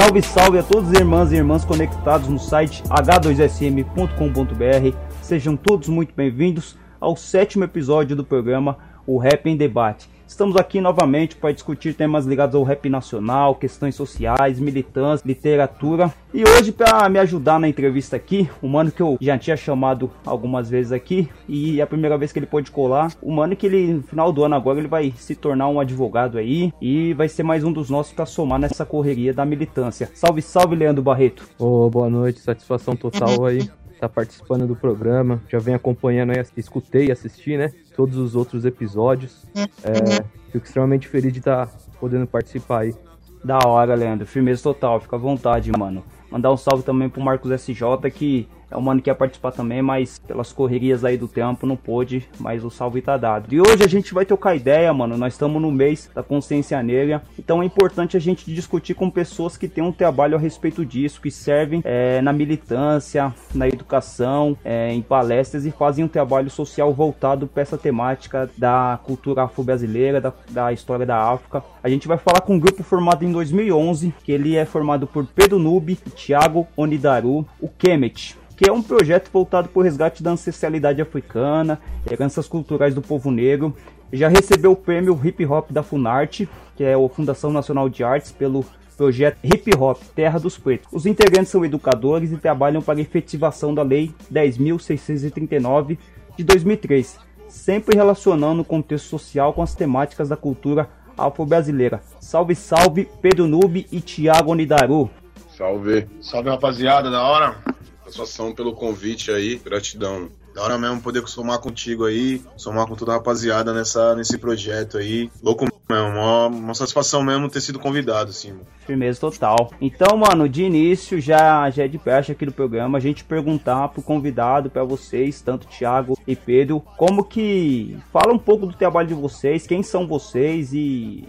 Salve, salve a todos os irmãs e irmãs conectados no site h2sm.com.br. Sejam todos muito bem-vindos ao sétimo episódio do programa O Rap em Debate. Estamos aqui novamente para discutir temas ligados ao rap nacional, questões sociais, militância, literatura. E hoje, para me ajudar na entrevista aqui, o mano que eu já tinha chamado algumas vezes aqui, e é a primeira vez que ele pode colar, o mano que ele, no final do ano agora, ele vai se tornar um advogado aí, e vai ser mais um dos nossos para somar nessa correria da militância. Salve, salve, Leandro Barreto. Ô, boa noite, satisfação total aí. Tá participando do programa, já vem acompanhando aí, escutei e assisti, né? Todos os outros episódios. É, fico extremamente feliz de estar podendo participar aí. Da hora, Leandro. Firmeza total. Fica à vontade, mano. Mandar um salve também pro Marcos SJ, que é um mano que ia participar também, mas pelas correrias aí do tempo não pôde, mas o salve tá dado. E hoje a gente vai trocar ideia, mano. Nós estamos no mês da consciência negra, então é importante a gente discutir com pessoas que têm um trabalho a respeito disso, que servem é, na militância, na educação, é, em palestras e fazem um trabalho social voltado para essa temática da cultura afro-brasileira, da, da história da África. A gente vai falar com um grupo formado em 2011, que ele é formado por Pedro Nube, Thiago Onidaru, o Kemet que é um projeto voltado para o resgate da ancestralidade africana, heranças culturais do povo negro. Já recebeu o prêmio Hip Hop da Funarte, que é a Fundação Nacional de Artes, pelo projeto Hip Hop Terra dos Pretos. Os integrantes são educadores e trabalham para a efetivação da Lei 10.639 de 2003, sempre relacionando o contexto social com as temáticas da cultura afro-brasileira. Salve, salve, Pedro Nube e Thiago Onidaru. Salve. Salve, rapaziada, da hora. Satisfação pelo convite aí, gratidão. Da hora mesmo poder somar contigo aí, somar com toda a rapaziada nessa, nesse projeto aí. Louco mesmo, uma, uma satisfação mesmo ter sido convidado, assim, mano. Firmeza total. Então, mano, de início já, já é de praxe aqui do programa a gente perguntar pro convidado, para vocês, tanto Thiago e Pedro, como que. Fala um pouco do trabalho de vocês, quem são vocês e.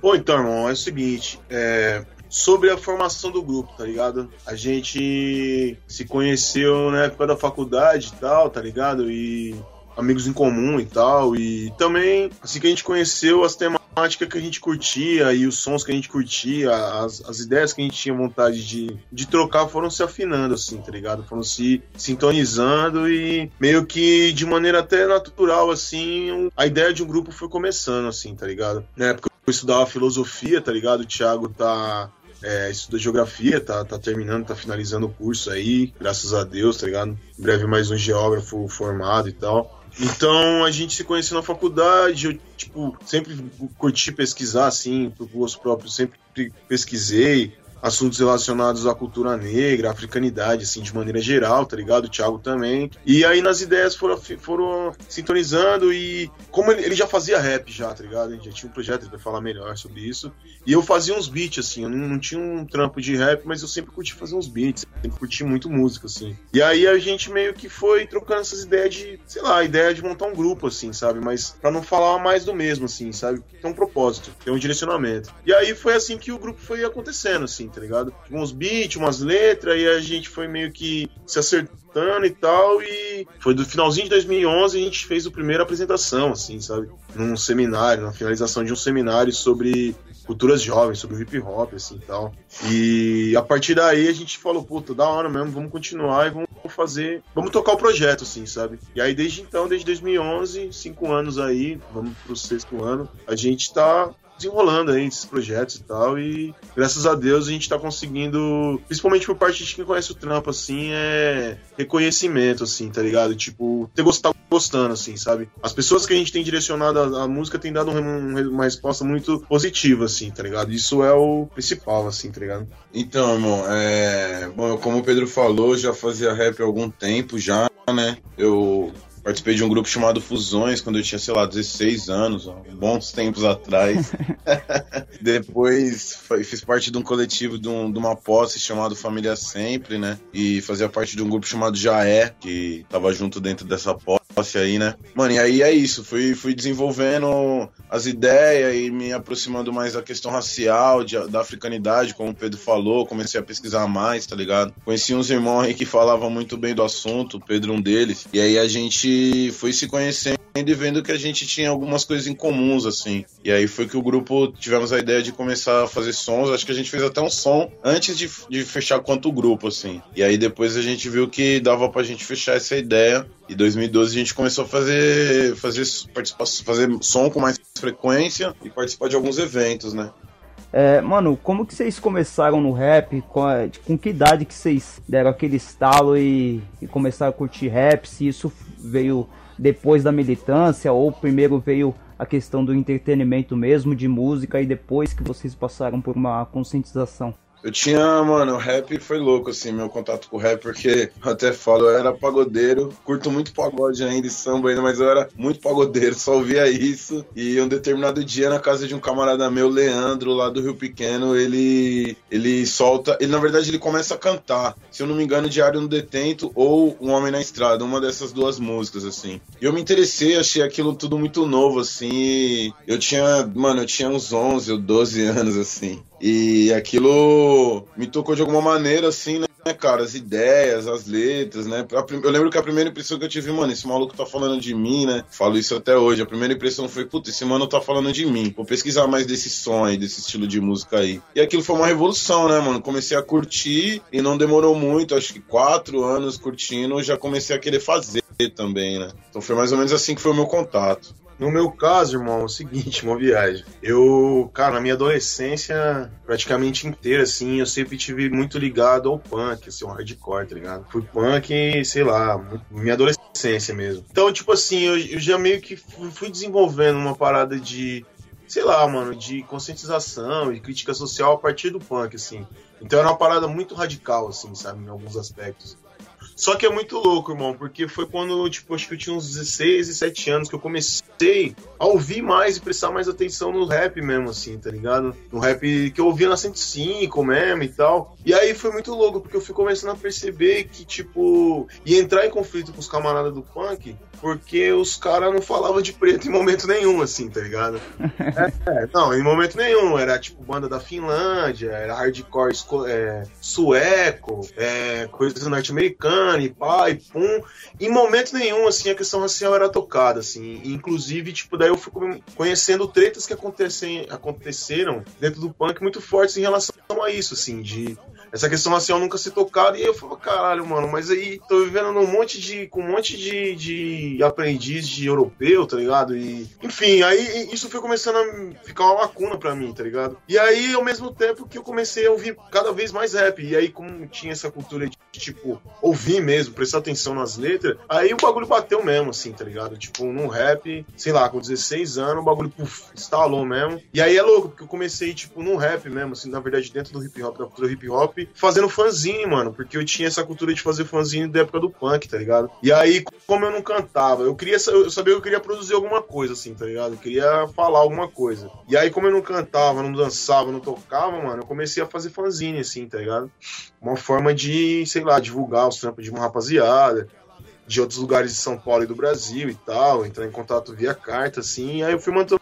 Bom, então, irmão, é o seguinte, é, sobre a formação do grupo, tá ligado? A gente se conheceu na época da faculdade e tal, tá ligado? E amigos em comum e tal. E também, assim que a gente conheceu as temáticas que a gente curtia e os sons que a gente curtia, as, as ideias que a gente tinha vontade de, de trocar foram se afinando, assim, tá ligado? Foram se sintonizando e meio que de maneira até natural, assim, a ideia de um grupo foi começando, assim, tá ligado? Na época eu estudava filosofia, tá ligado? O Thiago tá é, estuda geografia, tá, tá terminando, tá finalizando o curso aí, graças a Deus, tá ligado? Em breve mais um geógrafo formado e tal. Então a gente se conheceu na faculdade, eu, tipo, sempre curti pesquisar, assim, pro gosto próprio, sempre pesquisei assuntos relacionados à cultura negra, à africanidade, assim, de maneira geral, tá ligado? O Thiago também. E aí nas ideias foram, foram sintonizando e como ele, ele já fazia rap já, tá ligado? Ele já tinha um projeto, ele vai falar melhor sobre isso. E eu fazia uns beats, assim, eu não, não, tinha um trampo de rap, mas eu sempre curti fazer uns beats, sempre curti muito música, assim. E aí a gente meio que foi trocando essas ideias de, sei lá, ideia de montar um grupo, assim, sabe? Mas para não falar mais do mesmo, assim, sabe? Tem um propósito, tem um direcionamento. E aí foi assim que o grupo foi acontecendo, assim, tá ligado? Uns beats, umas letras, e a gente foi meio que se acertando e tal, e foi do finalzinho de 2011 a gente fez a primeira apresentação, assim, sabe? Num seminário, na finalização de um seminário sobre culturas jovens, sobre hip hop, assim e tal. E a partir daí a gente falou, puta, da hora mesmo, vamos continuar e vamos fazer, vamos tocar o projeto, assim, sabe? E aí desde então, desde 2011, cinco anos aí, vamos pro sexto ano, a gente tá desenrolando aí esses projetos e tal. E graças a Deus a gente tá conseguindo, principalmente por parte de quem conhece o trampo, assim, é reconhecimento, assim, tá ligado? Tipo, ter gostado gostando, assim, sabe? As pessoas que a gente tem direcionado a música têm dado um, uma resposta muito positiva, assim, tá ligado? Isso é o principal, assim, tá ligado? Então, irmão, é... Bom, como o Pedro falou, já fazia rap há algum tempo já, né? Eu Participei de um grupo chamado Fusões quando eu tinha, sei lá, 16 anos, ó, bons tempos atrás. Depois foi- fiz parte de um coletivo de, um- de uma posse chamado Família Sempre, né? E fazia parte de um grupo chamado Jaé, que tava junto dentro dessa posse aí, né? Mano, e aí é isso, fui, fui desenvolvendo as ideias e me aproximando mais da questão racial, de- da africanidade, como o Pedro falou, comecei a pesquisar mais, tá ligado? Conheci uns irmãos aí que falavam muito bem do assunto, o Pedro um deles, e aí a gente foi se conhecendo e vendo que a gente tinha algumas coisas em comuns, assim. E aí foi que o grupo tivemos a ideia de começar a fazer sons. Acho que a gente fez até um som antes de, de fechar quanto grupo, assim. E aí depois a gente viu que dava pra gente fechar essa ideia. E 2012 a gente começou a fazer, fazer, participar, fazer som com mais frequência e participar de alguns eventos, né? É, mano, como que vocês começaram no rap? Com, com que idade que vocês deram aquele estalo e, e começaram a curtir rap? Se isso veio depois da militância ou primeiro veio a questão do entretenimento mesmo, de música, e depois que vocês passaram por uma conscientização? Eu tinha, mano, o rap foi louco, assim, meu contato com o rap, porque eu até falo, eu era pagodeiro, curto muito pagode ainda e samba ainda, mas eu era muito pagodeiro, só ouvia isso. E um determinado dia, na casa de um camarada meu, Leandro, lá do Rio Pequeno, ele ele solta, ele na verdade ele começa a cantar, se eu não me engano, Diário no Detento ou Um Homem na Estrada, uma dessas duas músicas, assim. E eu me interessei, achei aquilo tudo muito novo, assim, eu tinha, mano, eu tinha uns 11 ou 12 anos, assim. E aquilo me tocou de alguma maneira, assim, né, cara? As ideias, as letras, né? Eu lembro que a primeira impressão que eu tive, mano, esse maluco tá falando de mim, né? Falo isso até hoje. A primeira impressão foi, puta, esse mano tá falando de mim. Vou pesquisar mais desse som aí, desse estilo de música aí. E aquilo foi uma revolução, né, mano? Comecei a curtir e não demorou muito, acho que quatro anos curtindo, eu já comecei a querer fazer também, né? Então foi mais ou menos assim que foi o meu contato. No meu caso, irmão, é o seguinte, uma viagem. Eu, cara, na minha adolescência, praticamente inteira, assim, eu sempre tive muito ligado ao punk, assim, ao hardcore, tá ligado? Fui punk, sei lá, minha adolescência mesmo. Então, tipo assim, eu, eu já meio que fui desenvolvendo uma parada de, sei lá, mano, de conscientização, de crítica social a partir do punk, assim. Então era uma parada muito radical, assim, sabe, em alguns aspectos. Só que é muito louco, irmão, porque foi quando, tipo, acho que eu tinha uns 16, 17 anos que eu comecei a ouvir mais e prestar mais atenção no rap mesmo, assim, tá ligado? No rap que eu ouvia na 105 mesmo e tal. E aí foi muito louco, porque eu fui começando a perceber que, tipo, ia entrar em conflito com os camaradas do punk, porque os caras não falavam de preto em momento nenhum, assim, tá ligado? É, não, em momento nenhum. Era tipo banda da Finlândia, era hardcore é, sueco, é, coisa norte-americana pá, e pum. Em momento nenhum, assim, a questão racial era tocada, assim. Inclusive, tipo, daí eu fui conhecendo tretas que acontecem, aconteceram dentro do punk muito fortes em relação a isso, assim, de essa questão racial nunca ser tocada. E eu falo, caralho, mano, mas aí tô vivendo num monte de. com um monte de, de aprendiz de europeu, tá ligado? E. Enfim, aí isso foi começando a ficar uma lacuna pra mim, tá ligado? E aí, ao mesmo tempo que eu comecei a ouvir cada vez mais rap. E aí, como tinha essa cultura de, tipo, ouvir mesmo, prestar atenção nas letras, aí o bagulho bateu mesmo, assim, tá ligado? Tipo, num rap, sei lá, com 16 anos, o bagulho, puf, instalou mesmo. E aí é louco, porque eu comecei, tipo, num rap mesmo, assim, na verdade, dentro do hip hop, da cultura hip hop, fazendo fanzine, mano, porque eu tinha essa cultura de fazer fanzine da época do punk, tá ligado? E aí, como eu não cantava, eu queria, eu sabia que eu queria produzir alguma coisa, assim, tá ligado? Eu queria falar alguma coisa. E aí, como eu não cantava, não dançava, não tocava, mano, eu comecei a fazer fanzine, assim, tá ligado? Uma forma de, sei lá, divulgar os trampos de uma rapaziada de outros lugares de São Paulo e do Brasil e tal, entrar em contato via carta, assim, aí eu fui mantendo,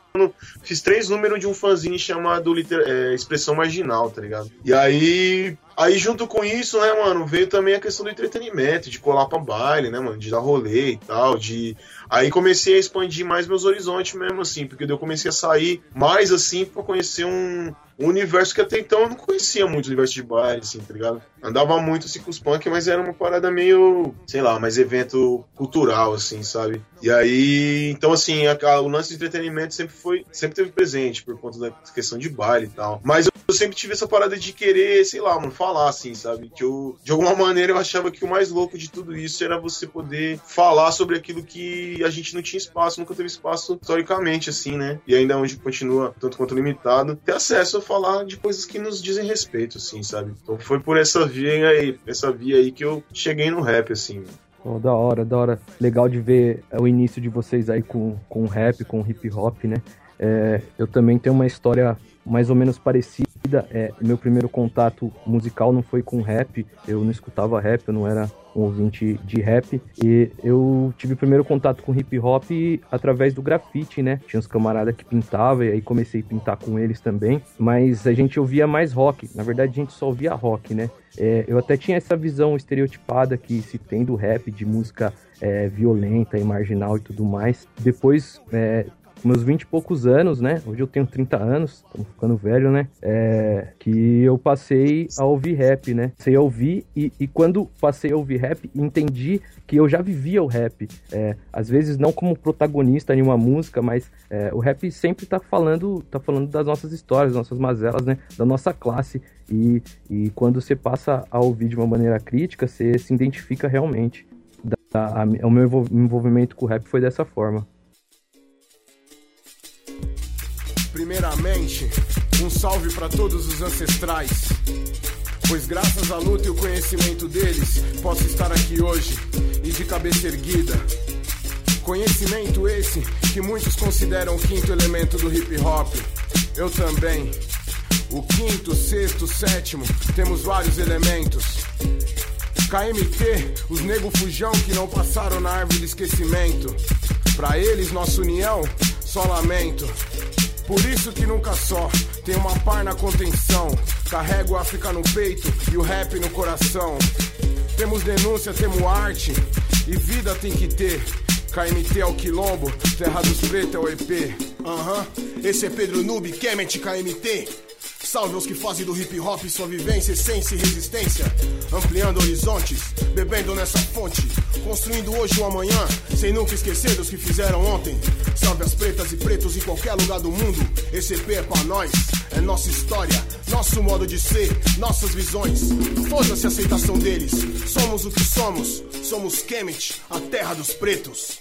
fiz três números de um fanzine chamado Liter- é, Expressão Marginal, tá ligado? E aí, aí junto com isso, né, mano, veio também a questão do entretenimento, de colar pra baile, né, mano, de dar rolê e tal, de... Aí comecei a expandir mais meus horizontes mesmo, assim, porque eu comecei a sair mais, assim, pra conhecer um, um universo que até então eu não conhecia muito o universo de baile, assim, tá ligado? Andava muito assim com os punk, mas era uma parada meio, sei lá, mais evento cultural, assim, sabe? E aí, então assim, a- a- o lance de entretenimento sempre foi, sempre teve presente por conta da questão de baile e tal. Mas eu, eu sempre tive essa parada de querer, sei lá, mano, falar, assim, sabe? Que eu, de alguma maneira, eu achava que o mais louco de tudo isso era você poder falar sobre aquilo que a gente não tinha espaço, nunca teve espaço historicamente, assim, né? E ainda onde continua tanto quanto limitado, ter acesso a falar de coisas que nos dizem respeito, assim, sabe? Então foi por essa via aí, essa via aí que eu cheguei no rap, assim. Oh, da hora, da hora. Legal de ver é, o início de vocês aí com, com rap, com hip hop, né? É, eu também tenho uma história mais ou menos parecida. É, meu primeiro contato musical não foi com rap, eu não escutava rap, eu não era um ouvinte de rap. E eu tive primeiro contato com hip hop através do grafite, né? Tinha uns camaradas que pintavam e aí comecei a pintar com eles também. Mas a gente ouvia mais rock. Na verdade, a gente só ouvia rock, né? É, eu até tinha essa visão estereotipada que se tem do rap, de música é, violenta e marginal e tudo mais. Depois, é, meus 20 e poucos anos, né? Hoje eu tenho 30 anos, tô ficando velho, né? É, que eu passei a ouvir rap, né? Sei ouvir e, e quando passei a ouvir rap, entendi que eu já vivia o rap. É, às vezes não como protagonista em uma música, mas é, o rap sempre tá falando, tá falando das nossas histórias, das nossas mazelas, né? Da nossa classe. E, e quando você passa a ouvir de uma maneira crítica, você se identifica realmente. Da, a, o meu envolvimento com o rap foi dessa forma. Primeiramente, um salve para todos os ancestrais, pois graças à luta e o conhecimento deles, posso estar aqui hoje e de cabeça erguida. Conhecimento esse que muitos consideram o quinto elemento do hip hop. Eu também. O quinto, sexto, sétimo, temos vários elementos. KMT, os nego fujão que não passaram na árvore de esquecimento. Pra eles, nossa união, só lamento. Por isso que nunca só, tem uma par na contenção. Carrego a África no peito e o rap no coração. Temos denúncia, temos arte e vida tem que ter. KMT é o Quilombo, Terra dos Pretos é o EP. Aham, uhum. esse é Pedro Nube, Kemet KMT. Salve aos que fazem do hip hop sua vivência, essência e resistência. Ampliando horizontes, bebendo nessa fonte. Construindo hoje o amanhã, sem nunca esquecer dos que fizeram ontem. Salve as pretas e pretos em qualquer lugar do mundo. Esse EP é pra nós, é nossa história, nosso modo de ser, nossas visões. Foda-se a aceitação deles. Somos o que somos, somos Kemet, a terra dos pretos.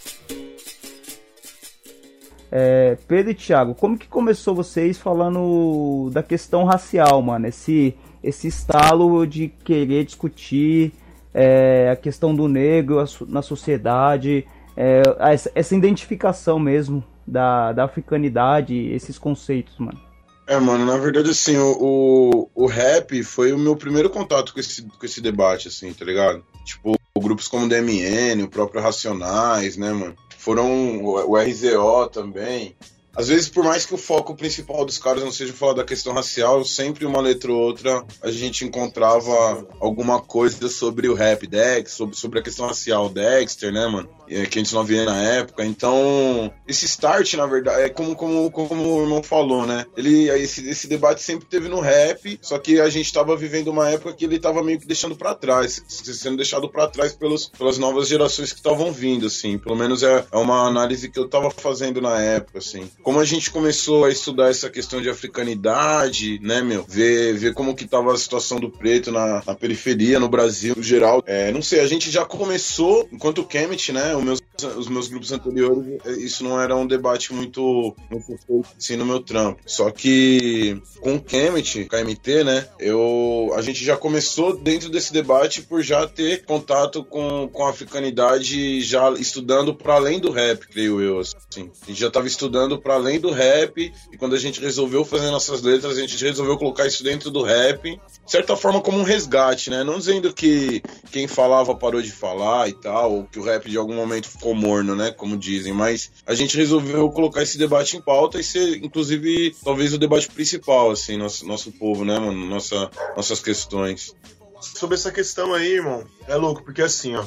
É, Pedro e Thiago, como que começou vocês falando da questão racial, mano? Esse, esse estalo de querer discutir é, a questão do negro na sociedade, é, essa, essa, identificação mesmo da, da africanidade, esses conceitos, mano. É, mano, na verdade, assim, o, o, o, rap foi o meu primeiro contato com esse, com esse debate, assim, tá ligado? Tipo, grupos como o DMN, o próprio Racionais, né, mano? foram o RZO também. Às vezes, por mais que o foco principal dos caras não seja falar da questão racial, sempre uma letra ou outra a gente encontrava alguma coisa sobre o rap Dex, sobre, sobre a questão racial Dexter, né, mano? É, que a gente não via na época. Então, esse start, na verdade, é como, como, como o irmão falou, né? Ele, esse, esse debate sempre teve no rap, só que a gente tava vivendo uma época que ele tava meio que deixando para trás, sendo deixado para trás pelos, pelas novas gerações que estavam vindo, assim. Pelo menos é, é uma análise que eu tava fazendo na época, assim como a gente começou a estudar essa questão de africanidade, né, meu? Ver, ver como que tava a situação do preto na, na periferia, no Brasil, no geral. É, não sei, a gente já começou, enquanto o Kemet, né, os meus, os meus grupos anteriores, é, isso não era um debate muito, muito assim no meu trampo. Só que com o Kemet, KMT, né, eu, a gente já começou dentro desse debate por já ter contato com, com a africanidade, já estudando para além do rap, creio eu, assim. A gente já tava estudando para além do rap, e quando a gente resolveu fazer nossas letras, a gente resolveu colocar isso dentro do rap, de certa forma como um resgate, né? Não dizendo que quem falava parou de falar e tal, ou que o rap de algum momento ficou morno, né? Como dizem, mas a gente resolveu colocar esse debate em pauta e ser, inclusive, talvez o debate principal, assim, nosso, nosso povo, né, mano? Nossa, nossas questões. Sobre essa questão aí, irmão, é louco, porque assim, ó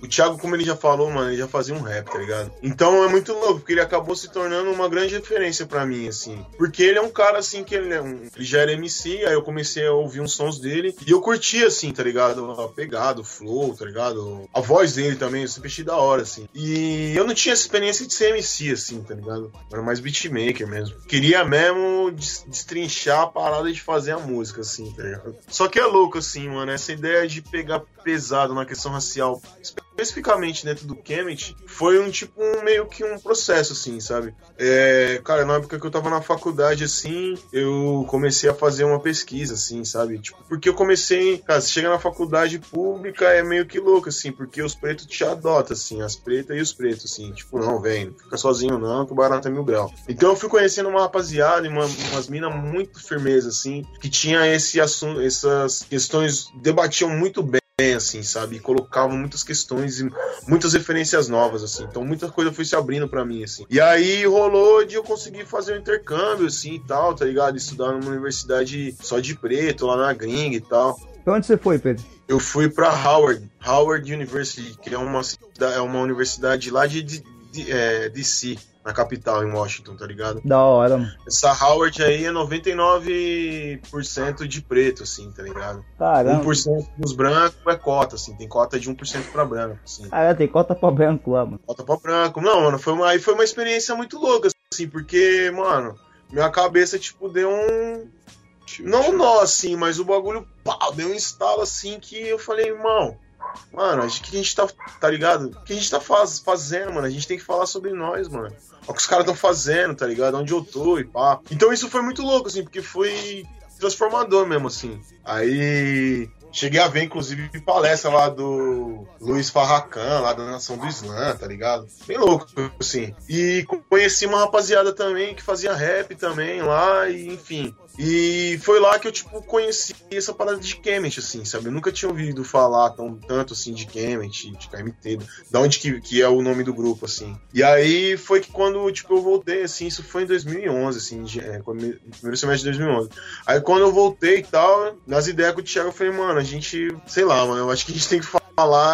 o Thiago, como ele já falou, mano, ele já fazia um rap, tá ligado? Então é muito louco, porque ele acabou se tornando uma grande referência para mim, assim. Porque ele é um cara, assim, que ele, é um, ele já era MC, aí eu comecei a ouvir uns sons dele, e eu curti, assim, tá ligado? A pegada, o flow, tá ligado? A voz dele também, eu sempre achei da hora, assim. E eu não tinha experiência de ser MC, assim, tá ligado? Era mais beatmaker mesmo. Queria mesmo destrinchar a parada de fazer a música, assim, tá ligado? Só que é louco, assim, mano, essa ideia de pegar pesado na questão racial, especificamente dentro do Kemet, foi um tipo um, meio que um processo, assim, sabe? É, cara, na época que eu tava na faculdade, assim, eu comecei a fazer uma pesquisa, assim, sabe? Tipo, porque eu comecei, cara, você chega na faculdade pública, é meio que louco, assim, porque os pretos te adotam, assim, as pretas e os pretos, assim, tipo, não, vem, fica sozinho não, que o barato é mil grau. Então eu fui conhecendo uma rapaziada e uma, umas minas muito firmeza, assim, que tinha esse assunto, essas questões, debatiam muito bem assim, sabe? E colocavam muitas questões e muitas referências novas, assim. Então muita coisa foi se abrindo para mim, assim. E aí rolou de eu conseguir fazer um intercâmbio, assim, e tal, tá ligado? Estudar numa universidade só de preto, lá na gringa e tal. Pra onde você foi, Pedro? Eu fui para Howard, Howard University, que é uma, é uma universidade lá de, de, de é, DC, na capital, em Washington, tá ligado? Da hora, mano. Essa Howard aí é 99% de preto, assim, tá ligado? Caramba. 1% dos brancos é cota, assim, tem cota de 1% pra branco, assim. Ah, é, tem cota pra branco lá, mano. Cota pra branco. Não, mano, foi uma, aí foi uma experiência muito louca, assim, porque, mano, minha cabeça, tipo, deu um. Não um nó, assim, mas o bagulho, pau, deu um estalo, assim, que eu falei, irmão, Mano, o que a gente tá, tá ligado? O que a gente tá faz, fazendo, mano? A gente tem que falar sobre nós, mano. O que os caras estão fazendo, tá ligado? Onde eu tô e pá. Então isso foi muito louco, assim, porque foi transformador mesmo, assim. Aí cheguei a ver, inclusive, palestra lá do Luiz Farracan, lá da Nação do Islã, tá ligado? Bem louco, assim. E conheci uma rapaziada também que fazia rap também lá, e enfim. E foi lá que eu, tipo, conheci essa parada de Kemet, assim, sabe? Eu nunca tinha ouvido falar tão, tanto, assim, de Kemet, de KMT, da onde que, que é o nome do grupo, assim. E aí foi que quando, tipo, eu voltei, assim, isso foi em 2011, assim, de, é, primeiro semestre de 2011. Aí quando eu voltei e tal, nas ideias com o Thiago, eu falei, mano, a gente, sei lá, mano, eu acho que a gente tem que falar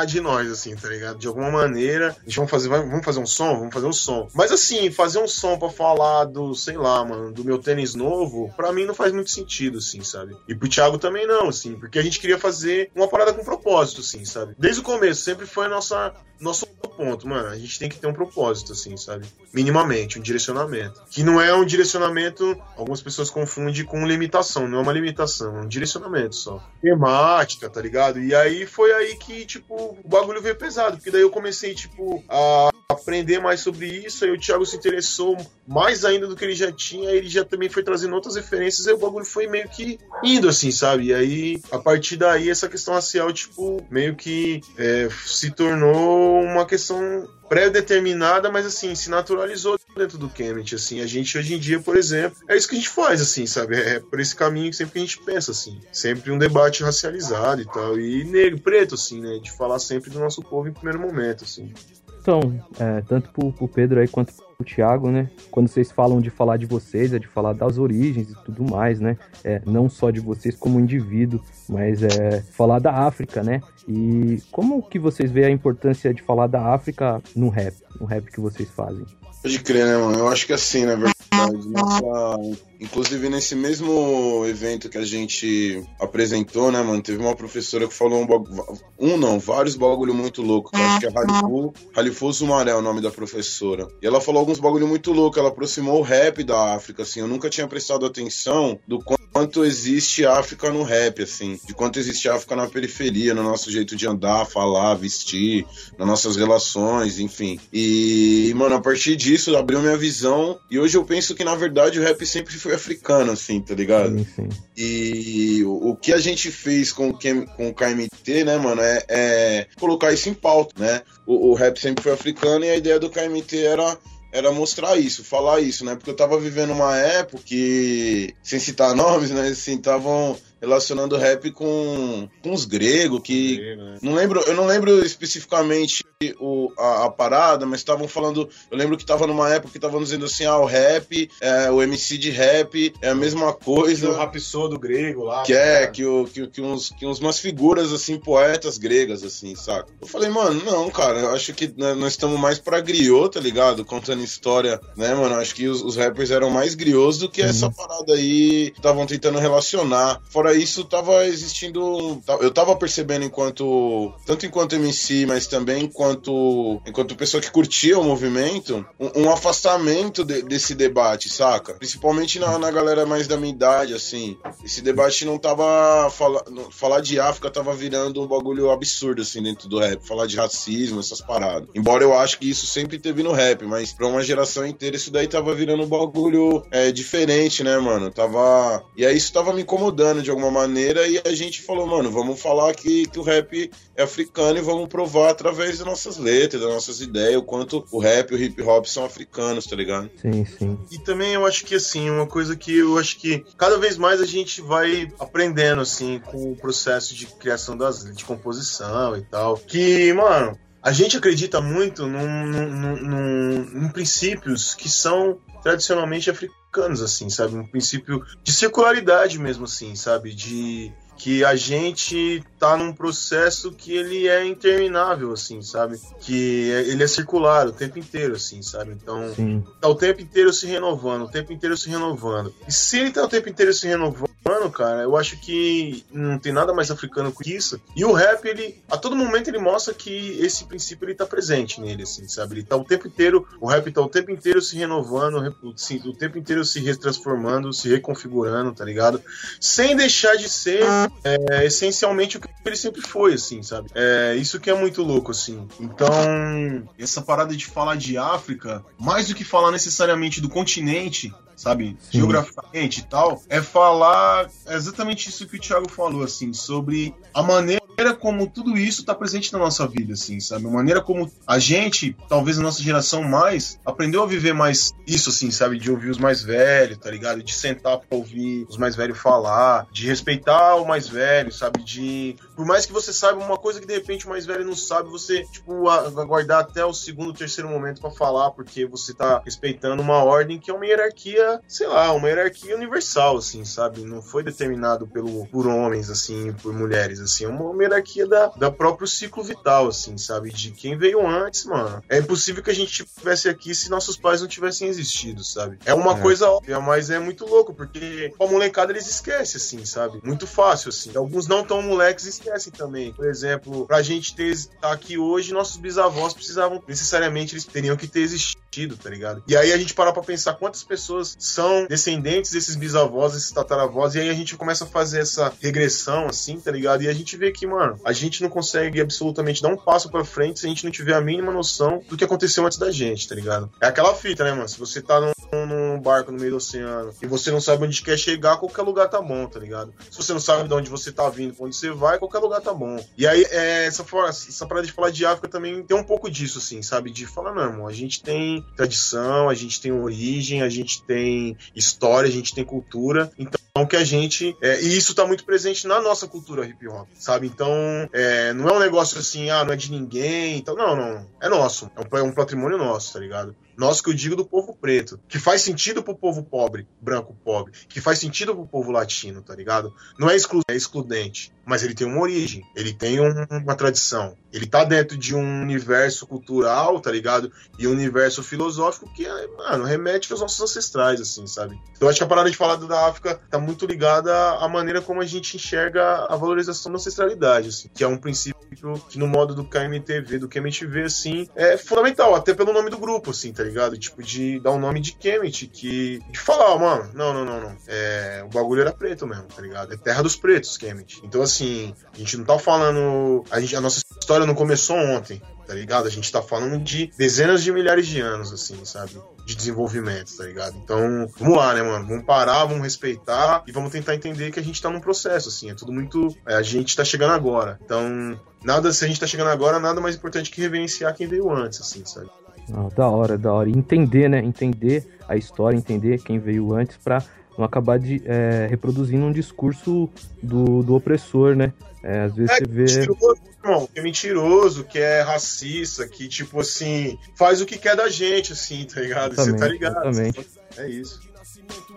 de nós, assim, tá ligado? De alguma maneira, a gente vamos fazer, vamos fazer um som? Vamos fazer um som. Mas assim, fazer um som pra falar do, sei lá, mano, do meu tênis novo, pra mim não faz muito sentido, assim, sabe? E pro Thiago também não, assim, porque a gente queria fazer uma parada com propósito, assim, sabe? Desde o começo, sempre foi a nossa, nosso ponto, mano. A gente tem que ter um propósito, assim, sabe? Minimamente, um direcionamento. Que não é um direcionamento, algumas pessoas confundem com limitação, não é uma limitação, é um direcionamento só. Temática, tá ligado? E aí foi aí que, tipo, o bagulho veio pesado, porque daí eu comecei, tipo, a aprender mais sobre isso, aí o Thiago se interessou mais ainda do que ele já tinha, ele já também foi trazendo outras referências, aí o bagulho foi meio que indo, assim, sabe? E aí, a partir daí, essa questão racial, tipo, meio que é, se tornou uma questão pré-determinada, mas assim, se naturalizou dentro do Kemet, assim, a gente hoje em dia, por exemplo, é isso que a gente faz, assim, sabe, é por esse caminho que sempre a gente pensa, assim, sempre um debate racializado e tal, e negro, preto, assim, né, de falar sempre do nosso povo em primeiro momento, assim. Então, é, tanto pro, pro Pedro aí quanto pro Thiago, né? Quando vocês falam de falar de vocês, é de falar das origens e tudo mais, né? É, não só de vocês como indivíduo, mas é falar da África, né? E como que vocês veem a importância de falar da África no rap, no rap que vocês fazem? Pode crer, né, mano? Eu acho que assim, na verdade, nossa... inclusive nesse mesmo evento que a gente apresentou, né, mano, teve uma professora que falou um bagulho, um não, vários bagulho muito louco, que eu acho que é Halifu, Halifu Zumaré é o nome da professora. E ela falou alguns bagulho muito louco, ela aproximou o rap da África, assim, eu nunca tinha prestado atenção do quanto existe África no rap, assim, de quanto existe África na periferia, no nosso jeito de andar, falar, vestir, nas nossas relações, enfim. E, mano, a partir disso abriu minha visão e hoje eu penso que na verdade o rap sempre foi africano, assim, tá ligado? Sim, sim. E o, o que a gente fez com, com o KMT, né, mano, é, é colocar isso em pauta, né? O, o rap sempre foi africano e a ideia do KMT era era mostrar isso, falar isso, né? Porque eu tava vivendo uma época que, sem citar nomes, né? Assim, estavam relacionando rap com, com os gregos, que. Não lembro, eu não lembro especificamente o, a, a parada, mas estavam falando. Eu lembro que tava numa época que estavam dizendo assim: ah, o rap, é, o MC de rap é a mesma coisa. O rapsodо grego lá. Que é, cara. que, o, que, que, uns, que uns, umas figuras, assim, poetas gregas, assim, saca? Eu falei, mano, não, cara, eu acho que né, nós estamos mais pra griot, tá ligado? Contando história, né, mano? Acho que os, os rappers eram mais griots do que essa parada aí estavam tentando relacionar. Fora isso tava existindo. Eu tava percebendo enquanto. Tanto enquanto MC, mas também enquanto. Enquanto pessoa que curtia o movimento, um, um afastamento de, desse debate, saca? Principalmente na, na galera mais da minha idade, assim. Esse debate não tava. Fala, falar de África tava virando um bagulho absurdo, assim, dentro do rap. Falar de racismo, essas paradas. Embora eu acho que isso sempre teve no rap, mas pra uma geração inteira isso daí tava virando um bagulho é, diferente, né, mano? Tava. E aí isso tava me incomodando de alguma maneira e a gente falou, mano, vamos falar que, que o rap é africano e vamos provar através das nossas letras, das nossas ideias, o quanto o rap e o hip hop são africanos, tá ligado? Sim, sim. E também eu acho que, assim, uma coisa que eu acho que cada vez mais a gente vai aprendendo, assim, com o processo de criação das de composição e tal. Que, mano, a gente acredita muito num, num, num, em princípios que são tradicionalmente africanos, assim, sabe? Um princípio de circularidade mesmo, assim, sabe? De que a gente tá num processo que ele é interminável, assim, sabe? Que ele é circular o tempo inteiro, assim, sabe? Então, Sim. tá o tempo inteiro se renovando, o tempo inteiro se renovando. E se ele tá o tempo inteiro se renovando, cara, eu acho que não tem nada mais africano que isso. E o rap, ele, a todo momento, ele mostra que esse princípio ele tá presente nele, assim, sabe? Ele tá o tempo inteiro, o rap tá o tempo inteiro se renovando, o tempo inteiro se retransformando, se reconfigurando, tá ligado? Sem deixar de ser é, essencialmente o que ele sempre foi, assim, sabe? É isso que é muito louco, assim. Então, essa parada de falar de África, mais do que falar necessariamente do continente, sabe? Sim. Geograficamente e tal, é falar exatamente isso que o Thiago falou, assim, sobre a maneira como tudo isso está presente na nossa vida, assim, sabe? A maneira como a gente, talvez a nossa geração mais, aprendeu a viver mais isso, assim, sabe? De ouvir os mais velhos, tá ligado? De sentar pra ouvir os mais velhos falar, de respeitar o mais velho, sabe? De. Por mais que você saiba uma coisa que de repente o mais velho não sabe, você, tipo, aguardar até o segundo, terceiro momento para falar, porque você tá respeitando uma ordem que é uma hierarquia, sei lá, uma hierarquia universal, assim, sabe? Não foi determinado pelo, por homens, assim, por mulheres, assim. É uma hierarquia da, da próprio ciclo vital, assim, sabe? De quem veio antes, mano. É impossível que a gente estivesse aqui se nossos pais não tivessem existido, sabe? É uma é. coisa óbvia, mas é muito louco, porque a molecada eles esquecem, assim, sabe? Muito fácil, assim. Alguns não tão moleques esquecem também. Por exemplo, pra gente ter tá aqui hoje, nossos bisavós precisavam, necessariamente, eles teriam que ter existido, tá ligado? E aí a gente parar pra pensar quantas pessoas são descendentes desses bisavós, desses tataravós, e aí a gente começa a fazer essa regressão, assim, tá ligado? E a gente vê que, mano, a gente não consegue absolutamente dar um passo para frente se a gente não tiver a mínima noção do que aconteceu antes da gente, tá ligado? É aquela fita, né, mano? Se você tá num, num barco no meio do oceano e você não sabe onde quer chegar, qualquer lugar tá bom, tá ligado? Se você não sabe de onde você tá vindo, pra onde você vai, qualquer lugar tá bom. E aí, é, essa, essa parada de falar de África também tem um pouco disso, assim, sabe? De falar, não, irmão, a gente tem tradição, a gente tem origem, a gente tem história, a gente tem cultura. Então, que a gente. É, e isso tá muito presente na nossa cultura hip hop, sabe? Então, é, não é um negócio assim, ah, não é de ninguém. Então, não, não. É nosso. É um, é um patrimônio nosso, tá ligado? Nosso que eu digo do povo preto. Que faz sentido pro povo pobre, branco pobre. Que faz sentido pro povo latino, tá ligado? Não é, exclu é excludente. Mas ele tem uma origem. Ele tem um, uma tradição. Ele tá dentro de um universo cultural, tá ligado? E um universo filosófico que, mano, remete aos nossos ancestrais, assim, sabe? Então acho que a parada de falar da África tá muito ligada à maneira como a gente enxerga a valorização da ancestralidade, assim, que é um princípio que no modo do KMTV, do KMTV, assim, é fundamental, até pelo nome do grupo, assim, tá ligado? Tipo, de dar o um nome de Kemet, que. de falar, mano, não, não, não, não. É, o bagulho era preto mesmo, tá ligado? É terra dos pretos, Kemet. Então, assim, a gente não tá falando. A, gente, a nossa história não começou ontem, tá ligado? A gente tá falando de dezenas de milhares de anos, assim, sabe? De desenvolvimento, tá ligado? Então, vamos lá, né, mano? Vamos parar, vamos respeitar e vamos tentar entender que a gente tá num processo, assim. É tudo muito. É, a gente tá chegando agora. Então, nada, se a gente tá chegando agora, nada mais importante que reverenciar quem veio antes, assim, sabe? Ah, da hora, da hora. E entender, né? Entender a história, entender quem veio antes pra não acabar de, é, reproduzindo um discurso do, do opressor, né? É, às vezes é, você vê. Mentiroso, irmão, que é mentiroso, que é racista, que, tipo assim, faz o que quer da gente, assim, tá ligado? Você tá ligado? Exatamente. É isso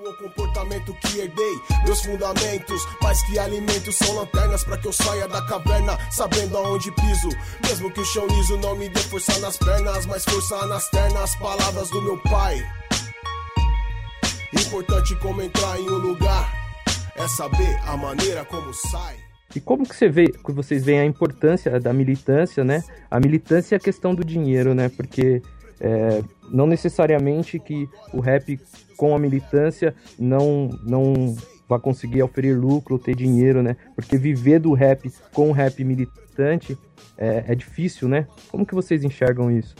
o comportamento que herdei, meus fundamentos, mais que alimentos são lanternas para que eu saia da caverna, sabendo aonde piso. Mesmo que o chão liso não me dê força nas pernas, mas força nas ternas, palavras do meu pai. Importante como entrar em um lugar é saber a maneira como sai. E como que você vê, que vocês veem a importância da militância, né? A militância é a questão do dinheiro, né? Porque é, não necessariamente que o rap com a militância não não vai conseguir oferir lucro ter dinheiro, né? Porque viver do rap com o rap militante é, é difícil, né? Como que vocês enxergam isso?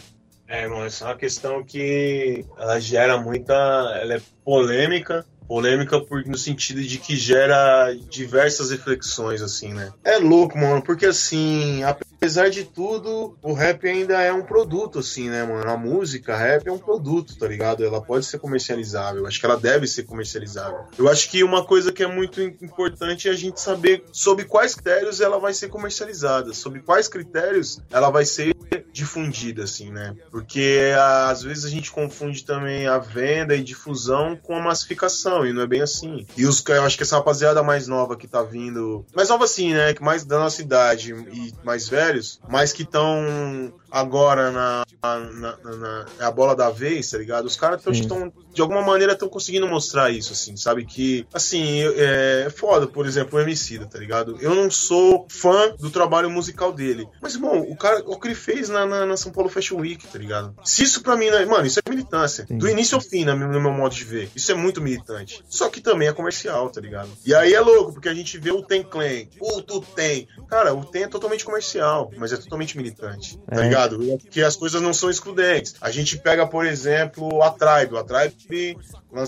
É, irmão, essa é uma questão que ela gera muita. Ela é polêmica, polêmica por, no sentido de que gera diversas reflexões, assim, né? É louco, mano, porque assim, apesar de tudo, o rap ainda é um produto, assim, né, mano? A música, a rap é um produto, tá ligado? Ela pode ser comercializável, acho que ela deve ser comercializável. Eu acho que uma coisa que é muito importante é a gente saber sobre quais critérios ela vai ser comercializada, sobre quais critérios ela vai ser difundida, assim, né? Porque às vezes a gente confunde também a venda e difusão com a massificação, e não é bem assim. E os, eu acho que essa rapaziada mais nova que tá vindo, mais nova assim, né? Que mais da nossa idade e mais velhos, mas que estão agora na, na, na, na, é a bola da vez, tá ligado? Os caras estão, de alguma maneira, estão conseguindo mostrar isso, assim, sabe? Que, assim, é, é foda, por exemplo, o MC, tá ligado? Eu não sou fã do trabalho musical dele. Mas, bom, o cara, o que ele fez na, na, São Paulo Fashion Week, tá ligado? Se isso pra mim, né, mano, isso é militância. Sim. Do início ao fim, no meu, no meu modo de ver. Isso é muito militante. Só que também é comercial, tá ligado? E aí é louco, porque a gente vê o Ten Clan, o Tu Tem. Cara, o Ten é totalmente comercial, mas é totalmente militante, tá é. Ligado? Que as coisas não são excludentes. A gente pega, por exemplo, a Tribe. A Tribe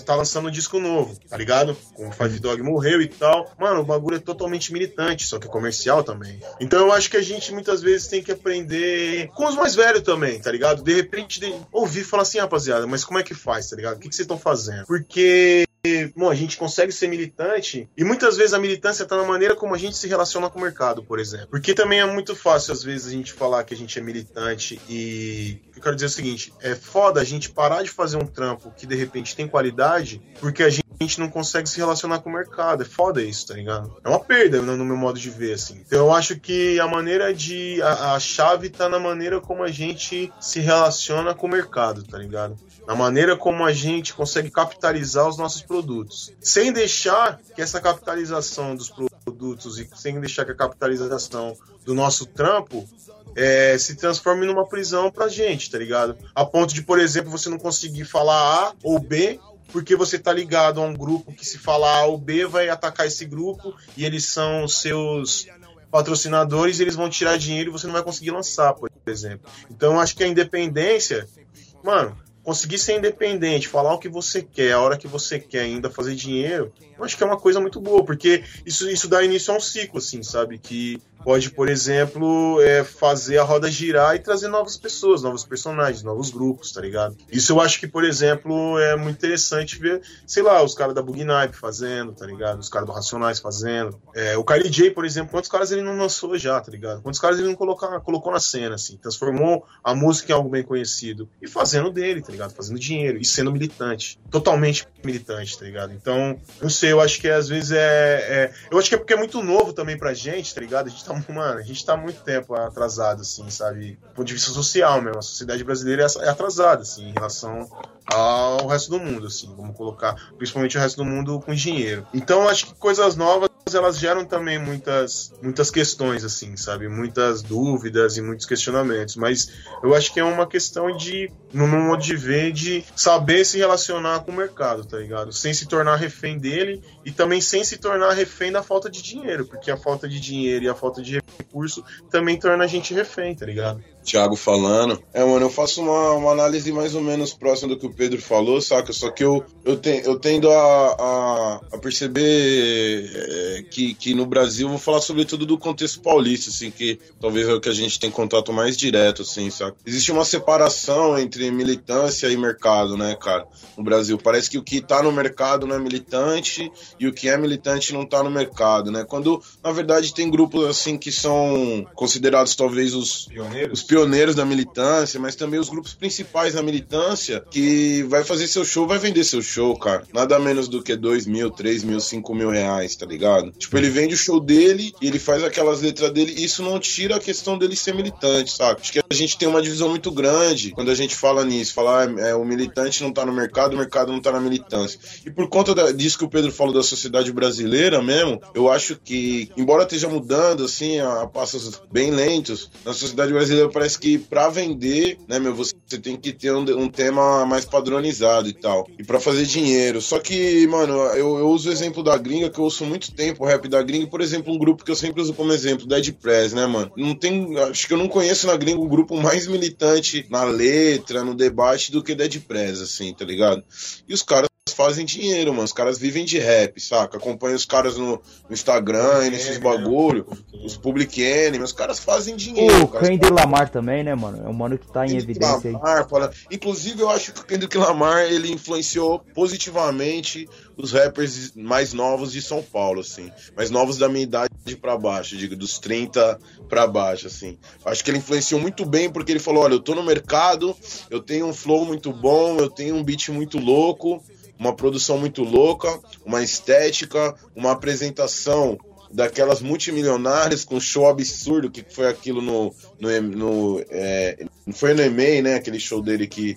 tá lançando um disco novo, tá ligado? Com o Five Dog morreu e tal. Mano, o bagulho é totalmente militante, só que é comercial também. Então eu acho que a gente muitas vezes tem que aprender com os mais velhos também, tá ligado? De repente, de ouvir falar assim, rapaziada, mas como é que faz, tá ligado? O que vocês estão fazendo? Porque bom, a gente consegue ser militante e muitas vezes a militância está na maneira como a gente se relaciona com o mercado, por exemplo. Porque também é muito fácil, às vezes, a gente falar que a gente é militante e. Eu quero dizer o seguinte: é foda a gente parar de fazer um trampo que de repente tem qualidade porque a gente não consegue se relacionar com o mercado. É foda isso, tá ligado? É uma perda no, meu modo de ver, assim. Então eu acho que a maneira de. A, a chave tá na maneira como a gente se relaciona com o mercado, tá ligado? Na maneira como a gente consegue capitalizar os nossos produtos. Sem deixar que essa capitalização dos produtos e sem deixar que a capitalização do nosso trampo é, se transforme numa prisão pra gente, tá ligado? A ponto de, por exemplo, você não conseguir falar A ou B porque você tá ligado a um grupo que se falar A ou B vai atacar esse grupo e eles são seus patrocinadores e eles vão tirar dinheiro e você não vai conseguir lançar, por exemplo. Então acho que a independência, mano, conseguir ser independente, falar o que você quer, a hora que você quer, ainda fazer dinheiro, eu acho que é uma coisa muito boa, porque isso, isso dá início a um ciclo, assim, sabe? Que pode, por exemplo, é, fazer a roda girar e trazer novas pessoas, novos personagens, novos grupos, tá ligado? Isso eu acho que, por exemplo, é muito interessante ver, sei lá, os caras da Bug Night fazendo, tá ligado? Os caras do Racionais fazendo. É, o Kylie J, por exemplo, quantos caras ele não lançou já, tá ligado? Quantos caras ele não colocar, colocou na cena, assim, transformou a música em algo bem conhecido e fazendo dele, tá ligado? Fazendo dinheiro e sendo militante, totalmente militante, tá ligado? Então, não sei, eu acho que às vezes é, é eu acho que é porque é muito novo também pra gente, tá ligado? A gente tá tá, mano, a gente tá muito tempo atrasado, assim, sabe? Do ponto de vista social mesmo. A sociedade brasileira é, é atrasada, assim, em relação ao resto do mundo, assim, vamos colocar, principalmente o resto do mundo com dinheiro. Então, acho que coisas novas elas geram também muitas muitas questões assim, sabe? Muitas dúvidas e muitos questionamentos, mas eu acho que é uma questão de no meu modo de ver de saber se relacionar com o mercado, tá ligado? Sem se tornar refém dele e também sem se tornar refém da falta de dinheiro, porque a falta de dinheiro e a falta de recurso também torna a gente refém, tá ligado? Thiago falando. É, mano, eu faço uma, uma análise mais ou menos próxima do que o Pedro falou, saca? Só que eu, eu, te, eu tendo a, a, a perceber é, que, que no Brasil, vou falar sobretudo do contexto paulista, assim, que talvez é o que a gente tem contato mais direto, assim, saca? Existe uma separação entre militância e mercado, né, cara? No Brasil. Parece que o que tá no mercado não é militante e o que é militante não tá no mercado, né? Quando, na verdade, tem grupos, assim, que são considerados talvez os pioneiros, os pioneiros pioneiros da militância, mas também os grupos principais da militância que vai fazer seu show, vai vender seu show, cara. Nada menos do que 2 mil, 3 mil, 5 mil reais, tá ligado? Tipo, ele vende o show dele e ele faz aquelas letras dele. E isso não tira a questão dele ser militante, sabe? Acho que a gente tem uma divisão muito grande quando a gente fala nisso. Falar ah, é, o militante não tá no mercado, o mercado não tá na militância. E por conta da, disso que o Pedro falou da sociedade brasileira mesmo, eu acho que, embora esteja mudando, assim, a, a passos bem lentos, na sociedade brasileira parece que para vender, né, meu, você tem que ter um, um tema mais padronizado e tal. E para fazer dinheiro. Só que, mano, eu, eu uso o exemplo da gringa, que eu ouço muito tempo o rap da gringa, por exemplo, um grupo que eu sempre uso como exemplo, Dead Press, né, mano? Não tem. Acho que eu não conheço na gringa um grupo mais militante na letra, no debate, do que Dead Press, assim, tá ligado? E os caras fazem dinheiro, mano. Os caras vivem de rap, saca? Acompanha os caras no, no Instagram e nesses bagulho. Os Public Enemy, os caras fazem dinheiro. O Kendrick Lamar também, né, mano? É um mano que tá em evidência Lamar, aí. fala- Inclusive, eu acho que o Kendrick Lamar ele influenciou positivamente os rappers mais novos de São Paulo, assim. Mais novos da minha idade pra baixo, digo, dos 30 pra baixo, assim. Acho que ele influenciou muito bem porque ele falou: olha, eu tô no mercado, eu tenho um flow muito bom, eu tenho um beat muito louco, uma produção muito louca, uma estética, uma apresentação daquelas multimilionárias com show absurdo que foi aquilo no no, no é, foi no EMEI, né aquele show dele que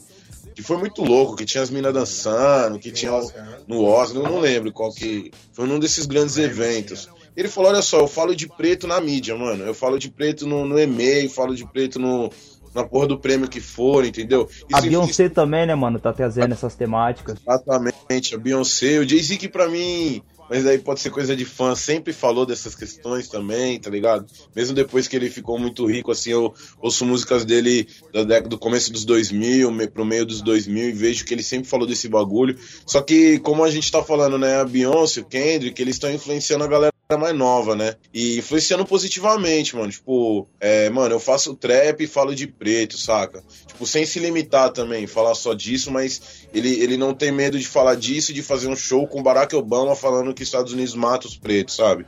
que foi muito louco, que tinha as minas dançando, que tinha o- no Oscar, eu não lembro qual que foi num desses grandes eventos. Ele falou, olha só, eu falo de preto na mídia, mano. Eu falo de preto no, no e-mail, falo de preto no, na porra do prêmio que for, entendeu? A Isso Beyoncé também, né, mano? Tá trazendo essas temáticas. Exatamente, a Beyoncé, o Jay-Z que pra mim, mas aí pode ser coisa de fã, sempre falou dessas questões também, tá ligado? Mesmo depois que ele ficou muito rico, assim, eu ouço músicas dele da década, do começo dos 2000, me- pro meio dos 2000 e vejo que ele sempre falou desse bagulho. Só que, como a gente tá falando, né, a Beyoncé, o Kendrick, eles estão influenciando a galera mais nova, né? E influenciando positivamente, mano. Tipo, é, mano, eu faço trap e falo de preto, saca? Tipo, sem se limitar também, falar só disso, mas ele, ele não tem medo de falar disso e de fazer um show com Barack Obama falando que Estados Unidos mata os pretos, sabe?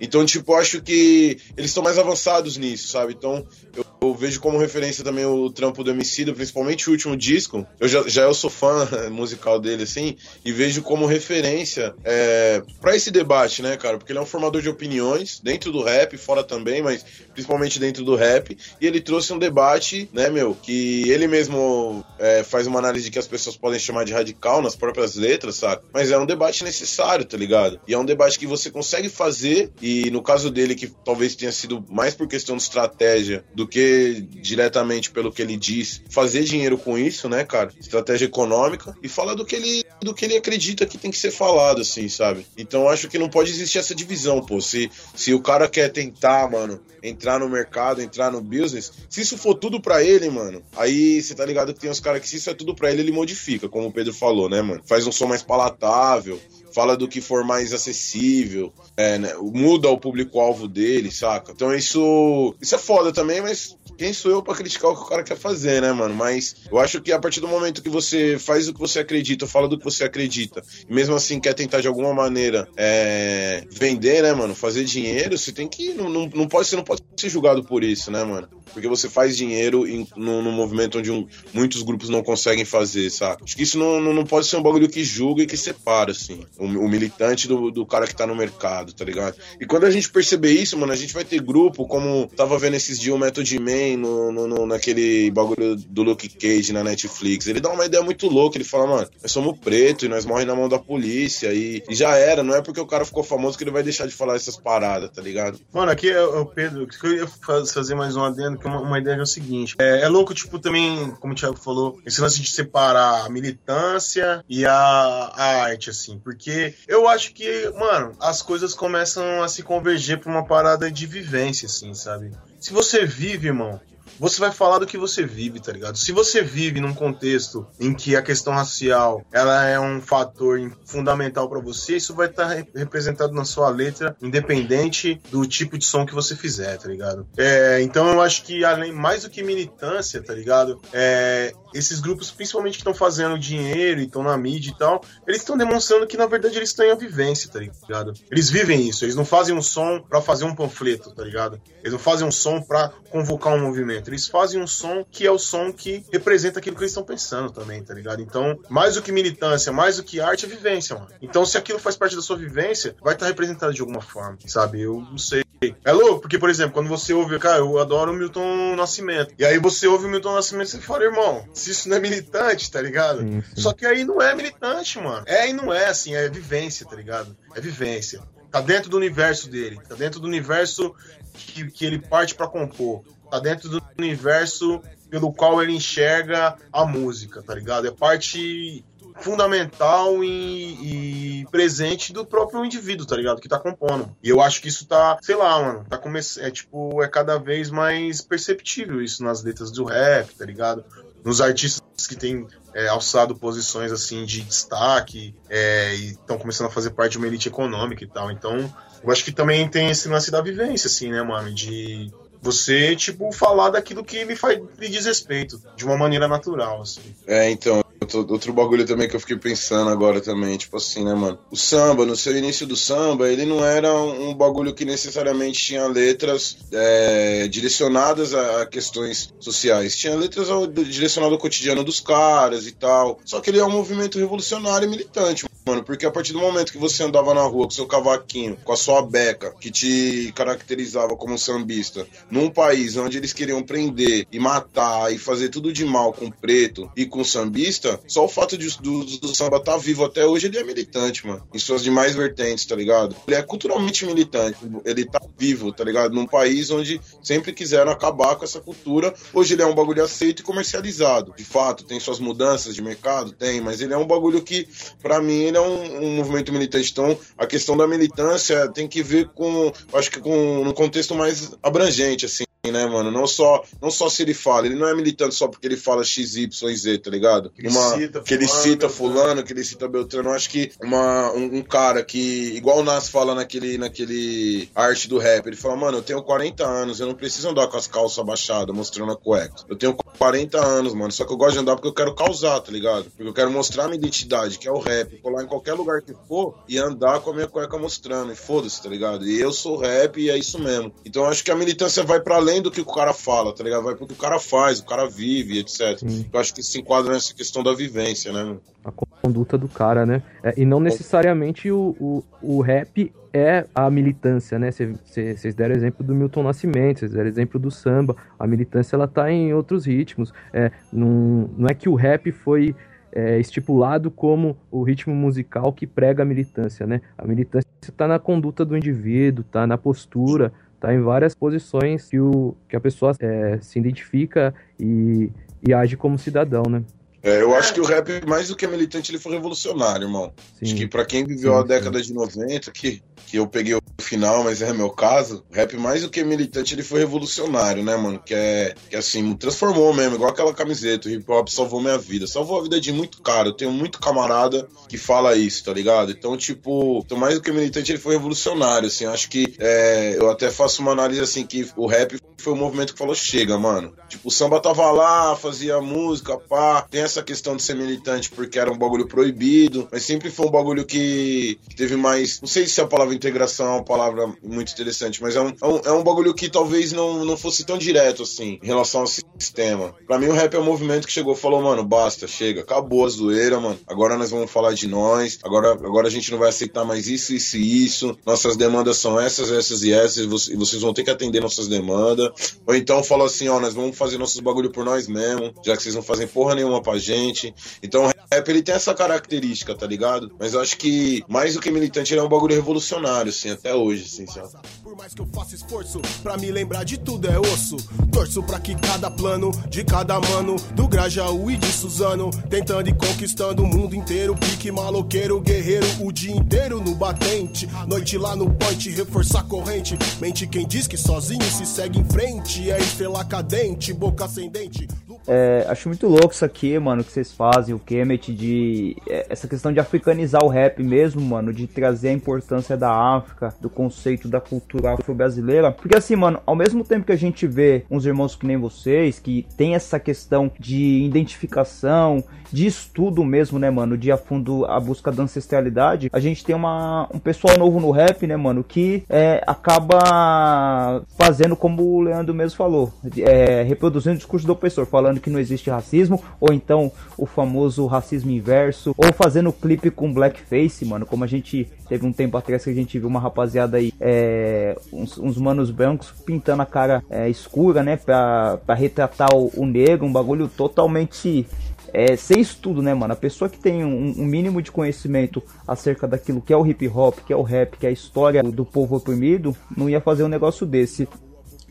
Então, tipo, acho que eles estão mais avançados nisso, sabe? Então, eu, eu vejo como referência também o trampo do Emicida, principalmente o último disco. Eu já, já eu sou fã musical dele, assim, e vejo como referência é, para esse debate, né, cara? Porque ele é um formador de opiniões, dentro do rap, fora também, mas principalmente dentro do rap. E ele trouxe um debate, né, meu, que ele mesmo é, faz uma análise que as pessoas podem chamar de radical nas próprias letras, sabe? Mas é um debate necessário, tá ligado? E é um debate que você consegue fazer, e no caso dele, que talvez tenha sido mais por questão de estratégia do que diretamente pelo que ele diz, fazer dinheiro com isso, né, cara? Estratégia econômica, e falar do que ele, do que ele acredita que tem que ser falado, assim, sabe? Então acho que não pode existir essa divisão, pô. Se, se o cara quer tentar, mano, entrar no mercado, entrar no business, se isso for tudo pra ele, mano, aí você tá ligado que tem uns caras que se isso é tudo pra ele, ele modifica, como o Pedro falou, né, mano? Faz um som mais palatável, fala do que for mais acessível, é, né, muda o público-alvo dele, saca? Então isso, isso é foda também, mas quem sou eu pra criticar o que o cara quer fazer, né, mano? Mas eu acho que a partir do momento que você faz o que você acredita, fala do que você acredita, e mesmo assim quer tentar de alguma maneira é, vender, né, mano? Fazer dinheiro, você tem que. Não, não, não pode, você não pode ser julgado por isso, né, mano? Porque você faz dinheiro num, movimento onde um- muitos grupos não conseguem fazer, sabe? Acho que isso não, não, não pode ser um bagulho que julga e que separa, assim. O, o militante do, do cara que tá no mercado, tá ligado? E quando a gente perceber isso, mano, a gente vai ter grupo, como tava vendo esses dias o Method Man no, no, no- naquele bagulho do Luke Cage na Netflix. Ele dá uma ideia muito louca, ele fala, mano, nós somos preto e nós morremos na mão da polícia e, e já era, não é porque o cara ficou famoso que ele vai deixar de falar essas paradas, tá ligado? Mano, aqui é o Pedro, que eu ia faz- fazer mais um adendo, que uma, uma ideia é o seguinte. É, é louco, tipo, também, como o Thiago falou, esse lance de separar a militância e a, a arte, assim. Porque eu acho que, mano, as coisas começam a se converger pra uma parada de vivência, assim, sabe? Se você vive, irmão, você vai falar do que você vive, tá ligado? Se você vive num contexto em que a questão racial ela é um fator fundamental pra você, isso vai estar representado na sua letra, independente do tipo de som que você fizer, tá ligado? É, então eu acho que além mais do que militância, tá ligado? É, esses grupos, principalmente que estão fazendo dinheiro e estão na mídia e tal, eles estão demonstrando que na verdade eles têm a vivência, tá ligado? Eles vivem isso, eles não fazem um som pra fazer um panfleto, tá ligado? Eles não fazem um som pra convocar um movimento. Eles fazem um som que é o som que representa aquilo que eles estão pensando também, tá ligado? Então, mais do que militância, mais do que arte, é vivência, mano. Então, se aquilo faz parte da sua vivência, vai estar representado de alguma forma, sabe? Eu não sei. É louco, porque, por exemplo, quando você ouve, cara, eu adoro o Milton Nascimento. E aí você ouve o Milton Nascimento e você fala, irmão, se isso não é militante, tá ligado? Sim, sim. Só que aí não é militante, mano. É e não é, assim, é vivência, tá ligado? É vivência. Tá dentro do universo dele. Tá dentro do universo que, que ele parte pra compor. Tá dentro do universo pelo qual ele enxerga a música, tá ligado? É parte fundamental e, e presente do próprio indivíduo, tá ligado? Que tá compondo. E eu acho que isso tá, sei lá, mano, tá começando. É tipo, é cada vez mais perceptível isso nas letras do rap, tá ligado? Nos artistas que têm é, alçado posições assim de destaque é, e estão começando a fazer parte de uma elite econômica e tal. Então, eu acho que também tem esse lance da vivência, assim, né, mano? De você, tipo, falar daquilo que lhe faz lhe diz respeito, de uma maneira natural, assim. É, então, outro, bagulho também que eu fiquei pensando agora também, tipo assim, né, mano? O samba, no seu início do samba, ele não era um bagulho que necessariamente tinha letras é, direcionadas a, questões sociais. Tinha letras direcionadas ao cotidiano dos caras e tal. Só que ele é um movimento revolucionário e militante, mano, porque a partir do momento que você andava na rua com seu cavaquinho, com a sua beca, que te caracterizava como sambista, num país onde eles queriam prender e matar e fazer tudo de mal com preto e com sambista, só o fato de, do, do samba estar tá vivo até hoje, ele é militante, mano, em suas demais vertentes, tá ligado? Ele é culturalmente militante, ele tá vivo, tá ligado? Num país onde sempre quiseram acabar com essa cultura, hoje ele é um bagulho aceito e comercializado. De fato, tem suas mudanças de mercado, tem, mas ele é um bagulho que, para mim, ele é um, um, movimento militante. Então, a questão da militância tem que ver com, acho que com um contexto mais abrangente, assim né, mano? Não só, não só se ele fala, ele não é militante só porque ele fala X, Y, Z, tá ligado? Que ele uma, cita que ele fulano, cita Beltrano. fulano, que ele cita Beltrano. Eu acho que uma, um, um cara que, igual o Nas fala naquele, naquele arte do rap, ele fala, mano, eu tenho 40 anos, eu não preciso andar com as calças abaixadas, mostrando a cueca. Eu tenho 40 anos, mano, só que eu gosto de andar porque eu quero causar, tá ligado? Porque eu quero mostrar a minha identidade, que é o rap. Colar em qualquer lugar que for e andar com a minha cueca mostrando. E foda-se, tá ligado? E eu sou rap e é isso mesmo. Então eu acho que a militância vai para além do que o cara fala, tá ligado? Vai pro que o cara faz, o cara vive, etc. Sim. Eu acho que se enquadra nessa questão da vivência, né, a conduta do cara, né? É, e não necessariamente o, o, o rap é a militância, né? Vocês deram exemplo do Milton Nascimento, vocês deram exemplo do samba. A militância ela tá em outros ritmos. É, não, não é que o rap foi é, estipulado como o ritmo musical que prega a militância, né? A militância está na conduta do indivíduo, tá na postura, tá em várias posições que, o, que a pessoa é, se identifica e, e age como cidadão, né? É, eu acho que o rap, mais do que militante, ele foi revolucionário, irmão. Sim. Acho que pra quem viveu Sim, a sim. década de 90, que, que eu peguei final, mas é meu caso, rap, mais do que militante, ele foi revolucionário, né, mano? Que é, que assim, transformou mesmo, igual aquela camiseta, o hip hop salvou minha vida. Salvou a vida de muito cara. Eu tenho muito camarada que fala isso, tá ligado? Então, tipo, então, mais do que militante, ele foi revolucionário, assim. Acho que é, eu até faço uma análise assim, que o rap foi o movimento que falou, chega, mano. Tipo, o samba tava lá, fazia música, pá. Tem essa questão de ser militante porque era um bagulho proibido, mas sempre foi um bagulho que, teve mais. Não sei se a palavra integração é uma palavra muito interessante, mas é um, é um, é um bagulho que talvez não, não fosse tão direto assim, em relação ao sistema. Pra mim, o rap é um movimento que chegou falou, mano, basta, chega, acabou a zoeira, mano. Agora nós vamos falar de nós, agora, agora a gente não vai aceitar mais isso, isso e isso. Nossas demandas são essas, essas e essas, e vocês vão ter que atender nossas demandas. Ou então fala assim, ó, nós vamos fazer nossos bagulho por nós mesmo, já que vocês não fazem porra nenhuma pra gente. Então o rap ele tem essa característica, tá ligado? Mas eu acho que mais do que militante ele é um bagulho revolucionário, assim, até hoje, assim, sabe? Por mais que eu faça esforço pra me lembrar de tudo é osso. Torço pra que cada plano de cada mano, do Grajaú e de Suzano, tentando e conquistando o mundo inteiro. Pique maloqueiro, guerreiro, o dia inteiro no batente. Noite lá no point, reforçar corrente. Mente quem diz que sozinho se segue em frente. É estrela cadente, boca ascendente. É, acho muito louco isso aqui, mano, que vocês fazem, o Kemet, de. é, essa questão de africanizar o rap mesmo, mano, de trazer a importância da África, do conceito da cultura afro-brasileira. Porque assim, mano, ao mesmo tempo que a gente vê uns irmãos que nem vocês, que tem essa questão de identificação, de estudo mesmo, né, mano, de a fundo a busca da ancestralidade, a gente tem uma, um pessoal novo no rap, né, mano, que é, acaba fazendo como Leandro mesmo falou, é, reproduzindo o discurso do opressor, falando que não existe racismo, ou então o famoso racismo inverso, ou fazendo clipe com blackface, mano, como a gente teve um tempo atrás que a gente viu uma rapaziada aí, é, uns, uns, manos brancos pintando a cara é, escura, né, pra, pra retratar o, o negro, um bagulho totalmente é, sem estudo, né, mano? A pessoa que tem um, um, mínimo de conhecimento acerca daquilo que é o hip hop, que é o rap, que é a história do povo oprimido, não ia fazer um negócio desse.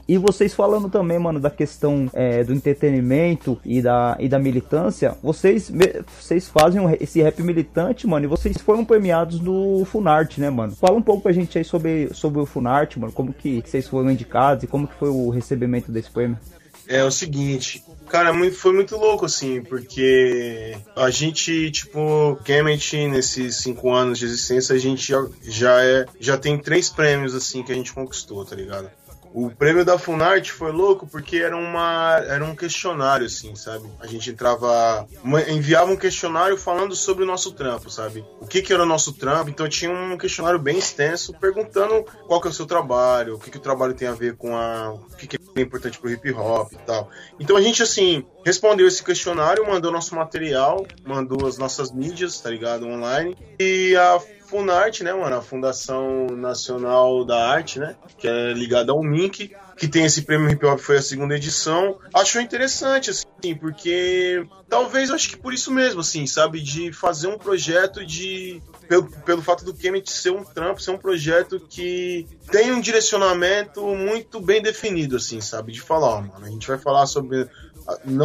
E vocês falando também, mano, da questão é, do entretenimento e da, e da militância, vocês, vocês fazem esse rap militante, mano, e vocês foram premiados no Funart, né, mano? Fala um pouco pra gente aí sobre, sobre o Funart, mano, como que vocês foram indicados e como que foi o recebimento desse prêmio. É o seguinte, Cara, foi muito louco, assim, porque a gente, tipo, Kemet, nesses cinco anos de existência, a gente já, já, é, já tem três prêmios, assim, que a gente conquistou, tá ligado? O prêmio da Funarte foi louco porque era, uma, era um questionário, assim, sabe? A gente entrava. enviava um questionário falando sobre o nosso trampo, sabe? O que, que era o nosso trampo. Então tinha um questionário bem extenso perguntando qual que é o seu trabalho, o que, que o trabalho tem a ver com a. o que, que é importante pro hip hop e tal. Então a gente, assim, respondeu esse questionário, mandou nosso material, mandou as nossas mídias, tá ligado? Online. E a Funarte, né, mano? A Fundação Nacional da Arte, né? Que é ligada ao MINC, que tem esse prêmio hip hop, foi a segunda edição. Achou interessante, assim, porque talvez acho que por isso mesmo, assim, sabe? De fazer um projeto de. Pelo, pelo fato do Kemet ser um trampo, ser um projeto que tem um direcionamento muito bem definido, assim, sabe? De falar, ó, mano, a gente vai falar sobre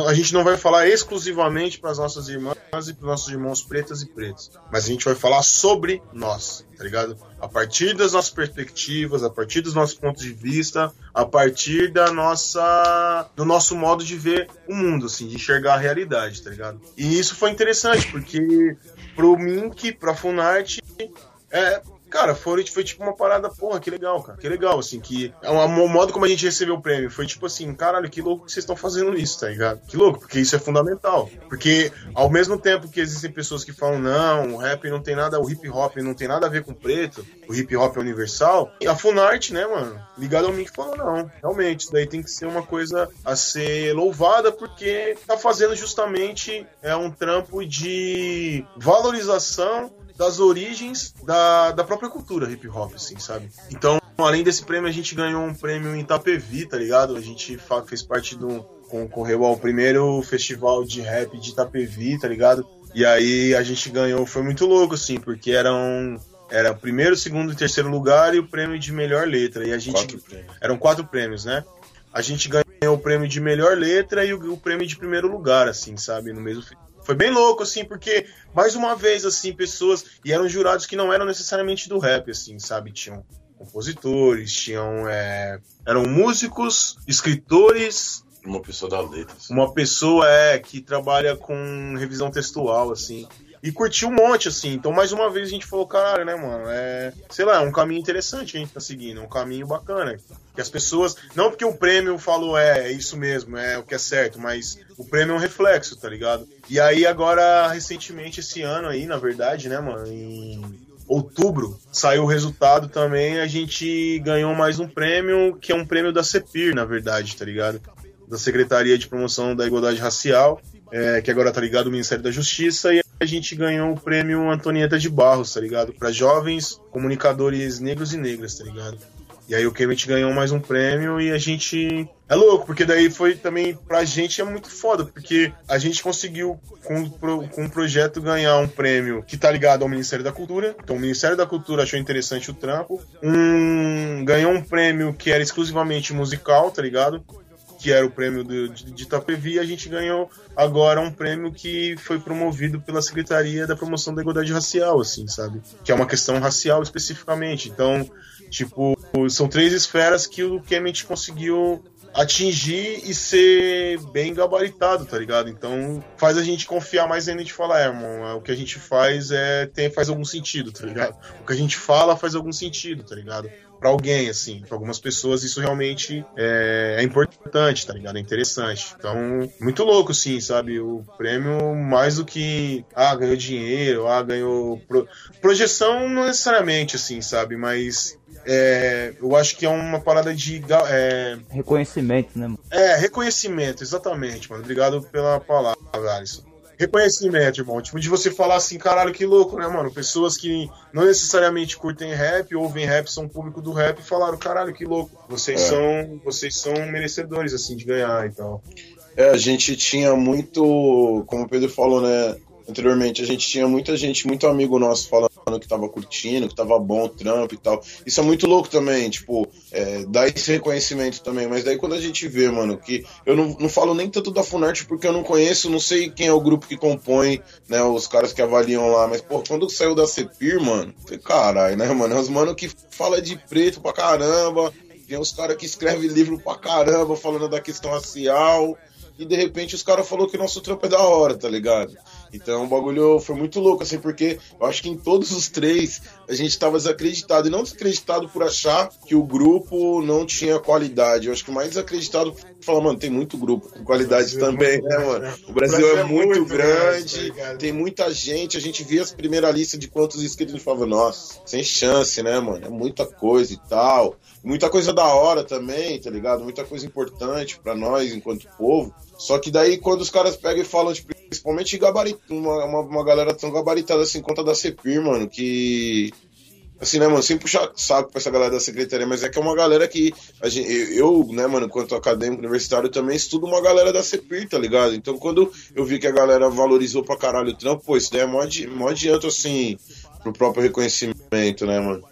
a gente não vai falar exclusivamente para as nossas irmãs e para os nossos irmãos pretas e pretos, mas a gente vai falar sobre nós, tá ligado? A partir das nossas perspectivas, a partir dos nossos pontos de vista, a partir da nossa do nosso modo de ver o mundo, assim, de enxergar a realidade, tá ligado? E isso foi interessante porque pro Mink, pra Funarte, é, Cara, foi, foi tipo uma parada, porra, que legal, cara. Que legal, assim, que. É o modo como a gente recebeu o prêmio foi tipo assim, caralho, que louco que vocês estão fazendo isso, tá ligado? Que louco, porque isso é fundamental. Porque ao mesmo tempo que existem pessoas que falam, não, o rap não tem nada, o hip hop não tem nada a ver com preto, o hip hop é universal, e a Funart, né, mano, ligado ao Mick falou, não, realmente, isso daí tem que ser uma coisa a ser louvada, porque tá fazendo justamente é um trampo de valorização das origens da, da própria cultura hip hop, assim, sabe? Então, além desse prêmio, a gente ganhou um prêmio em Itapevi, tá ligado? A gente fez parte do. concorreu ao primeiro festival de rap de Itapevi, tá ligado? E aí a gente ganhou, foi muito louco, assim, porque eram. Era o primeiro, segundo e terceiro lugar e o prêmio de melhor letra. E a gente. Quatro eram quatro prêmios, né? A gente ganhou o prêmio de melhor letra e o, o prêmio de primeiro lugar, assim, sabe? No mesmo foi bem louco, assim, porque, mais uma vez, assim, pessoas. E eram jurados que não eram necessariamente do rap, assim, sabe? Tinham compositores, tinham. É, eram músicos, escritores. Uma pessoa da letra. Assim. Uma pessoa é que trabalha com revisão textual, assim e curti um monte, assim. Então, mais uma vez, a gente falou, caralho, né, mano? É, sei lá, é um caminho interessante a gente tá seguindo, um caminho bacana. Que as pessoas. Não porque o prêmio falou, é, é isso mesmo, é o que é certo, mas o prêmio é um reflexo, tá ligado? E aí, agora, recentemente, esse ano aí, na verdade, né, mano? Em outubro saiu o resultado também. A gente ganhou mais um prêmio, que é um prêmio da CEPIR, na verdade, tá ligado? Da Secretaria de Promoção da Igualdade Racial é, que agora tá ligado ao Ministério da Justiça, e a gente ganhou o prêmio Antonieta de Barros, tá ligado? Para jovens comunicadores negros e negras, tá ligado? E aí o Kemet ganhou mais um prêmio e a gente. É louco, porque daí foi também. Pra gente é muito foda, porque a gente conseguiu, com, com o projeto, ganhar um prêmio que tá ligado ao Ministério da Cultura. Então o Ministério da Cultura achou interessante o trampo. Um, ganhou um prêmio que era exclusivamente musical, tá ligado? Que era o prêmio de, de Itapevi, a gente ganhou agora um prêmio que foi promovido pela Secretaria da Promoção da Igualdade Racial, assim, sabe? Que é uma questão racial especificamente. Então, tipo, são três esferas que o Kemet conseguiu atingir e ser bem gabaritado, tá ligado? Então faz a gente confiar mais ainda de falar, é, irmão, é, o que a gente faz é tem, faz algum sentido, tá ligado? O que a gente fala faz algum sentido, tá ligado? para alguém, assim. Para algumas pessoas isso realmente é, é, importante, tá ligado? É interessante. Então, muito louco, sim, sabe? O prêmio, mais do que, ah, ganhou dinheiro, ah, ganhou. Pro... Projeção não necessariamente, assim, sabe? Mas é, eu acho que é uma parada de. É, reconhecimento, né, mano? É, reconhecimento, exatamente, mano. Obrigado pela palavra, Alisson. Reconhecimento, irmão. Tipo, de você falar assim, caralho, que louco, né, mano? Pessoas que não necessariamente curtem rap, ouvem rap, são público do rap e falaram, caralho, que louco. Vocês, é. são, vocês são merecedores, assim, de ganhar e tal. É, a gente tinha muito, como o Pedro falou, né? Anteriormente, a gente tinha muita gente, muito amigo nosso falando que tava curtindo, que tava bom o trampo e tal. Isso é muito louco também, tipo, é, dá esse reconhecimento também. Mas daí quando a gente vê, mano, que eu não, não falo nem tanto da Funarte porque eu não conheço, não sei quem é o grupo que compõe, né, os caras que avaliam lá. Mas, pô, quando saiu da Cepir, mano, falei, caralho, né, mano? É os mano que fala de preto pra caramba, tem os caras que escrevem livro pra caramba falando da questão racial e de repente os caras falaram que nosso trampo é da hora, tá ligado? Então o bagulho foi muito louco, assim, porque eu acho que em todos os três a gente tava desacreditado. E não desacreditado por achar que o grupo não tinha qualidade. Eu acho que mais desacreditado por falar, mano, tem muito grupo com qualidade é também, né, mano? O Brasil, o Brasil é, é, muito, muito grande, grande tá tem muita gente. A gente via as primeiras listas de quantos inscritos e falava, nossa, sem chance, né, mano? É muita coisa e tal. Muita coisa da hora também, tá ligado? Muita coisa importante para nós enquanto povo. Só que daí quando os caras pegam e falam, tipo, principalmente gabarito, uma, uma, uma, galera tão gabaritada assim, conta da CEPIR, mano, que. Assim, né, mano, sem puxar saco pra essa galera da secretaria, mas é que é uma galera que. A gente, eu, né, mano, enquanto acadêmico universitário, também estudo uma galera da CEPIR, tá ligado? Então quando eu vi que a galera valorizou pra caralho o trampo, pô, isso daí é mó, mó adianto, assim, pro próprio reconhecimento, né, mano?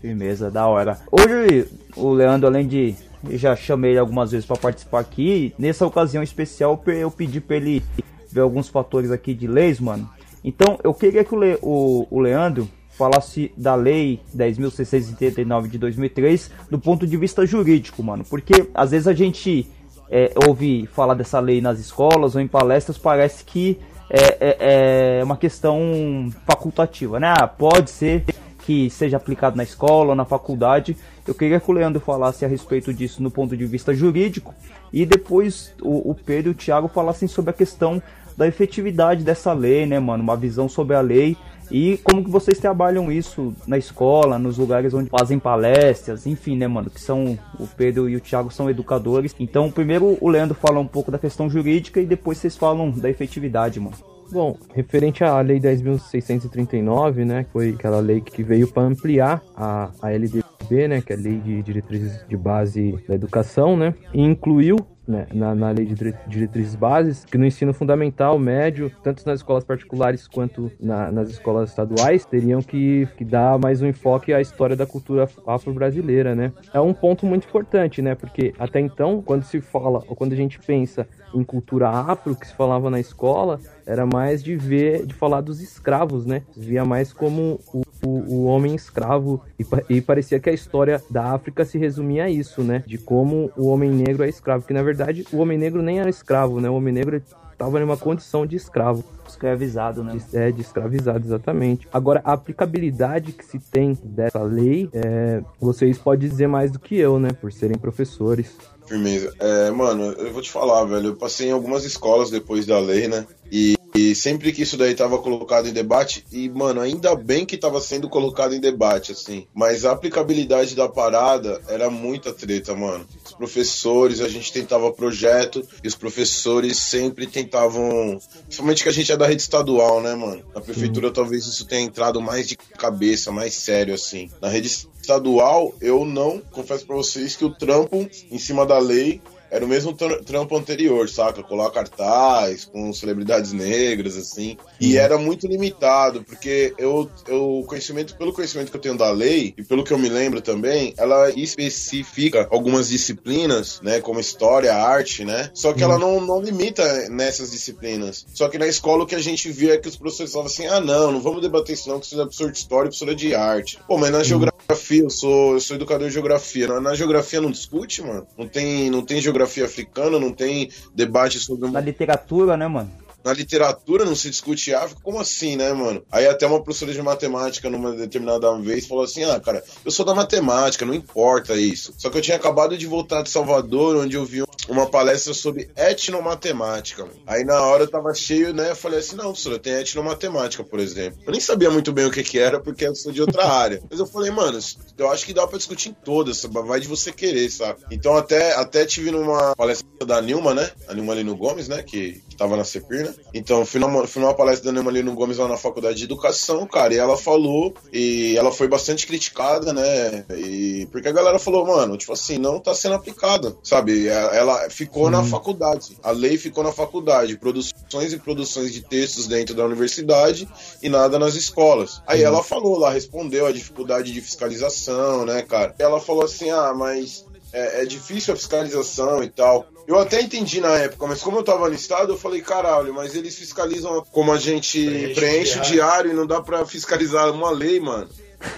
Firmeza, da hora. Hoje, o Leandro, além de eu já chamei ele algumas vezes para participar aqui. Nessa ocasião especial, eu pedi para ele ver alguns fatores aqui de leis, mano. Então, eu queria que o, Le, o, o Leandro falasse da lei 10.689 de 2003 do ponto de vista jurídico, mano. Porque às vezes a gente é, ouve falar dessa lei nas escolas ou em palestras, parece que é, é, é uma questão facultativa, né? Ah, pode ser que seja aplicado na escola na faculdade. Eu queria que o Leandro falasse a respeito disso no ponto de vista jurídico e depois o, o Pedro e o Thiago falassem sobre a questão da efetividade dessa lei, né, mano? Uma visão sobre a lei e como que vocês trabalham isso na escola, nos lugares onde fazem palestras, enfim, né, mano? Que são o Pedro e o Thiago são educadores. Então, primeiro o Leandro fala um pouco da questão jurídica e depois vocês falam da efetividade, mano. Bom, referente à Lei 10.639, né, foi aquela lei que veio para ampliar a, a LDB, né, que é a Lei de Diretrizes de Base da Educação, né, e incluiu né, na, na, lei de diretrizes bases, que no ensino fundamental, médio, tanto nas escolas particulares quanto na, nas escolas estaduais, teriam que, que, dar mais um enfoque à história da cultura afro-brasileira, né? É um ponto muito importante, né? Porque até então, quando se fala, ou quando a gente pensa em cultura afro, que se falava na escola, era mais de ver, de falar dos escravos, né? Via mais como o, o, o homem escravo e, e, parecia que a história da África se resumia a isso, né? De como o homem negro é escravo, que na verdade o homem negro nem era escravo, né? O homem negro estava em uma condição de escravo. Escravizado, né? É, de escravizado, exatamente. Agora, a aplicabilidade que se tem dessa lei, é, vocês podem dizer mais do que eu, né? Por serem professores. Firmeza. É, mano, eu vou te falar, velho. Eu passei em algumas escolas depois da lei, né? E, e, sempre que isso daí tava colocado em debate, e, mano, ainda bem que tava sendo colocado em debate, assim. Mas a aplicabilidade da parada era muita treta, mano. Professores, a gente tentava projeto, e os professores sempre tentavam. Principalmente que a gente é da rede estadual, né, mano? Na prefeitura uhum. talvez isso tenha entrado mais de cabeça, mais sério, assim. Na rede estadual, eu não confesso para vocês que o trampo em cima da lei era o mesmo trampo anterior, saca? Colar cartaz com celebridades negras, assim. E era muito limitado, porque eu, eu conhecimento, pelo conhecimento que eu tenho da lei, e pelo que eu me lembro também, ela especifica algumas disciplinas, né? Como história, arte, né? Só que ela não, não limita nessas disciplinas. Só que na escola o que a gente via é que os professores falavam assim: ah, não, não vamos debater isso, não, que você é professor de história e professora de arte. Pô, mas na geografia, eu sou, eu sou educador de geografia. Na, na geografia não discute, mano. Não tem, não tem geografia africana, não tem debate sobre. Na literatura, né, mano? Na literatura não se discute África, como assim, né, mano? Aí até uma professora de matemática, numa determinada vez, falou assim: ah, cara, eu sou da matemática, não importa isso. Só que eu tinha acabado de voltar de Salvador, onde eu vi uma palestra sobre etnomatemática. Aí na hora eu tava cheio, né? Eu falei assim: não, professor, tem etnomatemática, por exemplo. Eu nem sabia muito bem o que, que era, porque eu sou de outra área. Mas eu falei, mano, eu acho que dá pra discutir em todas, vai de você querer, sabe? Então até, até tive numa palestra da Nilma, né? A Nilma Lino Gomes, né? Que, que tava na CEPIR, né? Então fui numa, fui numa palestra da Lino Gomes lá na Faculdade de Educação, cara, e ela falou, e ela foi bastante criticada, né? E porque a galera falou, mano, tipo assim, não tá sendo aplicada, sabe? Ela ficou na faculdade, a lei ficou na faculdade, produções e produções de textos dentro da universidade e nada nas escolas. Aí ela falou lá, respondeu a dificuldade de fiscalização, né, cara? Ela falou assim, ah, mas é, é, difícil a fiscalização e tal. Eu até entendi na época, mas como eu tava no estado, eu falei, caralho, mas eles fiscalizam como a gente preenche, preenche o diário e não dá pra fiscalizar uma lei, mano.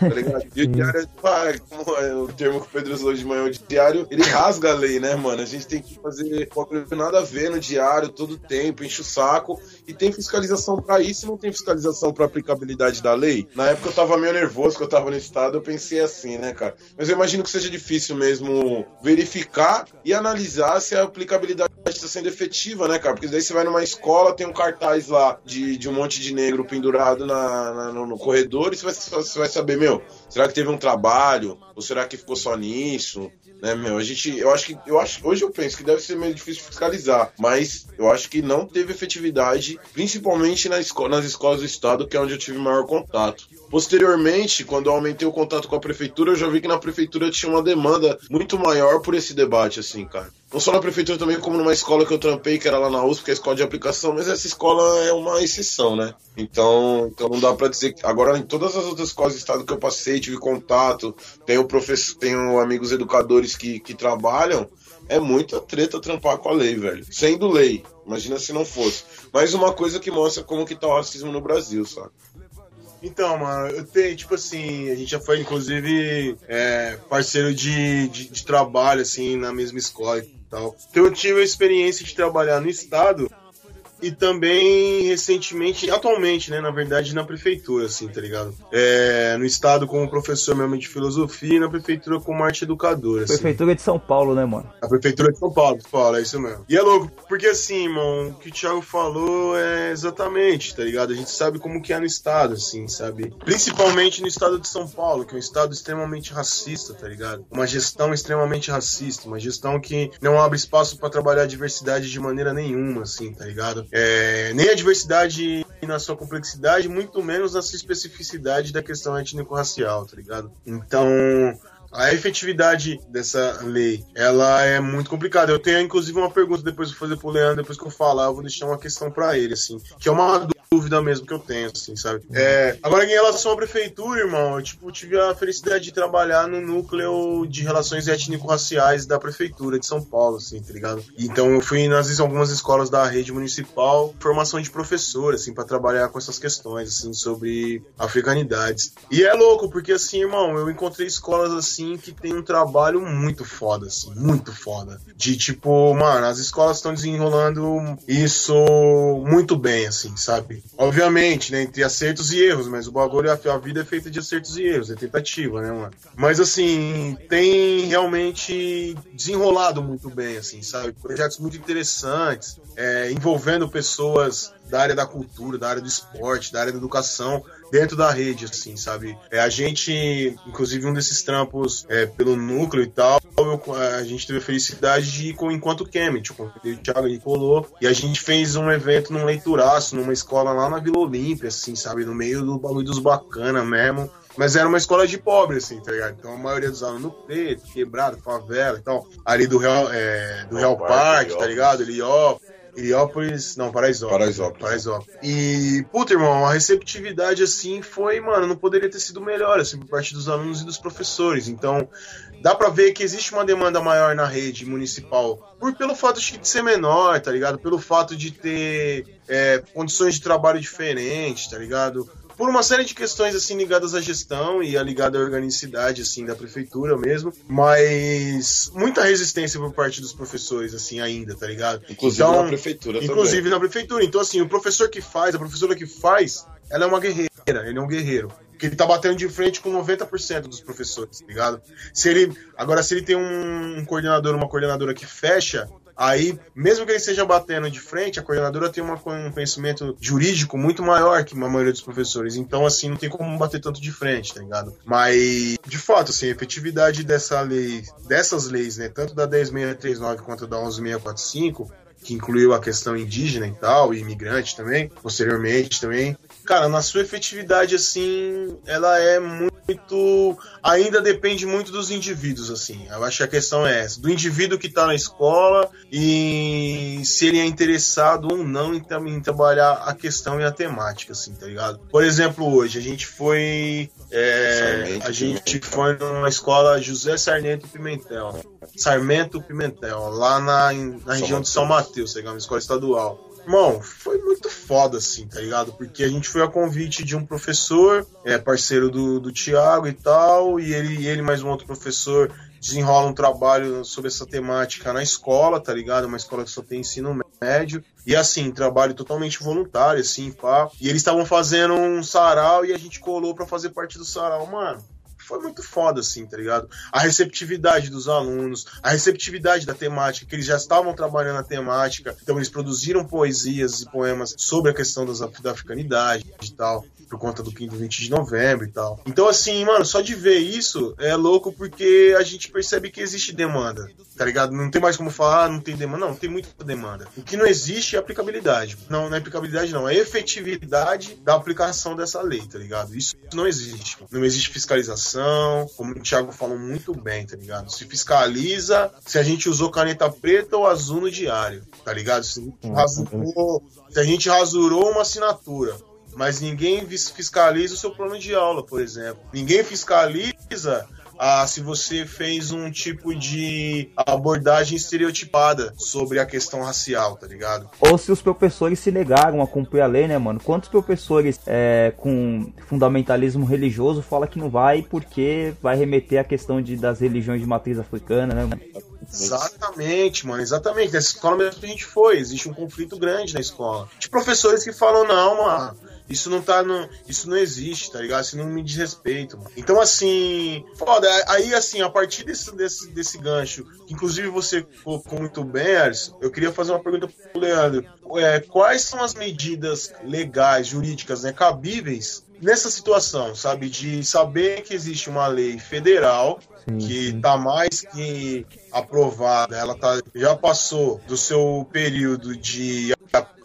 Tá ligado? E o diário, pá, como é o termo que o Pedro usou de manhã, o diário, ele rasga a lei, né, mano? A gente tem que fazer nada a ver no diário todo tempo, enche o saco. E tem fiscalização para isso, não tem fiscalização para aplicabilidade da lei. Na época eu tava meio nervoso, que eu tava no estado, eu pensei assim, né, cara? Mas eu imagino que seja difícil mesmo verificar e analisar se a aplicabilidade está sendo efetiva, né, cara? Porque daí você vai numa escola, tem um cartaz lá de, de um monte de negro pendurado na, na no, no, corredor e você vai, você vai saber, meu, será que teve um trabalho? Ou será que ficou só nisso? Né, meu? A gente, eu acho que, eu acho, hoje eu penso que deve ser meio difícil fiscalizar, mas eu acho que não teve efetividade, principalmente na esco nas escolas do estado, que é onde eu tive maior contato. Posteriormente, quando eu aumentei o contato com a prefeitura, eu já vi que na prefeitura tinha uma demanda muito maior por esse debate, assim, cara. Não só na prefeitura também, como numa escola que eu trampei, que era lá na USP, que é a escola de aplicação, mas essa escola é uma exceção, né? Então, então não dá para dizer que. Agora, em todas as outras escolas do estado que eu passei, tive contato, tenho, professor, tenho amigos educadores que, que trabalham, é muita treta trampar com a lei, velho. Sendo lei. Imagina se não fosse. Mais uma coisa que mostra como que tá o racismo no Brasil, sabe? Então, mano, eu tenho, tipo assim, a gente já foi, inclusive, é, parceiro de, de, de, trabalho, assim, na mesma escola e tal. Então eu tive a experiência de trabalhar no estado e também recentemente, atualmente, né, na verdade, na prefeitura, assim, tá ligado? É, no estado como professor mesmo de filosofia e na prefeitura como arte educadora. Assim. Prefeitura de São Paulo, né, mano? A prefeitura de São Paulo, Paulo, é isso mesmo. E é louco, porque assim, irmão, o que o Thiago falou é exatamente, tá ligado? A gente sabe como que é no estado, assim, sabe? Principalmente no estado de São Paulo, que é um estado extremamente racista, tá ligado? Uma gestão extremamente racista, uma gestão que não abre espaço para trabalhar a diversidade de maneira nenhuma, assim, tá ligado? É, nem a diversidade na sua complexidade, muito menos na sua especificidade da questão étnico-racial, tá ligado? Então, a efetividade dessa lei, ela é muito complicada. Eu tenho, inclusive, uma pergunta depois de fazer pro Leandro, depois que eu falar, eu vou deixar uma questão para ele, assim, que é uma dúvida mesmo que eu tenho, assim, sabe? É, agora, em relação à prefeitura, irmão, eu, tipo, tive a felicidade de trabalhar no núcleo de relações étnico-raciais da prefeitura de São Paulo, assim, tá ligado? Então, eu fui nas algumas escolas da rede municipal, formação de professor, assim, para trabalhar com essas questões, assim, sobre africanidades. E é louco, porque, assim, irmão, eu encontrei escolas, assim, que tem um trabalho muito foda, assim, muito foda. De, tipo, mano, as escolas estão desenrolando isso muito bem, assim, sabe? Obviamente, né? Entre acertos e erros, mas o bagulho, a, vida é feita de acertos e erros, é tentativa, né, mano? Mas assim, tem realmente desenrolado muito bem, assim, sabe? Projetos muito interessantes, é, envolvendo pessoas da área da cultura, da área do esporte, da área da educação, dentro da rede, assim, sabe? É, a gente, inclusive, um desses trampos é, pelo núcleo e tal, eu, a gente teve a felicidade de ir com, enquanto Kemet, o Thiago ele colou, e a gente fez um evento num leituraço, numa escola lá na Vila Olímpia, assim, sabe? No meio do bagulho dos bacana mesmo. Mas era uma escola de pobre, assim, tá ligado? Então a maioria dos alunos preto, quebrado, favela e tal. Ali do Real, é, do Real Park, tá ligado? Heliópolis. Heliópolis, não, Paraisópolis. Paraisópolis. Paraisópolis. E, puta, irmão, a receptividade, assim, foi, mano, não poderia ter sido melhor, assim, por parte dos alunos e dos professores. Então, dá para ver que existe uma demanda maior na rede municipal, por pelo fato de ser menor, tá ligado? Pelo fato de ter é, condições de trabalho diferentes, tá ligado? Por uma série de questões assim ligadas à gestão e a ligada à organicidade assim da prefeitura mesmo, mas muita resistência por parte dos professores assim ainda, tá ligado? Inclusive então, na prefeitura Inclusive também. na prefeitura. Então assim, o professor que faz, a professora que faz, ela é uma guerreira, ele é um guerreiro. Que ele tá batendo de frente com 90% dos professores, tá ligado? Se ele, agora se ele tem um coordenador, uma coordenadora que fecha, Aí, mesmo que ele esteja batendo de frente, a coordenadora tem uma, um conhecimento jurídico muito maior que a maioria dos professores. Então, assim, não tem como bater tanto de frente, tá ligado? Mas, de fato, assim, a efetividade dessa lei, dessas leis, né, tanto da 10639 quanto da 11645, que incluiu a questão indígena e tal, e imigrante também, posteriormente também. Cara, na sua efetividade, assim, ela é muito. Ainda depende muito dos indivíduos, assim. Eu acho que a questão é essa: do indivíduo que tá na escola e se ele é interessado ou não em, em trabalhar a questão e a temática, assim, tá ligado? Por exemplo, hoje a gente foi. É, a gente foi numa escola José Sarnento Pimentel. Sarmento Pimentel, lá na, na região de São Mateus, tá ligado? Uma escola estadual. Irmão, foi muito foda, assim, tá ligado? Porque a gente foi a convite de um professor, é, parceiro do, do Tiago e tal, e ele, ele mais um outro professor desenrola um trabalho sobre essa temática na escola, tá ligado? Uma escola que só tem ensino médio. E assim, trabalho totalmente voluntário, assim, pá. E eles estavam fazendo um sarau e a gente colou para fazer parte do sarau, mano foi muito foda, assim, tá ligado? A receptividade dos alunos, a receptividade da temática, que eles já estavam trabalhando a temática, então eles produziram poesias e poemas sobre a questão das, da africanidade e tal por conta do 15 20 de novembro e tal. Então, assim, mano, só de ver isso é louco porque a gente percebe que existe demanda, tá ligado? Não tem mais como falar, ah, não tem demanda. Não, tem muita demanda. O que não existe é aplicabilidade. Não, não é aplicabilidade, não. É efetividade da aplicação dessa lei, tá ligado? Isso não existe. Não existe fiscalização, como o Thiago falou muito bem, tá ligado? Se fiscaliza se a gente usou caneta preta ou azul no diário, tá ligado? Se a gente rasurou, se a gente rasurou uma assinatura mas ninguém fiscaliza o seu plano de aula, por exemplo. Ninguém fiscaliza ah, se você fez um tipo de abordagem estereotipada sobre a questão racial, tá ligado? Ou se os professores se negaram a cumprir a lei, né, mano? Quantos professores é, com fundamentalismo religioso fala que não vai porque vai remeter à questão de, das religiões de matriz africana, né, mano? Exatamente, mano, exatamente. Nessa escola mesmo que a gente foi, existe um conflito grande na escola. De professores que falam, não, mano isso não tá no. Isso não existe, tá ligado? Isso não me diz respeito, mano. Então, assim, foda. Aí, assim, a partir desse, desse, desse gancho, que inclusive você colocou muito bem, Alisson, eu queria fazer uma pergunta pro Leandro. É, quais são as medidas legais, jurídicas, né, cabíveis nessa situação, sabe? De saber que existe uma lei federal sim, que sim. tá mais que aprovada, ela tá, já passou do seu período de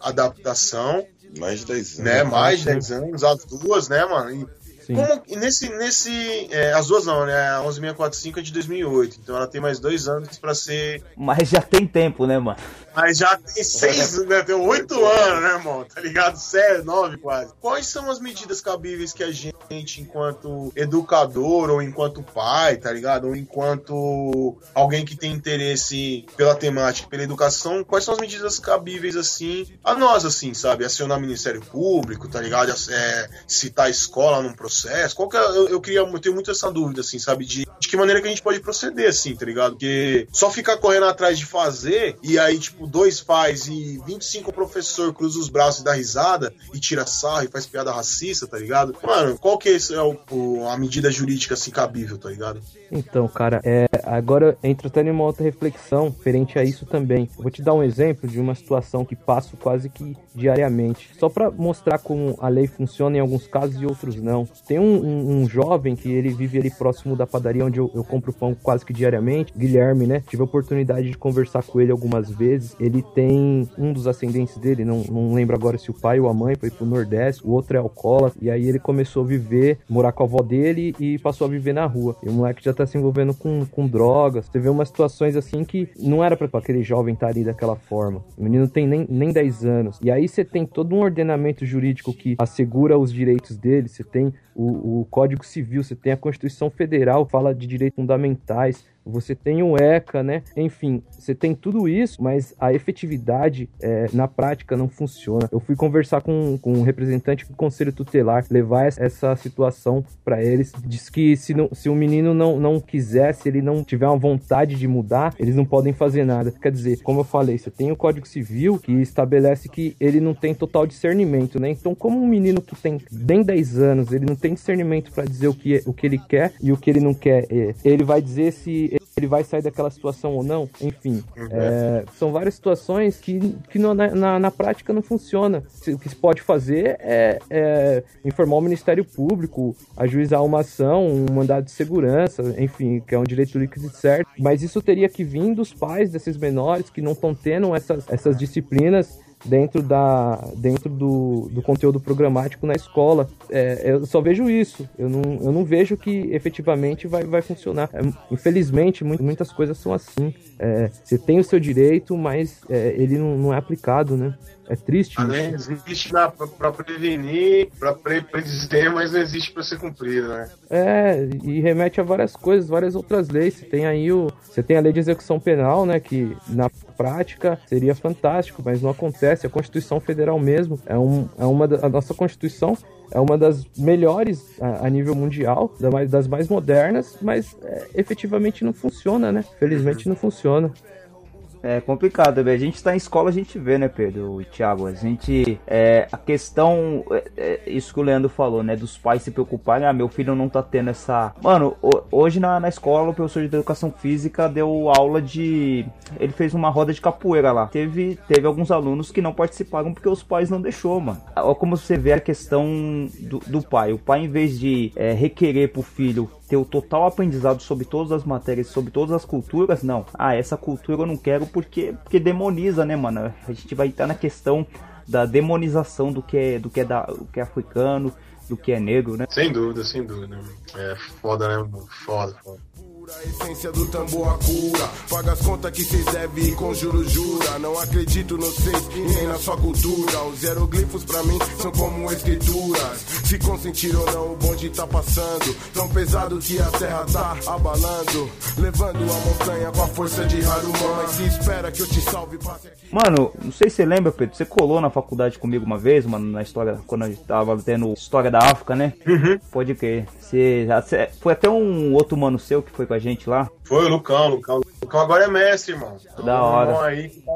adaptação mais de 10 anos. Né? Mais de 10 anos, as duas, né, mano? E como, nesse, nesse é, as duas não, né? A 11645 é de 2008, então ela tem mais dois anos para ser. Mas já tem tempo, né, mano? Mas já tem seis, né? Tem oito anos, né, irmão? Tá ligado? Sério, nove quase. Quais são as medidas cabíveis que a gente, enquanto educador, ou enquanto pai, tá ligado? Ou enquanto alguém que tem interesse pela temática, pela educação, quais são as medidas cabíveis, assim, a nós, assim, sabe? Acionar o Ministério Público, tá ligado? É, citar a escola num processo. Qual que é, eu, eu queria, eu tenho muito essa dúvida, assim, sabe? De, de que maneira que a gente pode proceder, assim, tá ligado? Porque só ficar correndo atrás de fazer e aí, tipo, dois faz e 25 professor cruza os braços e dá risada e tira sarro e faz piada racista, tá ligado? Mano, qual que é, é o, o, a medida jurídica assim cabível, tá ligado? Então, cara, é, agora entra até em uma outra reflexão referente a isso também. Eu vou te dar um exemplo de uma situação que passo quase que diariamente, só para mostrar como a lei funciona em alguns casos e outros não. Tem um, um, um jovem que ele vive ali próximo da padaria onde eu, eu compro pão quase que diariamente, Guilherme, né? Tive a oportunidade de conversar com ele algumas vezes ele tem um dos ascendentes dele, não, não lembro agora se o pai ou a mãe foi pro Nordeste, o outro é alcoólatra, e aí ele começou a viver, morar com a avó dele e passou a viver na rua. E o moleque já tá se envolvendo com, com drogas. Você vê umas situações assim que não era para aquele jovem estar tá ali daquela forma. O menino tem nem, nem 10 anos. E aí você tem todo um ordenamento jurídico que assegura os direitos dele, você tem o, o Código Civil, você tem a Constituição Federal, fala de direitos fundamentais, você tem o ECA, né? Enfim, você tem tudo isso, mas a efetividade é, na prática não funciona. Eu fui conversar com, com um representante do Conselho Tutelar, levar essa situação para eles. Diz que se, não, se o menino não, não quiser, se ele não tiver uma vontade de mudar, eles não podem fazer nada. Quer dizer, como eu falei, você tem o Código Civil que estabelece que ele não tem total discernimento, né? Então, como um menino que tem bem 10 anos, ele não tem discernimento para dizer o que, o que ele quer e o que ele não quer, é, ele vai dizer se ele vai sair daquela situação ou não, enfim. É, são várias situações que, que no- na, na, prática não funciona. O que se pode fazer é, é informar o Ministério Público, ajuizar uma ação, um mandado de segurança, enfim, que é um direito líquido e certo. Mas isso teria que vir dos pais desses menores que não estão tendo essas, essas disciplinas dentro, da, dentro do, do conteúdo programático na escola. É, eu só vejo isso. Eu não, eu não vejo que efetivamente vai, vai funcionar. É, infelizmente, mu- muitas coisas são assim. É, você tem o seu direito, mas é, ele não, não é aplicado, né? É triste A lei isso. existe pra prevenir, pra pre- predizer, mas não existe pra ser cumprida, né? É, e remete a várias coisas, várias outras leis. Você tem aí o. Você tem a lei de execução penal, né? Que na prática seria fantástico, mas não acontece. A Constituição Federal mesmo é, um, é uma da, a nossa Constituição é uma das melhores a, a nível mundial, da mais- das mais modernas, mas é, efetivamente não funciona, né? Felizmente não funciona. É complicado. A gente tá em escola, a gente vê, né, Pedro e Thiago? A gente. É, a questão. É, é, isso que o Leandro falou, né? Dos pais se preocuparem. Ah, meu filho não tá tendo essa. Mano, ho- hoje na, na escola, o professor de educação física deu aula de. Ele fez uma roda de capoeira lá. Teve, teve alguns alunos que não participaram porque os pais não deixou, mano. Olha como você vê a questão do, do pai. O pai, em vez de é, requerer pro filho ter o total aprendizado sobre todas as matérias, sobre todas as culturas, não. Ah, essa cultura eu não quero porque, porque demoniza, né, mano? A gente vai estar na questão da demonização do que é, do que é, da, do que é africano, do que é negro, né? Sem dúvida, sem dúvida. É foda, né? Foda, foda. A essência do tambor a cura. Paga as contas que cês devem e com juros jura. Não acredito no cês e nem na sua cultura. Os hieroglifos pra mim são como escrituras. Se consentir ou não, o bonde tá passando. Tão pesado que a terra tá abalando. Levando a montanha com a força de Haruman. Mas se espera que eu te salve, passe aqui. Mano, não sei se você lembra, Pedro, você colou na faculdade comigo uma vez, mano, na história, quando a gente tava tendo História da África, né? Pode crer. Você, foi até um outro mano seu que foi com a gente lá. Foi o Lucão, Lucão. O Lucão agora é mestre, irmão. Da hora. Aí tá,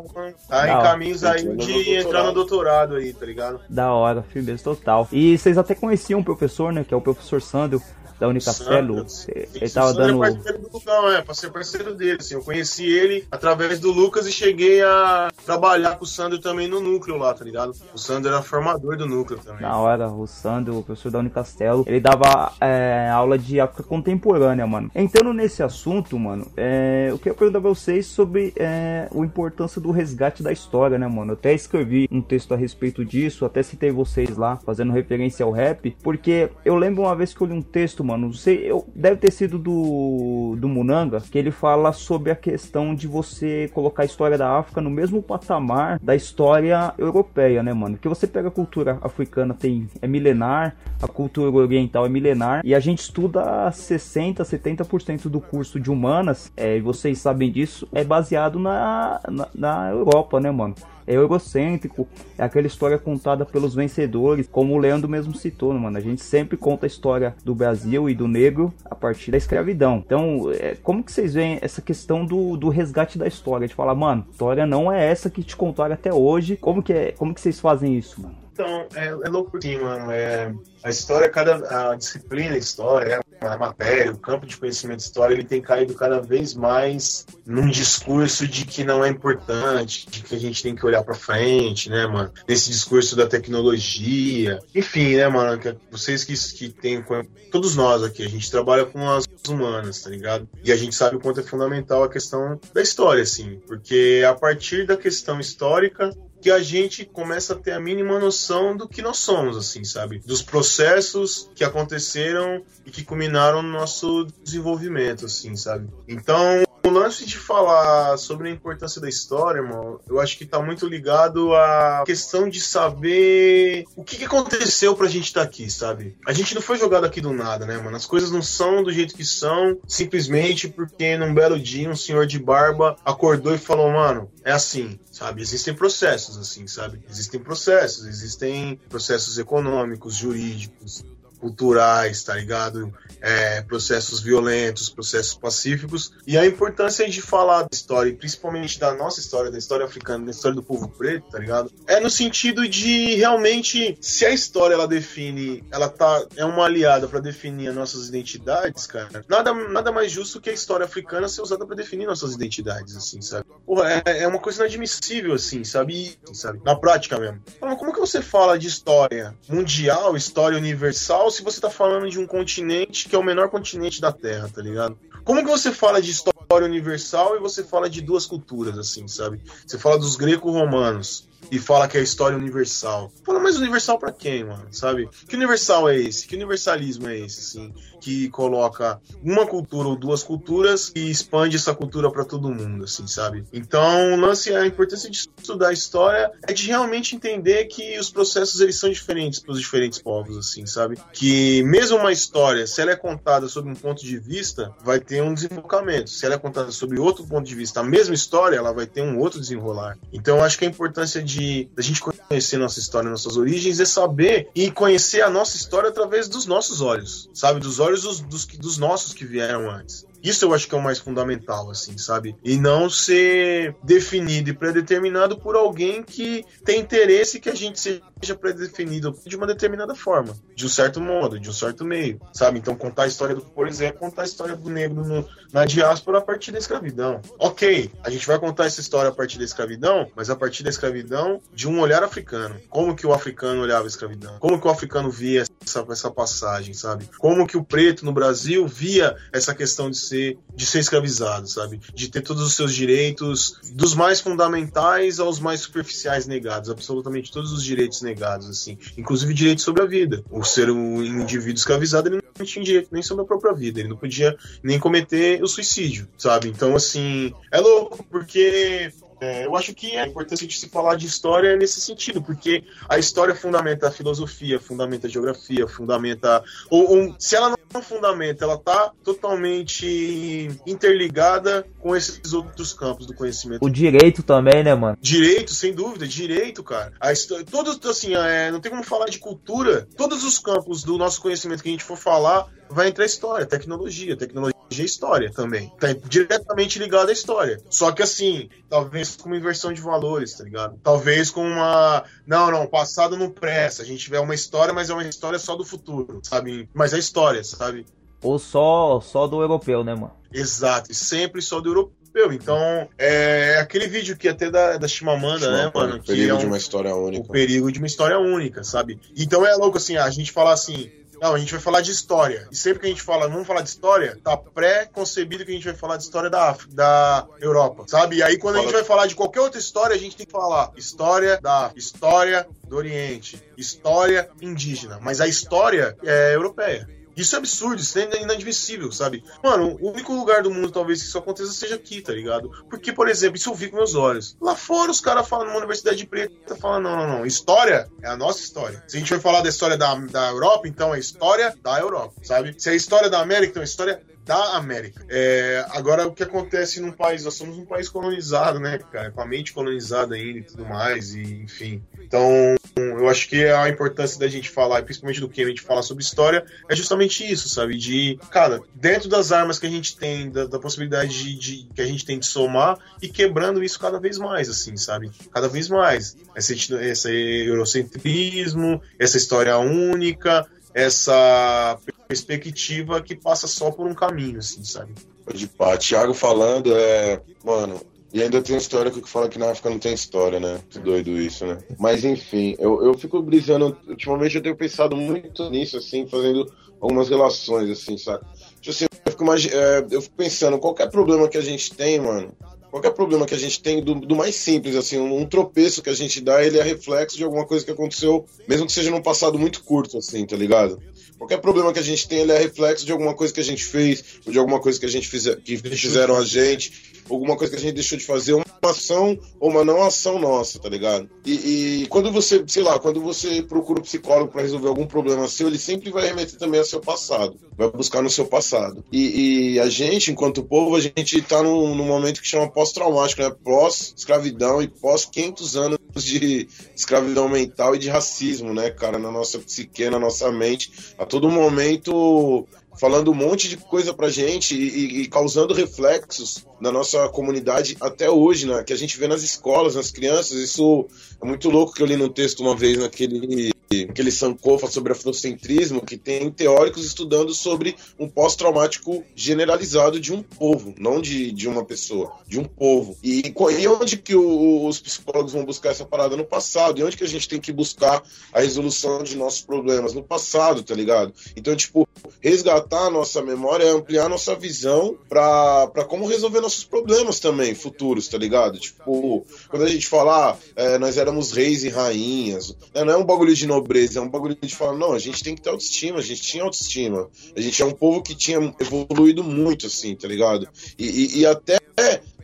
tá Da em hora. caminhos aí de entrar no doutorado aí, tá ligado? Da hora, firmeza total. E vocês até conheciam um professor, né? Que é o professor Sandro, da Unicastelo. Ele tava O Sandro dando. é parceiro do Lucão, é, pra ser parceiro dele. Assim, eu conheci ele através do Lucas e cheguei a trabalhar com o Sandro também no núcleo lá, tá ligado? O Sandro era formador do núcleo também. Na hora, o Sandro, o professor da Unicastelo, ele dava é, aula de África contemporânea, mano. Entrando nesse assunto, mano, é, eu queria perguntar pra vocês sobre é, a importância do resgate da história, né, mano? Eu até escrevi um texto a respeito disso, até citei vocês lá, fazendo referência ao rap, porque eu lembro uma vez que eu li um texto, mano, não sei, eu, deve ter sido do, do Munanga, que ele fala sobre a questão de você colocar a história da África no mesmo patamar da história europeia, né, mano? Porque você pega a cultura africana, tem é milenar, a cultura oriental é milenar, e a gente estuda 60, 70% do curso de humanas, é, e vocês sabem disso, é baseado na, na, na Europa, né, mano? é eurocêntrico, é aquela história contada pelos vencedores, como o Leandro mesmo citou, mano. A gente sempre conta a história do Brasil e do negro a partir da escravidão. Então, é, como que vocês veem essa questão do, do resgate da história? De falar, mano, história não é essa que te contaram até hoje. Como que, é, como que vocês fazem isso, mano? Então, é, é louco sim, mano. É, a história, cada a disciplina, a história, a matéria, o campo de conhecimento de história, ele tem caído cada vez mais num discurso de que não é importante, de que a gente tem que olhar pra frente, né, mano? Nesse discurso da tecnologia. Enfim, né, mano? Que vocês que, que têm. Todos nós aqui, a gente trabalha com as humanas, tá ligado? E a gente sabe o quanto é fundamental a questão da história, assim. Porque a partir da questão histórica, que a gente começa a ter a mínima noção do que nós somos, assim, sabe? Dos processos que aconteceram e que culminaram no nosso desenvolvimento, assim, sabe? Então, lance de falar sobre a importância da história, irmão, eu acho que tá muito ligado à questão de saber o que, que aconteceu pra gente estar tá aqui, sabe? A gente não foi jogado aqui do nada, né, mano? As coisas não são do jeito que são, simplesmente porque num belo dia um senhor de barba acordou e falou, mano, é assim, sabe? Existem processos, assim, sabe? Existem processos, existem processos econômicos, jurídicos, culturais, tá ligado? É, processos violentos, processos pacíficos, e a importância de falar da história, principalmente da nossa história, da história africana, da história do povo preto, tá ligado? É no sentido de realmente, se a história ela define, ela tá, é uma aliada para definir as nossas identidades, cara, nada, nada mais justo que a história africana ser usada para definir nossas identidades, assim, sabe? Porra, é, é uma coisa inadmissível, assim, sabe? E, sabe? Na prática mesmo. Como que você fala de história mundial, história universal, se você tá falando de um continente que é o menor continente da Terra, tá ligado? Como que você fala de história universal e você fala de duas culturas, assim, sabe? Você fala dos greco-romanos e fala que é história universal. Fala, mas universal para quem, mano? Sabe? Que universal é esse? Que universalismo é esse, assim? Que coloca uma cultura ou duas culturas e expande essa cultura para todo mundo, assim, sabe? Então, o lance, a importância de estudar a história é de realmente entender que os processos eles são diferentes para os diferentes povos, assim, sabe? Que mesmo uma história, se ela é contada sob um ponto de vista, vai ter um desenvolvimento. Se ela é contada sob outro ponto de vista, a mesma história, ela vai ter um outro desenrolar. Então, acho que a importância de de a gente conhecer nossa história, nossas origens, é saber e conhecer a nossa história através dos nossos olhos, sabe? Dos olhos dos, dos, dos nossos que vieram antes. Isso eu acho que é o mais fundamental, assim, sabe? E não ser definido e predeterminado por alguém que tem interesse que a gente seja predefinido de uma determinada forma, de um certo modo, de um certo meio, sabe? Então, contar a história do, por exemplo, contar a história do negro no, na diáspora a partir da escravidão. Ok, a gente vai contar essa história a partir da escravidão, mas a partir da escravidão de um olhar africano. Como que o africano olhava a escravidão? Como que o africano via essa, essa passagem, sabe? Como que o preto no Brasil via essa questão de ser ser, de ser escravizado, sabe? De ter todos os seus direitos, dos mais fundamentais aos mais superficiais negados, absolutamente todos os direitos negados, assim, inclusive direito sobre a vida. O ser um indivíduo escravizado, ele não tinha direito nem sobre a própria vida, ele não podia nem cometer o suicídio, sabe? Então, assim, é louco, porque é, eu acho que é importante se falar de história nesse sentido, porque a história fundamenta a filosofia, fundamenta a geografia, fundamenta. Ou, ou se ela não fundamenta, ela está totalmente interligada com esses outros campos do conhecimento. O direito também, né, mano? Direito, sem dúvida, direito, cara. A história, todos, assim, é, não tem como falar de cultura. Todos os campos do nosso conhecimento que a gente for falar vai entrar história, tecnologia, tecnologia e história também. Tá diretamente ligado à história. Só que assim, talvez com uma inversão de valores, tá ligado? Talvez com uma. Não, não, o passado não presta. A gente vê uma história, mas é uma história só do futuro, sabe? Mas é história, sabe? Ou só, só do europeu, né, mano? Exato, e sempre só do europeu. Então, é aquele vídeo que até da, da Chimamanda, né, mano? O perigo é um, de uma história única. O perigo de uma história única, sabe? Então é louco assim, a gente fala assim, não, a gente vai falar de história. E sempre que a gente fala, vamos falar de história, tá pré-concebido que a gente vai falar de história da África, da Europa, sabe? E aí quando a gente vai falar de qualquer outra história, a gente tem que falar história da história do Oriente, história indígena. Mas a história é europeia. Isso é absurdo, isso é inadmissível, sabe? Mano, o único lugar do mundo talvez que isso aconteça seja aqui, tá ligado? Porque, por exemplo, isso eu vi com meus olhos. Lá fora os caras falam numa universidade preta, falam, não, não, não, história é a nossa história. Se a gente vai falar da história da, da Europa, então é história da Europa, sabe? Se é a história da América, então é história da América. É, agora, o que acontece num país, nós somos um país colonizado, né, cara, com a mente colonizada ainda e tudo mais, e enfim. Então, eu acho que a importância da gente falar, principalmente do que a gente fala sobre história, é justamente isso, sabe? De, cara, dentro das armas que a gente tem, da, da possibilidade de, de, que a gente tem de somar e quebrando isso cada vez mais, assim, sabe? Cada vez mais. Esse, esse eurocentrismo, essa história única, essa perspectiva que passa só por um caminho, assim, sabe? De pá, Thiago falando, é. Mano, e ainda tem história que fala que na África não tem história, né? Que doido isso, né? Mas enfim, eu, eu fico brisando. Ultimamente eu tenho pensado muito nisso, assim, fazendo algumas relações, assim, sabe? Tipo assim, eu fico, é, eu fico pensando, qualquer problema que a gente tem, mano, qualquer problema que a gente tem, do, do, mais simples, assim, um, um, tropeço que a gente dá, ele é reflexo de alguma coisa que aconteceu, mesmo que seja num passado muito curto, assim, tá ligado? Qualquer problema que a gente tem, ele é reflexo de alguma coisa que a gente fez, ou de alguma coisa que a gente fizer, que fizeram a gente, alguma coisa que a gente deixou de fazer, uma ação ou uma não ação nossa, tá ligado? E, e quando você, sei lá, quando você procura um psicólogo para resolver algum problema seu, ele sempre vai remeter também ao seu passado, vai buscar no seu passado. E, e a gente, enquanto povo, a gente tá num, num momento que chama pós-traumático, né? Pós-escravidão e pós-500 anos de escravidão mental e de racismo, né, cara, na nossa psique, na nossa mente, a todo momento falando um monte de coisa pra gente e, e, causando reflexos na nossa comunidade até hoje, né? Que a gente vê nas escolas, nas crianças. Isso é muito louco que eu li num texto uma vez naquele aquele Sankofa sobre afrocentrismo, que tem teóricos estudando sobre um pós-traumático generalizado de um povo, não de, de uma pessoa, de um povo. E, e onde que o, os psicólogos vão buscar essa parada? No passado. E onde que a gente tem que buscar a resolução de nossos problemas? No passado, tá ligado? Então, tipo, resgatar a nossa memória é ampliar nossa visão para como resolver nossos problemas também, futuros, tá ligado? Tipo, quando a gente falar, ah, é, nós éramos reis e rainhas, né? não é um bagulho de nobreza, é um bagulho de falar, não, a gente tem que ter autoestima, a gente tinha autoestima. A gente é um povo que tinha evoluído muito, assim, tá ligado? E, e, e até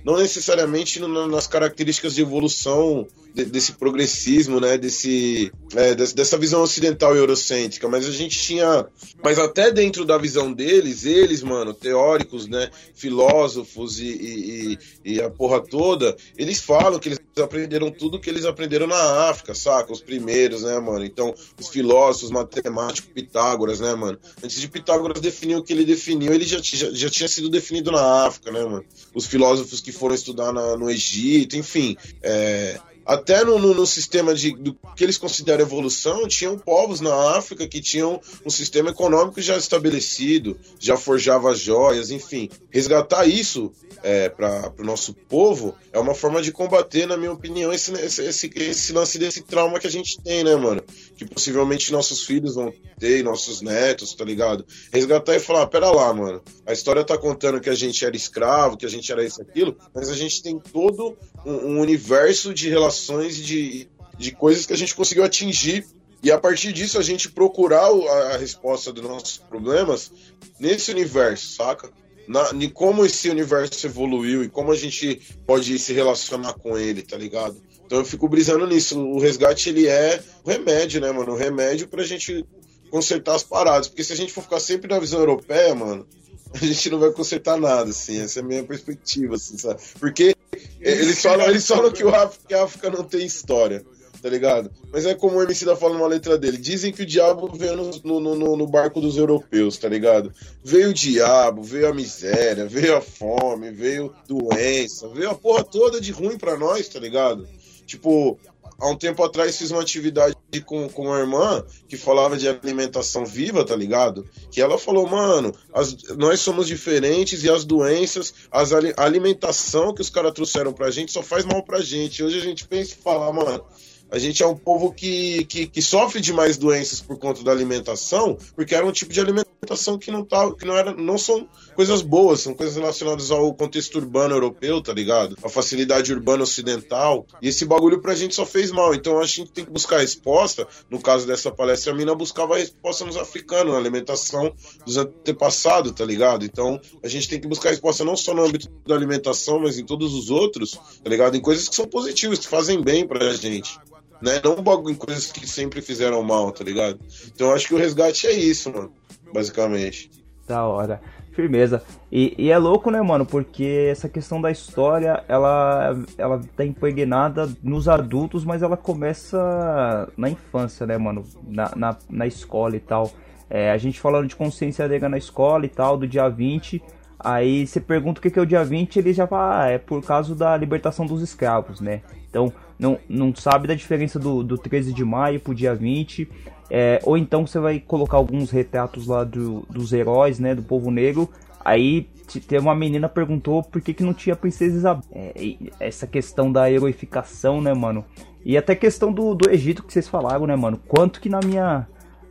não necessariamente nas características de evolução de, desse progressismo, né, desse, é, dessa visão ocidental e eurocêntrica, mas a gente tinha, mas até dentro da visão deles, eles, mano, teóricos, né, filósofos e, e, e a porra toda, eles falam que eles aprenderam tudo que eles aprenderam na África, saca? Os primeiros, né, mano? Então, os filósofos, matemáticos, Pitágoras, né, mano? Antes de Pitágoras definir o que ele definiu, ele já, já, já tinha sido definido na África, né, mano? Os filósofos que foram estudar na, no Egito, enfim. É, até no, no, no, sistema de, do que eles consideram evolução, tinham povos na África que tinham um sistema econômico já estabelecido, já forjava joias, enfim. Resgatar isso é, para o nosso povo é uma forma de combater, na minha opinião, esse, esse, esse lance desse trauma que a gente tem, né, mano? Que possivelmente nossos filhos vão ter, nossos netos, tá ligado? Resgatar e falar: ah, pera lá, mano, a história tá contando que a gente era escravo, que a gente era isso, aquilo, mas a gente tem todo um, um universo de relações de, de coisas que a gente conseguiu atingir e a partir disso a gente procurar a, a resposta dos nossos problemas nesse universo, saca? Na, de como esse universo evoluiu e como a gente pode se relacionar com ele, tá ligado? Então eu fico brisando nisso. O resgate ele é o remédio, né, mano? O remédio pra gente consertar as paradas. Porque se a gente for ficar sempre na visão europeia, mano, a gente não vai consertar nada, assim. Essa é a minha perspectiva, assim, sabe? Porque eles falam, eles falam que, o África, África não tem história, tá ligado? Mas é como o MC da fala numa letra dele. Dizem que o diabo veio no, no, no, barco dos europeus, tá ligado? Veio o diabo, veio a miséria, veio a fome, veio doença, veio a porra toda de ruim pra nós, tá ligado? Tipo, há um tempo atrás fiz uma atividade com, com uma irmã que falava de alimentação viva, tá ligado? Que ela falou, mano, as, nós somos diferentes e as doenças, as, a alimentação que os caras trouxeram pra gente só faz mal pra gente. Hoje a gente pensa e fala, mano, a gente é um povo que, que, que, sofre de mais doenças por conta da alimentação, porque era um tipo de alimentação que não tá, que não era, não são coisas boas, são coisas relacionadas ao contexto urbano europeu, tá ligado? A facilidade urbana ocidental. E esse bagulho pra gente só fez mal. Então a gente tem que buscar resposta. No caso dessa palestra, a mina buscava a resposta nos africanos, na alimentação dos antepassados, tá ligado? Então a gente tem que buscar resposta não só no âmbito da alimentação, mas em todos os outros, tá ligado? Em coisas que são positivas, que fazem bem pra gente né? Não em coisas que sempre fizeram mal, tá ligado? Então acho que o resgate é isso, mano, basicamente. Da hora. Firmeza. E, e, é louco, né, mano? Porque essa questão da história, ela, ela tá impregnada nos adultos, mas ela começa na infância, né, mano? Na, na, na escola e tal. É, a gente falando de consciência negra na escola e tal, do dia 20. Aí você pergunta o que é o dia 20, ele já fala, ah, é por causa da libertação dos escravos, né? Então, não, não sabe da diferença do, do 13 de maio pro dia 20. É, ou então você vai colocar alguns retratos lá do, dos heróis, né, do povo negro. Aí tem uma menina perguntou por que, que não tinha Princesa Isabel. É, essa questão da heroificação, né, mano? E até questão do, do Egito que vocês falaram, né, mano? Quanto que na minha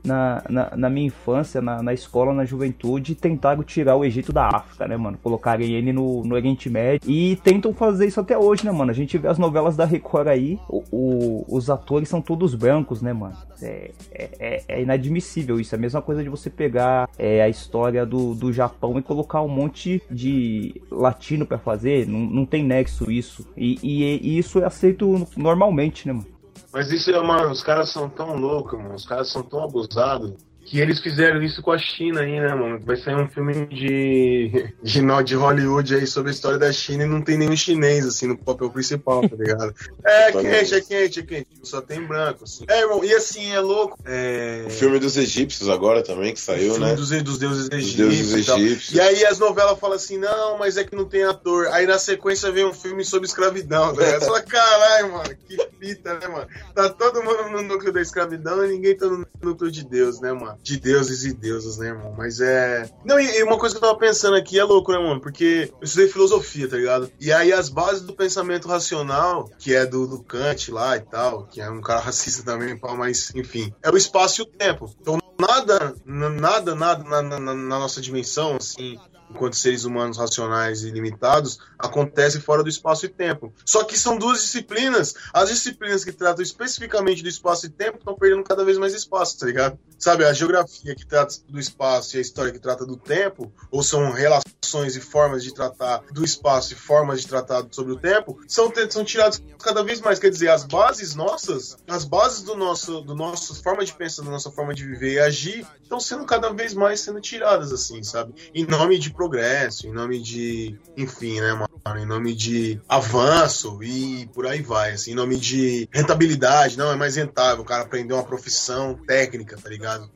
na, na, na, minha infância, na, na escola, na juventude, tentaram tirar o Egito da África, né, mano? Colocarem ele no, no Oriente Médio. E tentam fazer isso até hoje, né, mano? A gente vê as novelas da Record aí, o, o, os atores são todos brancos, né, mano? É, é, é, é inadmissível isso. É a mesma coisa de você pegar é, a história do, do Japão e colocar um monte de latino para fazer. Não, não tem nexo isso. E, e, e isso é aceito normalmente, né, mano? Mas isso é uma. Os caras são tão loucos, mano. Os caras são tão abusados que eles fizeram isso com a China aí, né, mano? Vai sair um filme de, de, de Hollywood aí sobre a história da China e não tem nenhum chinês, assim, no papel principal, tá ligado? É quente, é quente, é quente. Só tem branco, assim. É, irmão, e assim, é louco. É... O filme dos egípcios agora também, que saiu, filme né? Dos, dos deuses Dos egípcios. deuses e tal. egípcios. E aí as novelas falam assim, não, mas é que não tem ator. Aí na sequência vem um filme sobre escravidão. Tá ligado? Você fala, caralho, mano, que fita, né, mano? Tá todo mundo no núcleo da escravidão e ninguém tá no núcleo de Deus, né, mano? De deuses e deusas, né, irmão? Mas é. Não, e, uma coisa que eu tava pensando aqui é louco, né, mano? Porque eu estudei filosofia, tá ligado? E aí as bases do pensamento racional, que é do, do Kant lá e tal, que é um cara racista também, mas enfim, é o espaço e o tempo. Então nada, nada, nada na, na- na- na nossa dimensão, assim, enquanto seres humanos racionais e limitados, acontece fora do espaço e tempo. Só que são duas disciplinas. As disciplinas que tratam especificamente do espaço e tempo estão perdendo cada vez mais espaço, tá ligado? Sabe, a geografia que trata do espaço e a história que trata do tempo, ou são relações e formas de tratar do espaço e formas de tratar sobre o tempo, são, são tiradas cada vez mais. Quer dizer, as bases nossas, as bases do nosso, do nosso forma de pensar, da nossa forma de viver e agir, estão sendo cada vez mais sendo tiradas, assim, sabe? Em nome de progresso, em nome de, enfim, né, mano? Em nome de avanço e por aí vai, assim, em nome de rentabilidade, não, é mais rentável o cara aprender uma profissão técnica, tá ligado?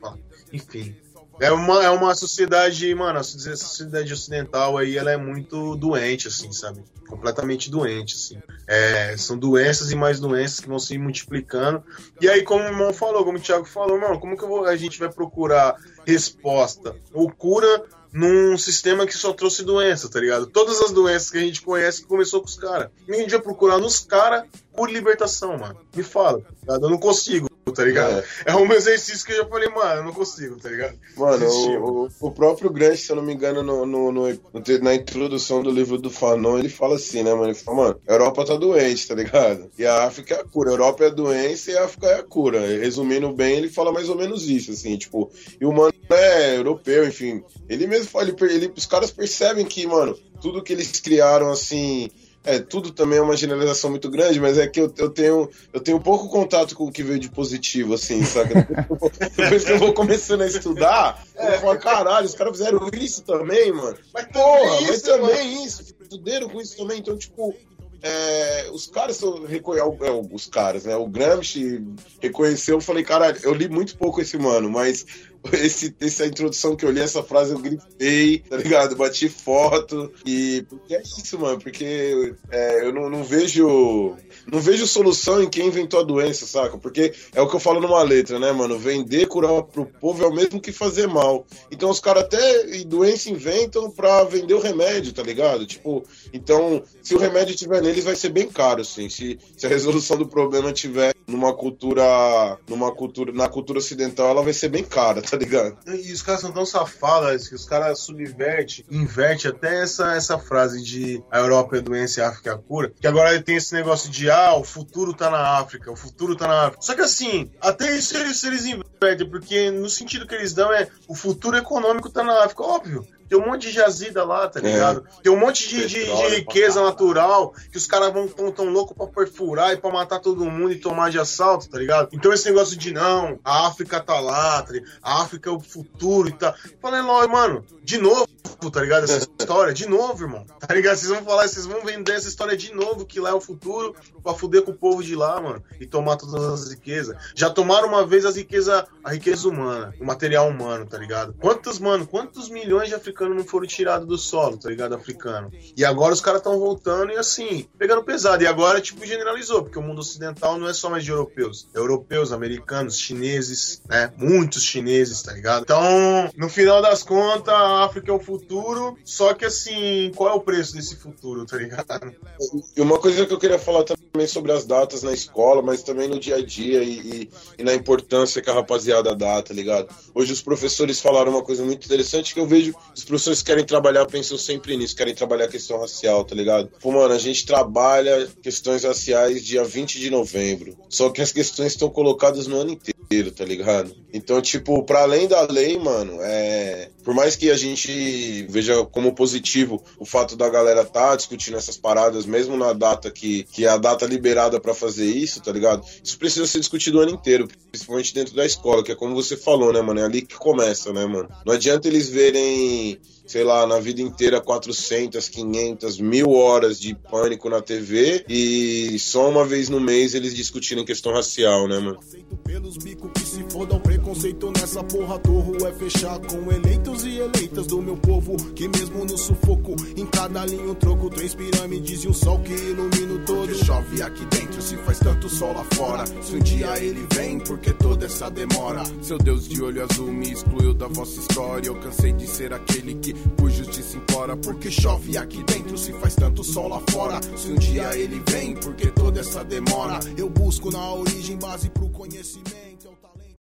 Enfim. É uma, é uma sociedade, mano, a sociedade ocidental aí, ela é muito doente, assim, sabe? Completamente doente, assim. É, são doenças e mais doenças que vão se multiplicando. E aí, como o irmão falou, como o Thiago falou, mano, como que vou- a gente vai procurar resposta ou cura num sistema que só trouxe doença, tá ligado? Todas as doenças que a gente conhece começou com os caras. E a procurar nos caras por libertação, mano. Me fala, tá? Eu não consigo, tá ligado? É. um exercício que eu já falei, mano, eu não consigo, tá ligado? Mano, o, o- próprio Grant, se eu não me engano, no, no- no- na introdução do livro do Fanon, ele fala assim, né, mano? Ele fala, mano, a Europa tá doente, tá ligado? E a África é a cura. A Europa é a doença e a África é a cura. Resumindo bem, ele fala mais ou menos isso, assim, tipo, e o mano é europeu, enfim. Ele mesmo fala, ele, ele- os caras percebem que, mano, tudo que eles criaram, assim. É, tudo também é uma generalização muito grande, mas é que eu, eu tenho eu tenho pouco contato com o que veio de positivo, assim, saca? Depois que eu vou começando a estudar, eu falo, caralho, os caras fizeram isso também, mano. Mas porra, mas isso, também isso, fuderam com isso também, então, tipo, é, os caras são reconhe- é, o- os caras, né? O Gramsci reconheceu, eu falei, caralho, eu li muito pouco esse mano, mas esse, essa introdução que eu li, essa frase eu grifei, tá ligado? Bati foto e porque é isso, mano, porque é, eu não, não vejo não vejo solução em quem inventou a doença, saca? Porque é o que eu falo numa letra, né, mano? Vender, curar pro povo é o mesmo que fazer mal. Então os caras até e doença inventam pra vender o remédio, tá ligado? Tipo, então, se o remédio tiver neles, vai ser bem caro, assim. Se, se a resolução do problema tiver numa cultura. numa cultura. Na cultura ocidental, ela vai ser bem cara, tá ligado? E os caras são tão safados que os caras subvertem, inverte até essa, essa frase de a Europa é doença e a África é a cura. Que agora tem esse negócio de ah, o futuro tá na África, o futuro tá na África. Só que assim, até isso eles, eles invertem, porque no sentido que eles dão é o futuro econômico tá na África, óbvio. Tem um monte de jazida lá, tá ligado? Tem um monte de, de- de riqueza natural que os caras vão tão, tão loucos pra perfurar e pra matar todo mundo e tomar de assalto, tá ligado? Então esse negócio de não, a África tá lá, tá a África é o futuro e tá. Falei, mano, de novo, tá ligado? Essa história, de novo, irmão. Tá ligado? Vocês vão falar, vocês vão vender essa história de novo, que lá é o futuro, pra fuder com o povo de lá, mano, e tomar todas as riquezas. Já tomaram uma vez as riquezas, a riqueza humana, o material humano, tá ligado? Quantos, mano, quantos milhões de africanos não foram tirados do solo, tá ligado? Africano. E agora os caras estão voltando e assim, pegando pesado. E agora, tipo, generalizou, porque o mundo ocidental não é só mais de europeus. É europeus, americanos, chineses, né? Muitos chineses, tá ligado? Então, no final das contas, a África é o futuro. Só que assim, qual é o preço desse futuro, tá ligado? E uma coisa que eu queria falar também sobre as datas na escola, mas também no dia a dia e, e- e na importância que a rapaziada dá, tá ligado? Hoje os professores falaram uma coisa muito interessante que eu vejo, os professores que querem trabalhar pensam sempre nisso, querem trabalhar a questão racial, tá ligado? Pô, mano, a gente trabalha questões raciais dia 20 de novembro, só que as questões estão colocadas no ano inteiro, tá ligado? Então, tipo, para além da lei, mano, é. Por mais que a gente veja como positivo o fato da galera tá discutindo essas paradas, mesmo na data que, que é a data tá liberada para fazer isso, tá ligado? Isso precisa ser discutido o ano inteiro, principalmente dentro da escola, que é como você falou, né, mano? É ali que começa, né, mano? Não adianta eles verem sei lá, na vida inteira 400, 500, mil horas de pânico na TV e só uma vez no mês eles discutirem questão racial, né, mano? Pelos bicos que se fodam, preconceito nessa porra torro é fechar com eleitos e eleitas do meu povo. Que mesmo no sufoco, em cada linha um troco, três pirâmides e sol que ilumina todo. Chove aqui dentro, se faz tanto sol lá fora. Se um dia ele vem, porque toda essa demora. Seu Deus de olho azul me excluiu da vossa história. Eu cansei de ser aquele que por justiça implora. Porque chove aqui dentro, se faz tanto sol lá fora. Se um dia ele vem, porque toda essa demora. Eu busco na origem base pro conhecimento. É o talento.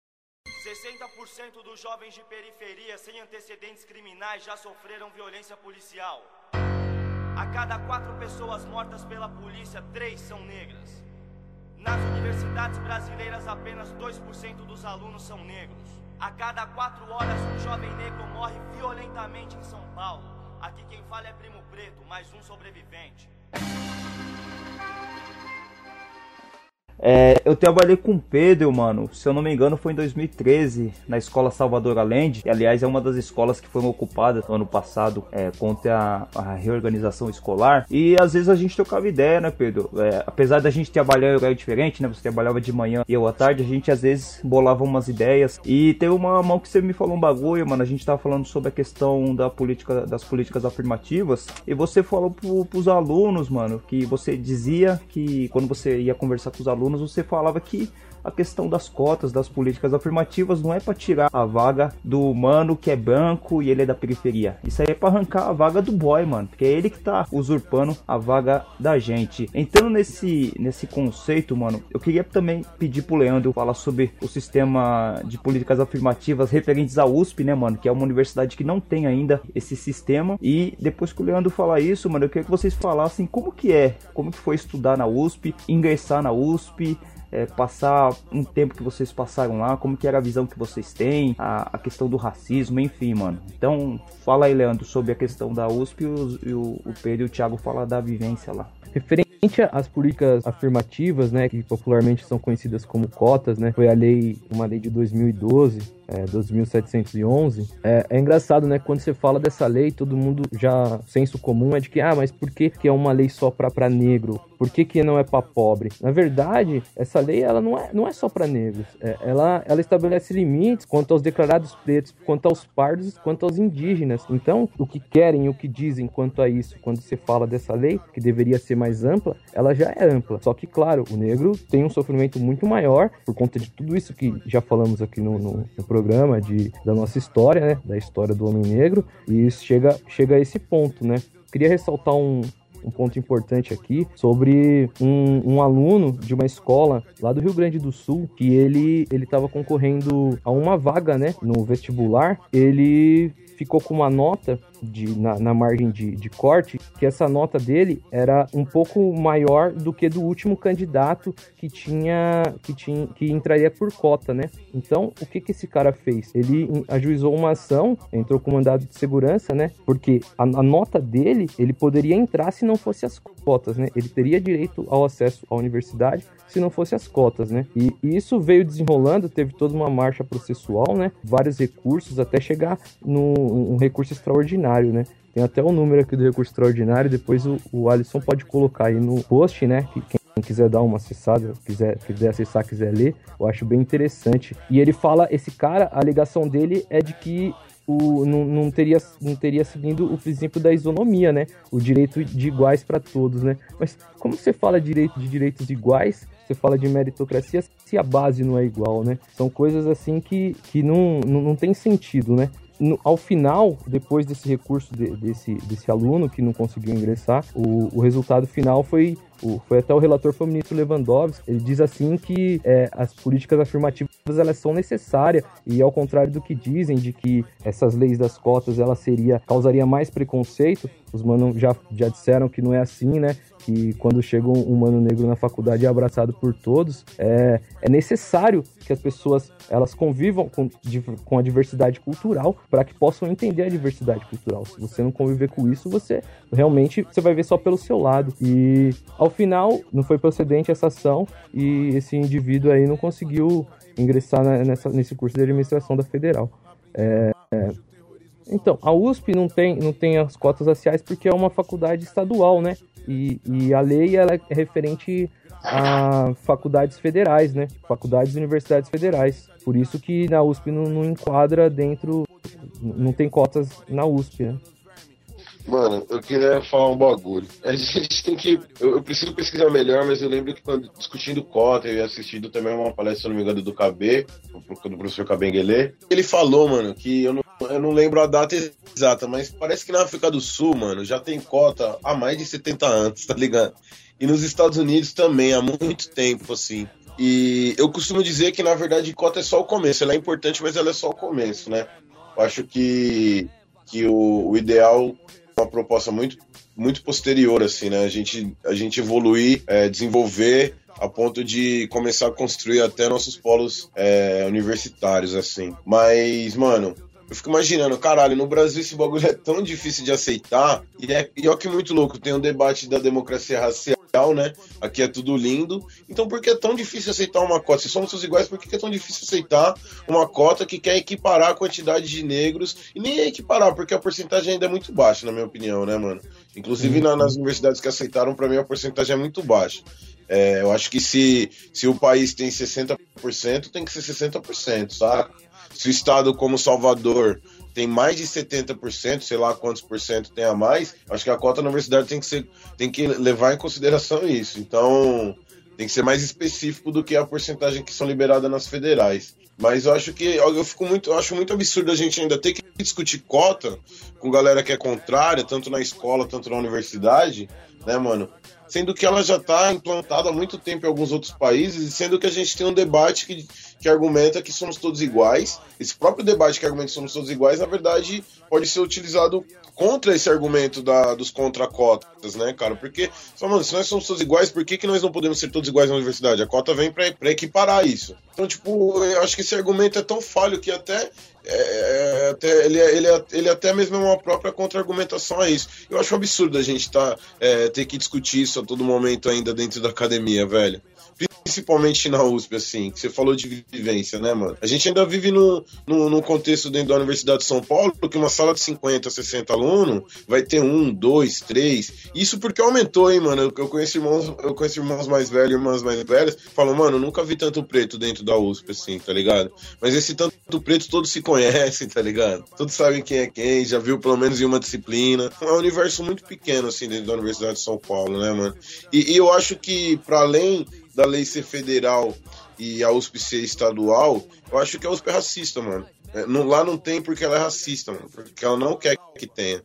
60% dos jovens de periferia sem antecedentes criminais já sofreram violência policial. A cada quatro pessoas mortas pela polícia, três são negras. Nas universidades brasileiras, apenas 2% dos alunos são negros. A cada quatro horas, um jovem negro morre violentamente em São Paulo. Aqui quem fala é Primo Preto, mais um sobrevivente. É, eu trabalhei com o Pedro, mano, se eu não me engano foi em 2013, na escola Salvador que aliás é uma das escolas que foram ocupadas no ano passado é, contra a, a, reorganização escolar. E às vezes a gente trocava ideia, né, Pedro? É, apesar da gente trabalhar em horário diferente, né? Você trabalhava de manhã e eu à tarde, a gente às vezes bolava umas ideias. E tem uma mão que você me falou um bagulho, mano. A gente tava falando sobre a questão da política, das políticas afirmativas. E você falou pro, pros alunos, mano, que você dizia que quando você ia conversar com os alunos, você falava que a questão das cotas, das políticas afirmativas, não é para tirar a vaga do mano que é branco e ele é da periferia. Isso aí é para arrancar a vaga do boy, mano, porque é ele que tá usurpando a vaga da gente. Entrando nesse, nesse conceito, mano, eu queria também pedir pro Leandro falar sobre o sistema de políticas afirmativas referentes à USP, né, mano, que é uma universidade que não tem ainda esse sistema. E depois que o Leandro falar isso, mano, eu queria que vocês falassem como que é, como que foi estudar na USP, ingressar na USP, é, passar um tempo que vocês passaram lá, como que era a visão que vocês têm, a, a questão do racismo, enfim, mano. Então, fala aí, Leandro, sobre a questão da USP e o, e o, Pedro e o Thiago falam da vivência lá. Referente às políticas afirmativas, né, que popularmente são conhecidas como cotas, né, foi a lei, uma lei de 2012, é, 2711, é, é, engraçado, né? Quando você fala dessa lei, todo mundo já, senso comum é de que, ah, mas por que, que é uma lei só para negro? Por que, que não é para pobre? Na verdade, essa lei ela não é, não é só para negros. É, ela, ela estabelece limites quanto aos declarados pretos, quanto aos pardos, quanto aos indígenas. Então, o que querem, o que dizem quanto a isso, quando você fala dessa lei, que deveria ser mais ampla, ela já é ampla. Só que, claro, o negro tem um sofrimento muito maior por conta de tudo isso que já falamos aqui no, no, no programa de, da nossa história, né? Da história do homem negro. E chega, chega a esse ponto, né? Queria ressaltar um, um ponto importante aqui sobre um, um, aluno de uma escola lá do Rio Grande do Sul que ele ele estava concorrendo a uma vaga, né, no vestibular. Ele ficou com uma nota de, na, na margem de, de, corte, que essa nota dele era um pouco maior do que do último candidato que tinha que tinha que entraria por cota, né? Então, o que que esse cara fez? Ele ajuizou uma ação, entrou com mandado de segurança, né? Porque a, a nota dele, ele poderia entrar se não fosse as cotas, né? Ele teria direito ao acesso à universidade se não fosse as cotas, né? E, e isso veio desenrolando, teve toda uma marcha processual, né? Vários recursos até chegar num um recurso extraordinário, né? Tem até o número aqui do recurso extraordinário, depois o, o Alisson pode colocar aí no post, né? Que quem quiser dar uma acessada, quiser, quiser acessar, quiser ler, eu acho bem interessante. E ele fala, esse cara, a alegação dele é de que o, não, não, teria, não teria seguindo o princípio da isonomia, né? O direito de iguais para todos, né? Mas como você fala direito de direitos iguais, você fala de meritocracia se a base não é igual, né? São coisas assim que, que não, não, não tem sentido, né? No, ao final, depois desse recurso de, desse, desse aluno que não conseguiu ingressar, o, o resultado final foi o, foi até o relator foi o ministro Lewandowski. Ele diz assim que é, as políticas afirmativas elas são necessárias e ao contrário do que dizem de que essas leis das cotas ela seria causaria mais preconceito, os manos já, já disseram que não é assim, né? Que quando chega um, um mano negro na faculdade é abraçado por todos, é, é necessário que as pessoas elas convivam com, com a diversidade cultural para que possam entender a diversidade cultural. Se você não conviver com isso, você realmente você vai ver só pelo seu lado. E ao final não foi procedente essa ação e esse indivíduo aí não conseguiu ingressar nessa, nesse curso de administração da federal. É, é, então, a USP não tem, não tem as cotas raciais porque é uma faculdade estadual, né? E, e a lei ela é referente a faculdades federais, né? Faculdades e universidades federais. Por isso que na USP não, não enquadra dentro, não tem cotas na USP, né? Mano, eu queria falar um bagulho. A gente tem que. Eu, eu, preciso pesquisar melhor, mas eu lembro que quando discutindo cota, eu ia assistindo também uma palestra, se não me engano, do KB, do professor Cabenguele. Ele falou, mano, que eu não, eu não lembro a data exata, mas parece que na África do Sul, mano, já tem cota há mais de 70 anos, tá ligado? E nos Estados Unidos também, há muito tempo, assim. E eu costumo dizer que, na verdade, cota é só o começo. Ela é importante, mas ela é só o começo, né? Eu acho que, que o, o ideal uma proposta muito, muito posterior, assim, né? A gente, a gente evoluir, é, desenvolver a ponto de começar a construir até nossos polos é, universitários, assim. Mas, mano, eu fico imaginando, caralho, no Brasil esse bagulho é tão difícil de aceitar. E, é, e olha que muito louco, tem um debate da democracia racial né? Aqui é tudo lindo. Então, por que é tão difícil aceitar uma cota? Se somos todos iguais, por que é tão difícil aceitar uma cota que quer equiparar a quantidade de negros? E nem é equiparar, porque a porcentagem ainda é muito baixa, na minha opinião, né, mano? Inclusive na, nas universidades que aceitaram, para mim a porcentagem é muito baixa. É, eu acho que se, se o país tem 60%, tem que ser 60%, sabe? Se o estado como Salvador tem mais de 70%, sei lá quantos por cento tem a mais, acho que a cota na universidade tem que, ser, tem que levar em consideração isso. Então, tem que ser mais específico do que a porcentagem que são liberadas nas federais. Mas eu acho que eu fico muito, eu acho muito absurdo a gente ainda ter que discutir cota com galera que é contrária, tanto na escola, tanto na universidade, né, mano? Sendo que ela já está implantada há muito tempo em alguns outros países, e sendo que a gente tem um debate que que argumenta que somos todos iguais. Esse próprio debate que argumenta que somos todos iguais, na verdade, pode ser utilizado contra esse argumento da, dos contracotas, né, cara? Porque, mano, se nós somos todos iguais, por que, que nós não podemos ser todos iguais na universidade? A cota vem para equiparar isso. Então, tipo, eu acho que esse argumento é tão falho que até é, é, até, ele, ele, ele até mesmo é uma própria contra-argumentação a isso. Eu acho absurdo a gente tá, é, ter que discutir isso a todo momento ainda dentro da academia, velho principalmente na USP, assim, que você falou de vivência, né, mano? A gente ainda vive num, no contexto dentro da Universidade de São Paulo que uma sala de 50, 60 alunos vai ter um, dois, três. Isso porque aumentou, hein, mano? Eu, eu conheço irmãos, eu conheço irmãos mais velhos, irmãs mais velhas, falam, mano, nunca vi tanto preto dentro da USP, assim, tá ligado? Mas esse tanto preto todos se conhecem, tá ligado? Todos sabem quem é quem, já viu pelo menos em uma disciplina. É um universo muito pequeno, assim, dentro da Universidade de São Paulo, né, mano? E, e eu acho que, para além da lei ser federal e a USP ser estadual, eu acho que a USP é racista, mano. É, lá não tem porque ela é racista, mano. Porque ela não quer que tenha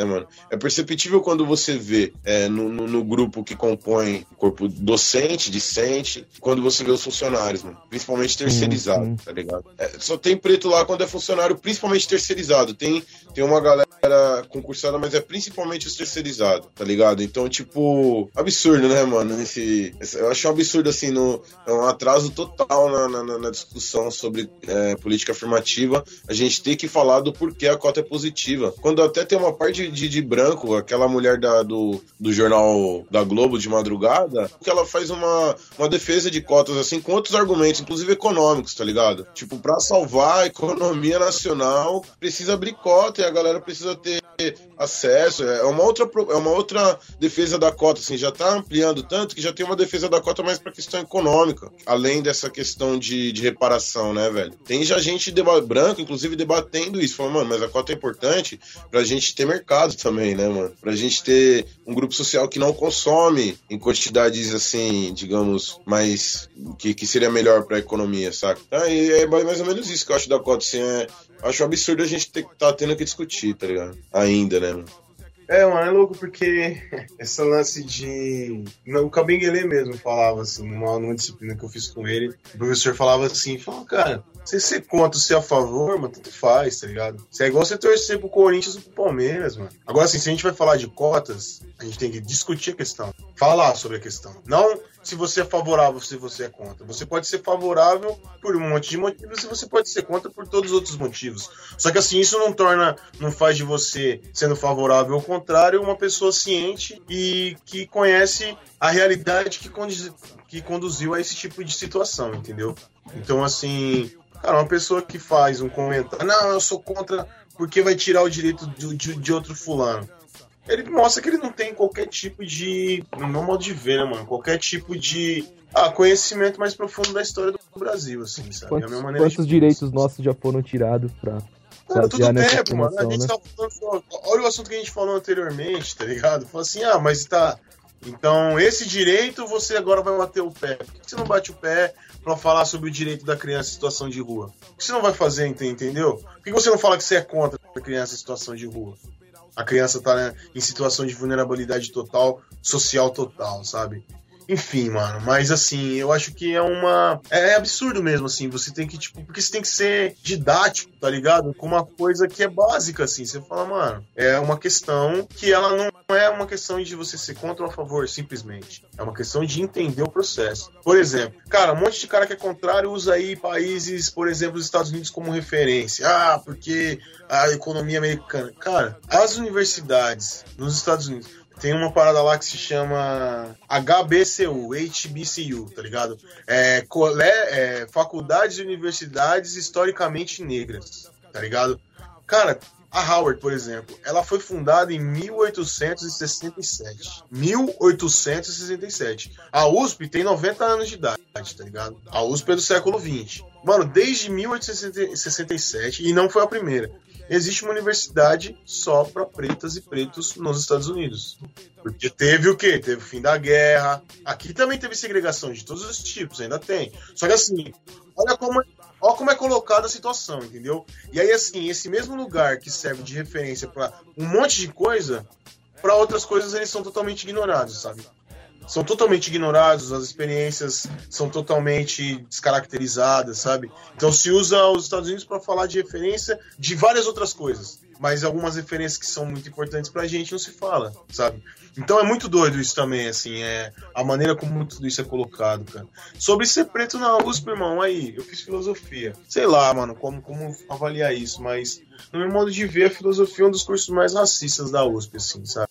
né, mano? É perceptível quando você vê é, no, no, no, grupo que compõe o corpo docente, discente, quando você vê os funcionários, mano. Principalmente terceirizado, uhum. tá ligado? É, só tem preto lá quando é funcionário, principalmente terceirizado. Tem, tem uma galera concursada, mas é principalmente os terceirizados, tá ligado? Então, tipo, absurdo, né, mano? Esse, eu acho um absurdo, assim, no, é um atraso total na, na, na discussão sobre é, política afirmativa. A gente tem que falar do porquê a cota é positiva. Quando até tem uma parte de, de branco, aquela mulher da, do, do jornal da Globo de madrugada, que ela faz uma, uma defesa de cotas, assim, com outros argumentos, inclusive econômicos, tá ligado? Tipo, pra salvar a economia nacional, precisa abrir cota e a galera precisa ter acesso. É uma outra, é uma outra defesa da cota, assim, já tá ampliando tanto que já tem uma defesa da cota mais pra questão econômica, além dessa questão de, de reparação, né, velho? Tem já gente branco, inclusive, debatendo isso, falando, mano, mas a cota é importante pra gente ter mercado também, né, mano? Pra gente ter um grupo social que não consome em quantidades, assim, digamos, mais. que, que seria melhor pra economia, saca? Ah, é mais ou menos isso que eu acho da cota, assim, é. Acho absurdo a gente ter, tá tendo que discutir, tá ligado? Ainda, né, mano? É, mano, é louco porque esse lance de. Não, o Cabinguele mesmo falava assim, numa, numa disciplina que eu fiz com ele, o professor falava assim, falava, cara, se você conta se é a favor, mano, tanto faz, tá ligado? Isso é igual você torcer pro Corinthians ou pro Palmeiras, mano. Agora, assim, se a gente vai falar de cotas, a gente tem que discutir a questão, falar sobre a questão. Não se você é favorável, se você é contra. Você pode ser favorável por um monte de motivos e você pode ser contra por todos os outros motivos. Só que assim, isso não torna, não faz de você, sendo favorável ou contrário, uma pessoa ciente e que conhece a realidade que, que conduziu a esse tipo de situação, entendeu? Então, assim, cara, uma pessoa que faz um comentário, não, eu sou contra porque vai tirar o direito de, de, de outro fulano ele mostra que ele não tem qualquer tipo de. No meu modo de ver, né, mano? Qualquer tipo de. Ah, conhecimento mais profundo da história do Brasil, assim, sabe? Quantos, a minha quantos direitos nossos já foram tirados pra. Cara, tudo tempo, mano. A gente né? tá falando, olha o assunto que a gente falou anteriormente, tá ligado? Falou assim, ah, mas tá. Então, esse direito você agora vai bater o pé. Por que você não bate o pé para falar sobre o direito da criança em situação de rua? O que você não vai fazer, entendeu? Por que você não fala que você é contra a criança em situação de rua? A criança está né, em situação de vulnerabilidade total, social total, sabe? Enfim, mano, mas assim, eu acho que é uma. É, é absurdo mesmo, assim. Você tem que, tipo, porque você tem que ser didático, tá ligado? Com uma coisa que é básica, assim. Você fala, mano, é uma questão que ela não é uma questão de você ser contra ou a favor, simplesmente. É uma questão de entender o processo. Por exemplo, cara, um monte de cara que é contrário usa aí países, por exemplo, os Estados Unidos como referência. Ah, porque a economia americana. Cara, as universidades nos Estados Unidos tem uma parada lá que se chama HBCU, HBCU, tá ligado? É, colé, é, faculdades e universidades historicamente negras, tá ligado? Cara, a Howard, por exemplo, ela foi fundada em 1867. 1867. A USP tem 90 anos de idade, tá ligado? A USP é do século 20. Mano, desde 1867, e não foi a primeira existe uma universidade só para pretas e pretos nos Estados Unidos. Porque teve o quê? Teve o fim da guerra. Aqui também teve segregação de todos os tipos, ainda tem. Só que assim, olha como, olha como é colocada a situação, entendeu? E aí, assim, esse mesmo lugar que serve de referência para um monte de coisa, para outras coisas eles são totalmente ignorados, sabe? são totalmente ignorados, as experiências são totalmente descaracterizadas, sabe? Então se usa os Estados Unidos para falar de referência de várias outras coisas, mas algumas referências que são muito importantes para a gente não se fala, sabe? Então é muito doido isso também, assim, é a maneira como tudo isso é colocado, cara. Sobre ser preto na USP, irmão, aí, eu fiz filosofia. Sei lá, mano, como, como avaliar isso, mas no meu modo de ver, a filosofia é um dos cursos mais racistas da USP, assim, sabe?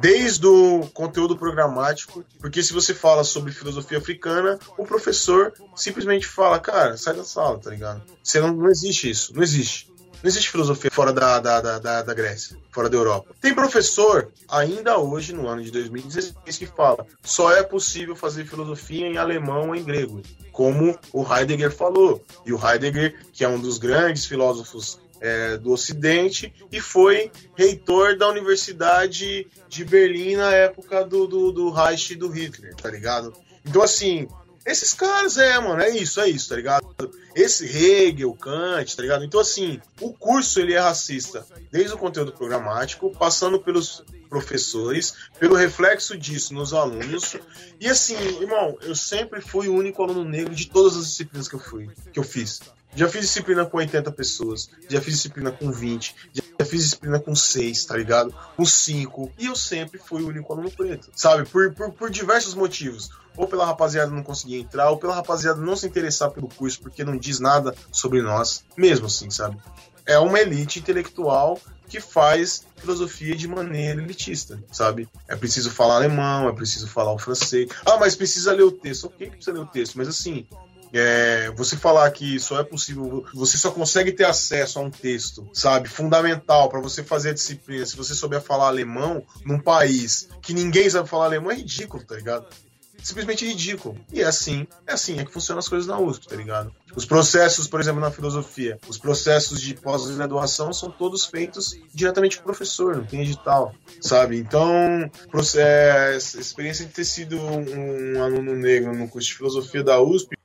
Desde o conteúdo programático, porque se você fala sobre filosofia africana, o professor simplesmente fala, cara, sai da sala, tá ligado? Você não, não existe isso, não existe. Não existe filosofia fora da, da, da, da, Grécia, fora da Europa. Tem professor, ainda hoje, no ano de 2016, que fala só é possível fazer filosofia em alemão ou em grego, como o Heidegger falou. E o Heidegger, que é um dos grandes filósofos é, do Ocidente e foi reitor da Universidade de Berlim na época do, do, do Reich e do Hitler, tá ligado? Então, assim, esses caras, é, mano, é isso, é isso, tá ligado? Esse Hegel, Kant, tá ligado? Então, assim, o curso ele é racista, desde o conteúdo programático, passando pelos professores, pelo reflexo disso nos alunos. E assim, irmão, eu sempre fui o único aluno negro de todas as disciplinas que eu fui, que eu fiz. Já fiz disciplina com 80 pessoas, já fiz disciplina com 20, já fiz disciplina com 6, tá ligado? Com 5. E eu sempre fui o único aluno preto, sabe? Por, por, por diversos motivos. Ou pela rapaziada não conseguir entrar, ou pela rapaziada não se interessar pelo curso porque não diz nada sobre nós. Mesmo assim, sabe? É uma elite intelectual que faz filosofia de maneira elitista, sabe? É preciso falar alemão, é preciso falar o francês. Ah, mas precisa ler o texto. Ok, que precisa ler o texto, mas assim, é, você falar que só é possível, você só consegue ter acesso a um texto, sabe, fundamental para você fazer a disciplina, se você souber falar alemão num país que ninguém sabe falar alemão, é ridículo, tá ligado? Simplesmente ridículo. E é assim, é assim é que funcionam as coisas na USP, tá ligado? Os processos, por exemplo, na filosofia, os processos de pós-graduação são todos feitos diretamente com o professor, não tem edital, sabe? Então, processo, experiência de ter sido um aluno negro no curso de filosofia da USP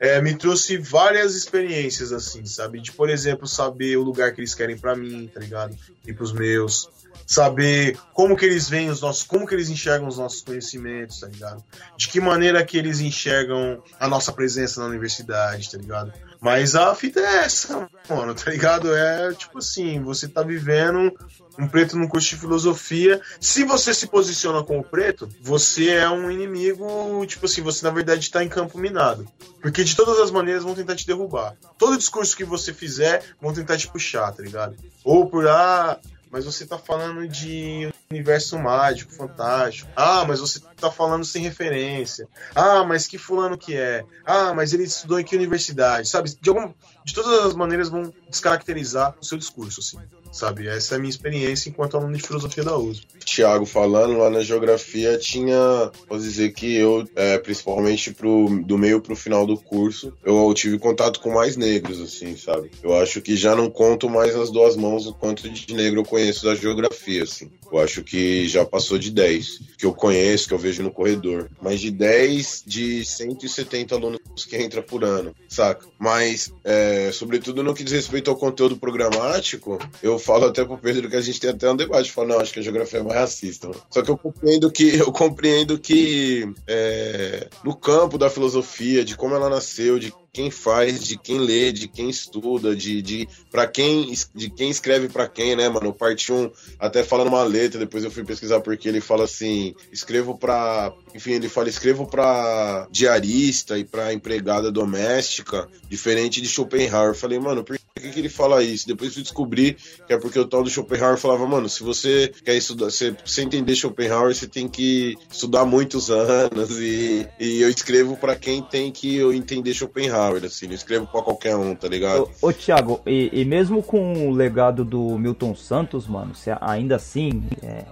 é, me trouxe várias experiências, assim, sabe? De, por exemplo, saber o lugar que eles querem para mim, tá ligado? E pros meus. Saber como que eles veem os nossos, como que eles enxergam os nossos conhecimentos, tá ligado? De que maneira que eles enxergam a nossa presença na universidade, tá ligado? Mas a fita é essa, mano, tá ligado? É tipo assim, você tá vivendo um preto no curso de filosofia. Se você se posiciona como preto, você é um inimigo, tipo assim, você na verdade tá em campo minado. Porque de todas as maneiras vão tentar te derrubar. Todo discurso que você fizer vão tentar te puxar, tá ligado? Ou por ah, mas você tá falando de universo mágico, fantástico. Ah, mas você tá falando sem referência. Ah, mas que fulano que é? Ah, mas ele estudou em que universidade? Sabe? De, algum, de todas as maneiras vão descaracterizar o seu discurso, assim sabe? Essa é a minha experiência enquanto aluno de filosofia da USP. Tiago falando, lá na geografia tinha, posso dizer que eu, é, principalmente pro, do meio pro final do curso, eu tive contato com mais negros, assim, sabe? Eu acho que já não conto mais as duas mãos o quanto de negro eu conheço da geografia, assim. Eu acho que já passou de 10, que eu conheço, que eu vejo no corredor. Mas de 10 de 170 alunos que entra por ano, saca? Mas, é, sobretudo no que diz respeito ao conteúdo programático, eu falo até pro Pedro que a gente tem até um debate. Falo, não, acho que a geografia é mais racista. Só que eu compreendo que, eu compreendo que é, no campo da filosofia, de como ela nasceu, de quem faz, de quem lê, de quem estuda, de, de para quem de quem escreve para quem, né, mano? Parte 1, até falando uma letra, depois eu fui pesquisar porque ele fala assim, escrevo para, enfim, ele fala escrevo para diarista e para empregada doméstica, diferente de Schopenhauer. Eu falei, mano, por que, que ele fala isso? Depois fui descobrir que é porque o tal do Schopenhauer falava, mano, se você quer estudar, se você entender Schopenhauer, você tem que estudar muitos anos e, e eu escrevo para quem tem que entender Schopenhauer assim, não escrevo pra qualquer um, tá ligado? Ô, ô Thiago, e, e, mesmo com o legado do Milton Santos, mano, você ainda assim, é,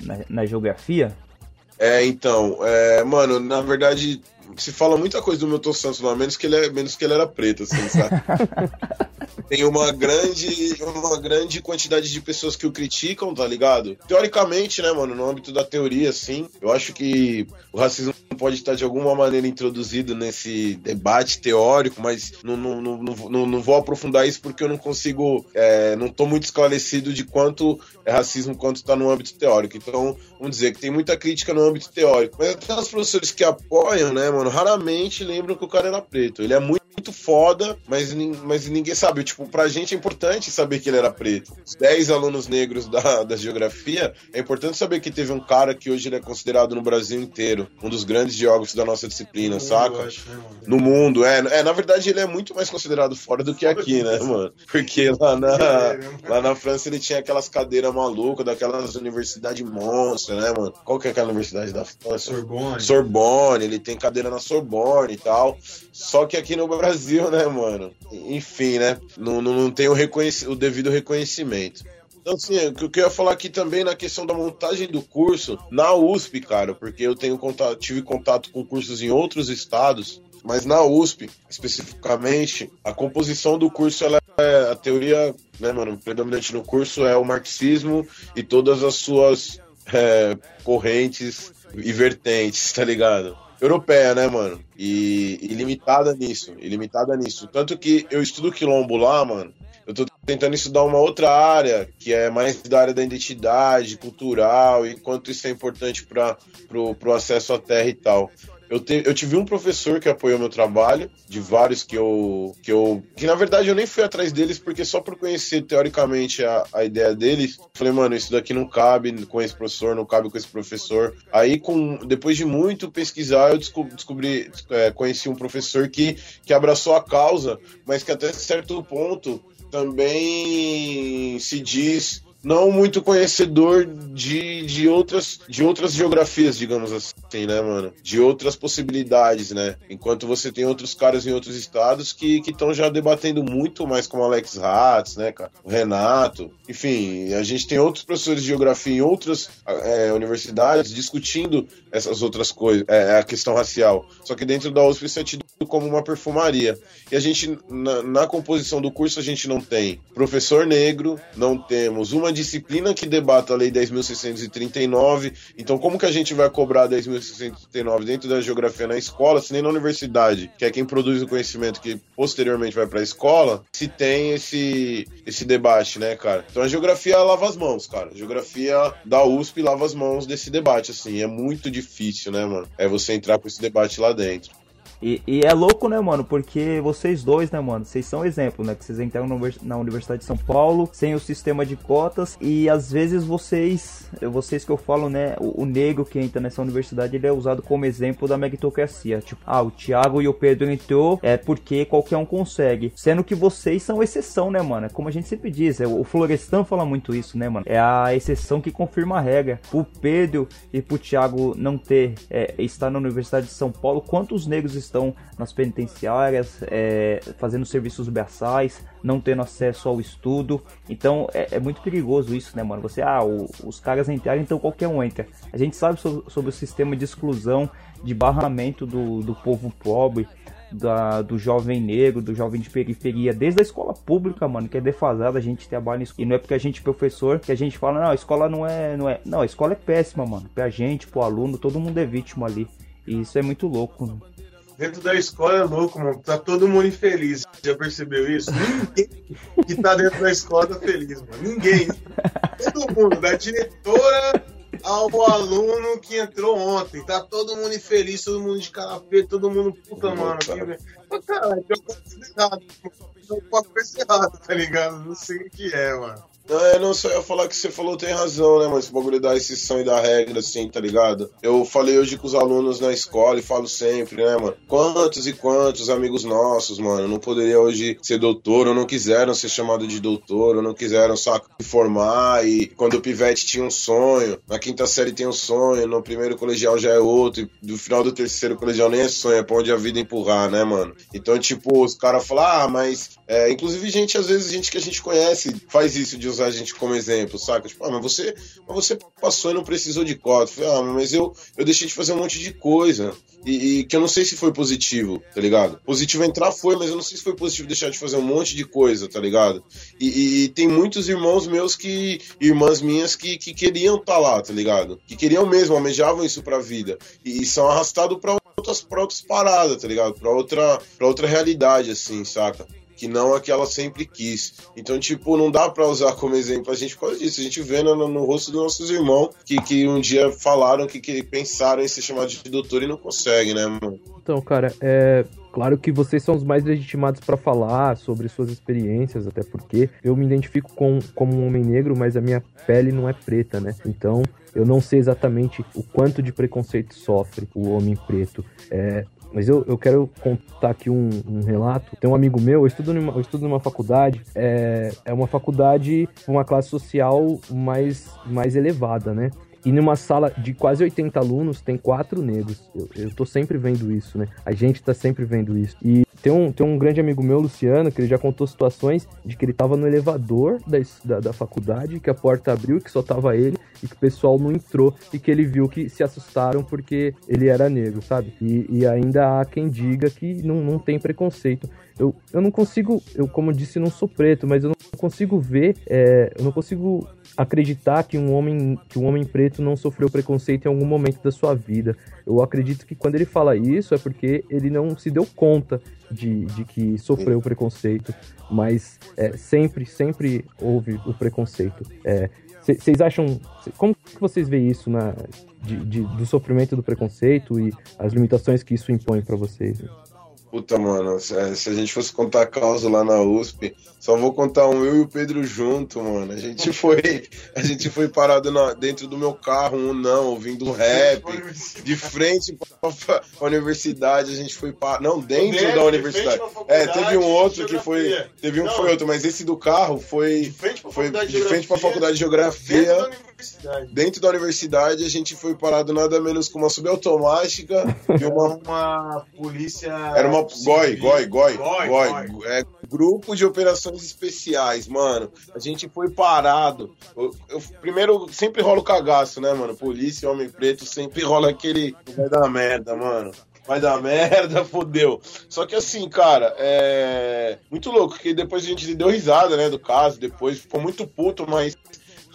na, na, geografia? É, então, é, mano, na verdade, se fala muita coisa do Milton Santos lá, menos que ele, é, menos que ele era preto, assim, sabe? Tem uma grande, uma grande quantidade de pessoas que o criticam, tá ligado? Teoricamente, né, mano, no âmbito da teoria, assim, eu acho que o racismo pode estar de alguma maneira introduzido nesse debate teórico, mas não, não, não, não, vou aprofundar isso porque eu não consigo, é, não tô muito esclarecido de quanto é racismo, quanto está no âmbito teórico. Então, vamos dizer que tem muita crítica no âmbito teórico. Mas até os professores que apoiam, né, mano, raramente lembram que o cara era preto. Ele é muito muito foda, mas, mas ninguém sabe. Tipo, pra gente é importante saber que ele era preto. Os 10 alunos negros da, da geografia, é importante saber que teve um cara que hoje ele é considerado no Brasil inteiro um dos grandes geógrafos da nossa disciplina, no saca? Mundo, acho, né, no mundo, é, é. Na verdade, ele é muito mais considerado fora do que aqui, né, mano? Porque lá na, lá na França ele tinha aquelas cadeiras malucas, daquelas universidades monstras, né, mano? Qual que é aquela universidade da França? Sorbonne. Sorbonne, ele tem cadeira na Sorbonne e tal. Só que aqui no Brasil Brasil, né, mano? Enfim, né? Não, não, não tem o, o devido reconhecimento. Então, assim, o que eu ia falar aqui também na questão da montagem do curso, na USP, cara, porque eu tenho contato, tive contato com cursos em outros estados, mas na USP, especificamente, a composição do curso, ela é a teoria, né, mano, predominante no curso é o marxismo e todas as suas é, correntes e vertentes, tá ligado? Europeia, né, mano? E, e limitada nisso, e limitada nisso. Tanto que eu estudo quilombo lá, mano. Eu tô tentando estudar uma outra área, que é mais da área da identidade cultural, e quanto isso é importante para pro, pro acesso à terra e tal. Eu, te, eu tive um professor que apoiou meu trabalho, de vários que eu, que eu. Que na verdade eu nem fui atrás deles, porque só por conhecer teoricamente a, a ideia deles, falei, mano, isso daqui não cabe com esse professor, não cabe com esse professor. Aí, com, depois de muito pesquisar, eu descobri, descobri é, conheci um professor que, que abraçou a causa, mas que até certo ponto também se diz não muito conhecedor de, de, outras, de outras geografias, digamos assim, né, mano? De outras possibilidades, né? Enquanto você tem outros caras em outros estados que estão já debatendo muito mais, como Alex Hatz, né, cara? O Renato. Enfim, a gente tem outros professores de geografia em outras é, universidades discutindo essas outras coisas, é, a questão racial. Só que dentro da USP isso é tido como uma perfumaria. E a gente, na, na composição do curso, a gente não tem professor negro, não temos uma disciplina que debata a Lei 10.639. Então, como que a gente vai cobrar 10.000 1939 dentro da geografia na escola, se nem na universidade, que é quem produz o conhecimento que posteriormente vai para a escola, se tem esse, esse debate, né, cara? Então a geografia lava as mãos, cara. A geografia da USP lava as mãos desse debate, assim. É muito difícil, né, mano? É você entrar com esse debate lá dentro. E, e, é louco, né, mano? Porque vocês dois, né, mano? Vocês são exemplo, né? Que vocês entraram na Universidade de São Paulo sem o sistema de cotas e às vezes vocês, vocês que eu falo, né? O, o negro que entra nessa universidade ele é usado como exemplo da meritocracia. Tipo, ah, o Thiago e o Pedro entrou é porque qualquer um consegue. Sendo que vocês são exceção, né, mano? Como a gente sempre diz, é, o Florestan fala muito isso, né, mano? É a exceção que confirma a regra. O Pedro e pro Thiago não ter, é, estar na Universidade de São Paulo, quantos negros estão nas penitenciárias, é, fazendo serviços braçais, não tendo acesso ao estudo. Então é, é muito perigoso isso, né, mano? Você, ah, o, os caras entraram, então qualquer um entra. A gente sabe so, sobre o sistema de exclusão, de barramento do, do povo pobre. Da, do jovem negro, do jovem de periferia, desde a escola pública, mano, que é defasada, a gente trabalha nisso. E não é porque a gente é professor que a gente fala, não, a escola não é, não é. Não, a escola é péssima, mano. Pra gente, pro aluno, todo mundo é vítima ali. E isso é muito louco. Mano. Dentro da escola é louco, mano. Tá todo mundo infeliz. Já percebeu isso? Ninguém que tá dentro da escola tá feliz, mano. Ninguém. Todo mundo, da diretora ao aluno que entrou ontem. Tá todo mundo infeliz, todo mundo de cara feia, todo mundo puta, mano. Mas, caralho, eu posso errado. Eu posso errado, tá ligado? Não sei o que é, mano. Não, é, não, só ia falar que você falou tem razão, né, mas esse bagulho da exceção e da regra, assim, tá ligado? Eu falei hoje com os alunos na escola e falo sempre, né, mano? Quantos e quantos amigos nossos, mano, não poderiam hoje ser doutor, ou não quiseram ser chamado de doutor, ou não quiseram, saco, se formar, e quando o pivete tinha um sonho, na quinta série tem um sonho, no primeiro colegial já é outro, e do final do terceiro colegial nem é sonho, é pra onde a vida empurrar, né, mano? Então, tipo, os caras falam, ah, mas, é, inclusive gente, às vezes, gente que a gente conhece faz isso de usar a gente como exemplo, saca? Tipo, ah, mas você, mas você passou e não precisou de cota. Ah, mas eu, eu deixei de fazer um monte de coisa. E, e, que eu não sei se foi positivo, tá ligado? Positivo entrar foi, mas eu não sei se foi positivo deixar de fazer um monte de coisa, tá ligado? E, e, e tem muitos irmãos meus que. irmãs minhas que, que queriam estar tá lá, tá ligado? Que queriam mesmo, almejavam isso pra vida. E, e são arrastados pra outras, pra outras paradas, tá ligado? Pra outra, pra outra realidade, assim, saca? Que não a que ela sempre quis. Então, tipo, não dá para usar como exemplo a gente por disso. A gente vê no, no rosto dos nossos irmãos que, que um dia falaram que, que pensaram em ser chamado de doutor e não conseguem, né, mano? Então, cara, é. Claro que vocês são os mais legitimados para falar sobre suas experiências, até porque eu me identifico com, como um homem negro, mas a minha pele não é preta, né? Então eu não sei exatamente o quanto de preconceito sofre o homem preto. É, mas eu, eu quero contar aqui um, um relato. Tem um amigo meu, eu estudo numa, eu estudo numa faculdade, é, é uma faculdade com uma classe social mais, mais elevada, né? E numa sala de quase 80 alunos, tem quatro negros. Eu, eu tô sempre vendo isso, né? A gente tá sempre vendo isso. E tem um, tem um grande amigo meu, Luciano, que ele já contou situações de que ele tava no elevador da, da, da faculdade, que a porta abriu, que só tava ele, e que o pessoal não entrou, e que ele viu que se assustaram porque ele era negro, sabe? E, e ainda há quem diga que não, não tem preconceito. Eu, eu não consigo, eu como disse, não sou preto, mas eu não consigo ver, é, eu não consigo acreditar que um homem que um homem preto não sofreu preconceito em algum momento da sua vida. Eu acredito que quando ele fala isso é porque ele não se deu conta de, de que sofreu preconceito, mas é, sempre, sempre houve o preconceito. Vocês é, acham. Como que vocês veem isso na, de, de, do sofrimento do preconceito e as limitações que isso impõe para vocês? Puta, mano, se, a gente fosse contar causa lá na USP, só vou contar um eu e o Pedro junto, mano. A gente foi, a gente foi parado na, dentro do meu carro, um não, ouvindo rap, de frente pra, pra, universidade, a gente foi para não dentro, dentro da universidade. É, teve um outro que foi, teve um que foi outro, mas esse do carro foi de frente pra foi de frente pra faculdade de geografia. Dentro da universidade, a gente foi parado nada menos com uma subautomática e uma, uma polícia. Era uma GOI, GOI, GOI, GOI. É, grupo de operações especiais, mano. A gente foi parado. Eu, eu, primeiro, sempre rola o cagaço, né, mano? Polícia, homem preto, sempre rola aquele. Vai dar merda, mano vai dar merda, fodeu. Só que assim, cara, é muito louco, que depois a gente deu risada, né, do caso, depois ficou muito puto, mas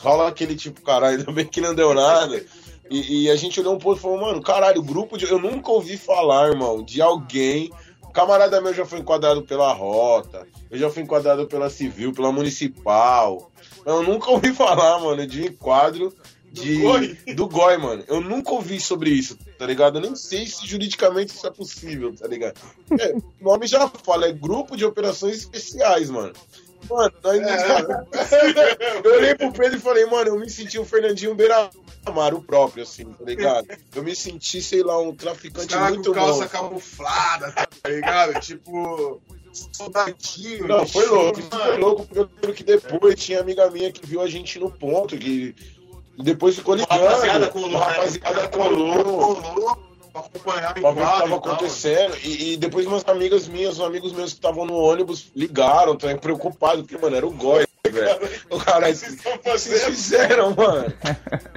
rola aquele tipo, caralho, ainda bem que não deu nada. E, e a gente olhou um pouco e falou, mano, caralho, grupo de. Eu nunca ouvi falar, irmão, de alguém. Camarada meu já foi enquadrado pela Rota, eu já fui enquadrado pela Civil, pela Municipal. Eu nunca ouvi falar, mano, de enquadro de, do, Goi. do Goi, mano. Eu nunca ouvi sobre isso, tá ligado? Eu nem sei se juridicamente isso é possível, tá ligado? É, o nome já fala, é Grupo de Operações Especiais, mano. Mano, nós é. Eu olhei pro Pedro e falei, mano, eu me senti o Fernandinho Beiramar, o próprio, assim, tá ligado? Eu me senti, sei lá, um traficante muito com calça camuflada, tá ligado? tipo soldadinho. Não, foi louco, foi louco, porque que depois tinha amiga minha que viu a gente no ponto, que depois ficou ligando. Rapaziada colou, rapaziada colou acompanhar o que estava acontecendo. E, e, depois umas amigas minhas, uns amigos meus que estavam no ônibus ligaram, também preocupados, porque, mano, era o Goi, velho. O cara, vocês fizeram, mano.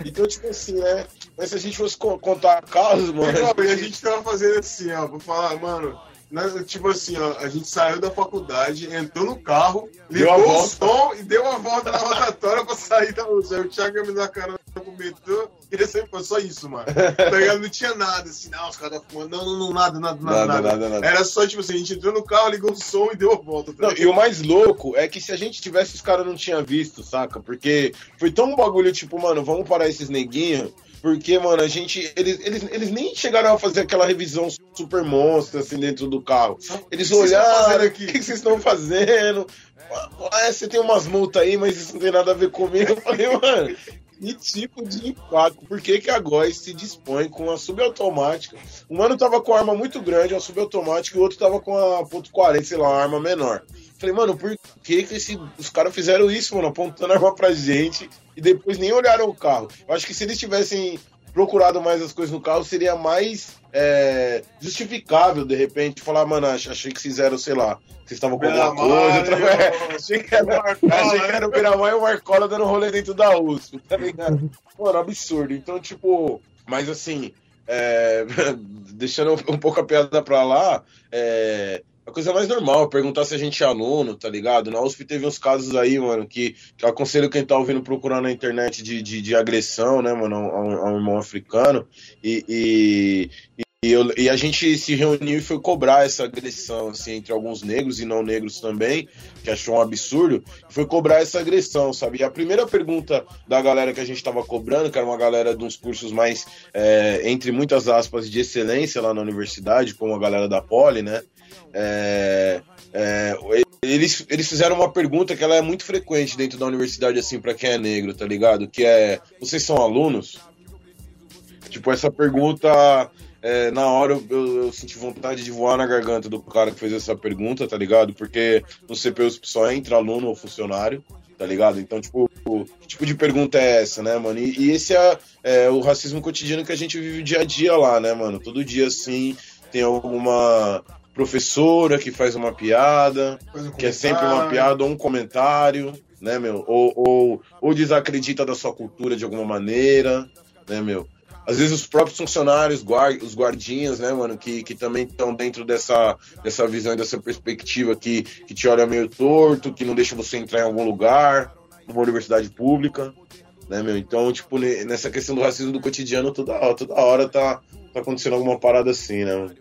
Então, tipo assim, né? Mas se a gente fosse contar casos, mano. E a gente tava fazendo assim, ó, pra falar, mano. Nós, tipo assim, ó, a gente saiu da faculdade, entrou no carro, ligou o som e deu uma volta na rotatória pra sair da luz. Aí o Thiago me dá a cara no metrô, queria sempre foi só isso, mano. Tá Não tinha nada, assim, não, os caras fumando, não, não, não, nada, nada, nada, nada, nada, nada. Era só, tipo assim, a gente entrou no carro, ligou o som e deu a volta. Tá não, e o mais louco é que se a gente tivesse, os caras não tinham visto, saca? Porque foi tão um bagulho, tipo, mano, vamos parar esses neguinhos porque, mano, a gente. Eles, eles, eles nem chegaram a fazer aquela revisão super monstra assim dentro do carro. Eles olharam, o que, que vocês estão fazendo? Ah, você tem umas multas aí, mas isso não tem nada a ver comigo. Eu falei, mano, que tipo de impacto? Por que, que a GOS se dispõe com a subautomática? Um mano tava com a arma muito grande, uma subautomática, e o outro tava com a ponto .40, sei lá, uma arma menor. Falei, mano, por que, que esse, os caras fizeram isso, mano? Apontando arma pra gente e depois nem olharam o carro. Eu acho que se eles tivessem procurado mais as coisas no carro, seria mais é, justificável, de repente, falar, mano, achei que fizeram, sei lá, vocês estavam com alguma coisa. Outra... Eu... achei que era, achei que era o Miramar e o Marcola dando rolê dentro da USP, tá ligado? Mano, absurdo. Então, tipo, mas assim, é, deixando um pouco a piada pra lá, é, a coisa mais normal, perguntar se a gente é aluno, tá ligado? Na USP teve uns casos aí, mano, que, que eu aconselho quem tá ouvindo procurar na internet de, de, de agressão, né, mano, a um, a um irmão africano. E, e, e, eu, e, a gente se reuniu e foi cobrar essa agressão, assim, entre alguns negros e não negros também, que achou um absurdo, foi cobrar essa agressão, sabe? E a primeira pergunta da galera que a gente tava cobrando, que era uma galera de uns cursos mais, é, entre muitas aspas, de excelência lá na universidade, como a galera da Poli, né? É, é, eles, eles fizeram uma pergunta que ela é muito frequente dentro da universidade, assim, para quem é negro, tá ligado? Que é: vocês são alunos? Tipo, essa pergunta, é, na hora eu, eu, eu, senti vontade de voar na garganta do cara que fez essa pergunta, tá ligado? Porque no CPU só entra aluno ou funcionário, tá ligado? Então, tipo, que tipo de pergunta é essa, né, mano? E, e esse é, é, o racismo cotidiano que a gente vive dia a dia lá, né, mano? Todo dia, assim, tem alguma professora que faz uma piada, um que é sempre uma piada ou um comentário, né, meu? Ou, ou, ou desacredita da sua cultura de alguma maneira, né, meu? Às vezes os próprios funcionários, guard, os guardinhas, né, mano, que, que também estão dentro dessa, dessa visão e dessa perspectiva que, que te olha meio torto, que não deixa você entrar em algum lugar, numa universidade pública, né, meu? Então, tipo, nessa questão do racismo do cotidiano, toda, toda hora tá, tá acontecendo alguma parada assim, né, mano?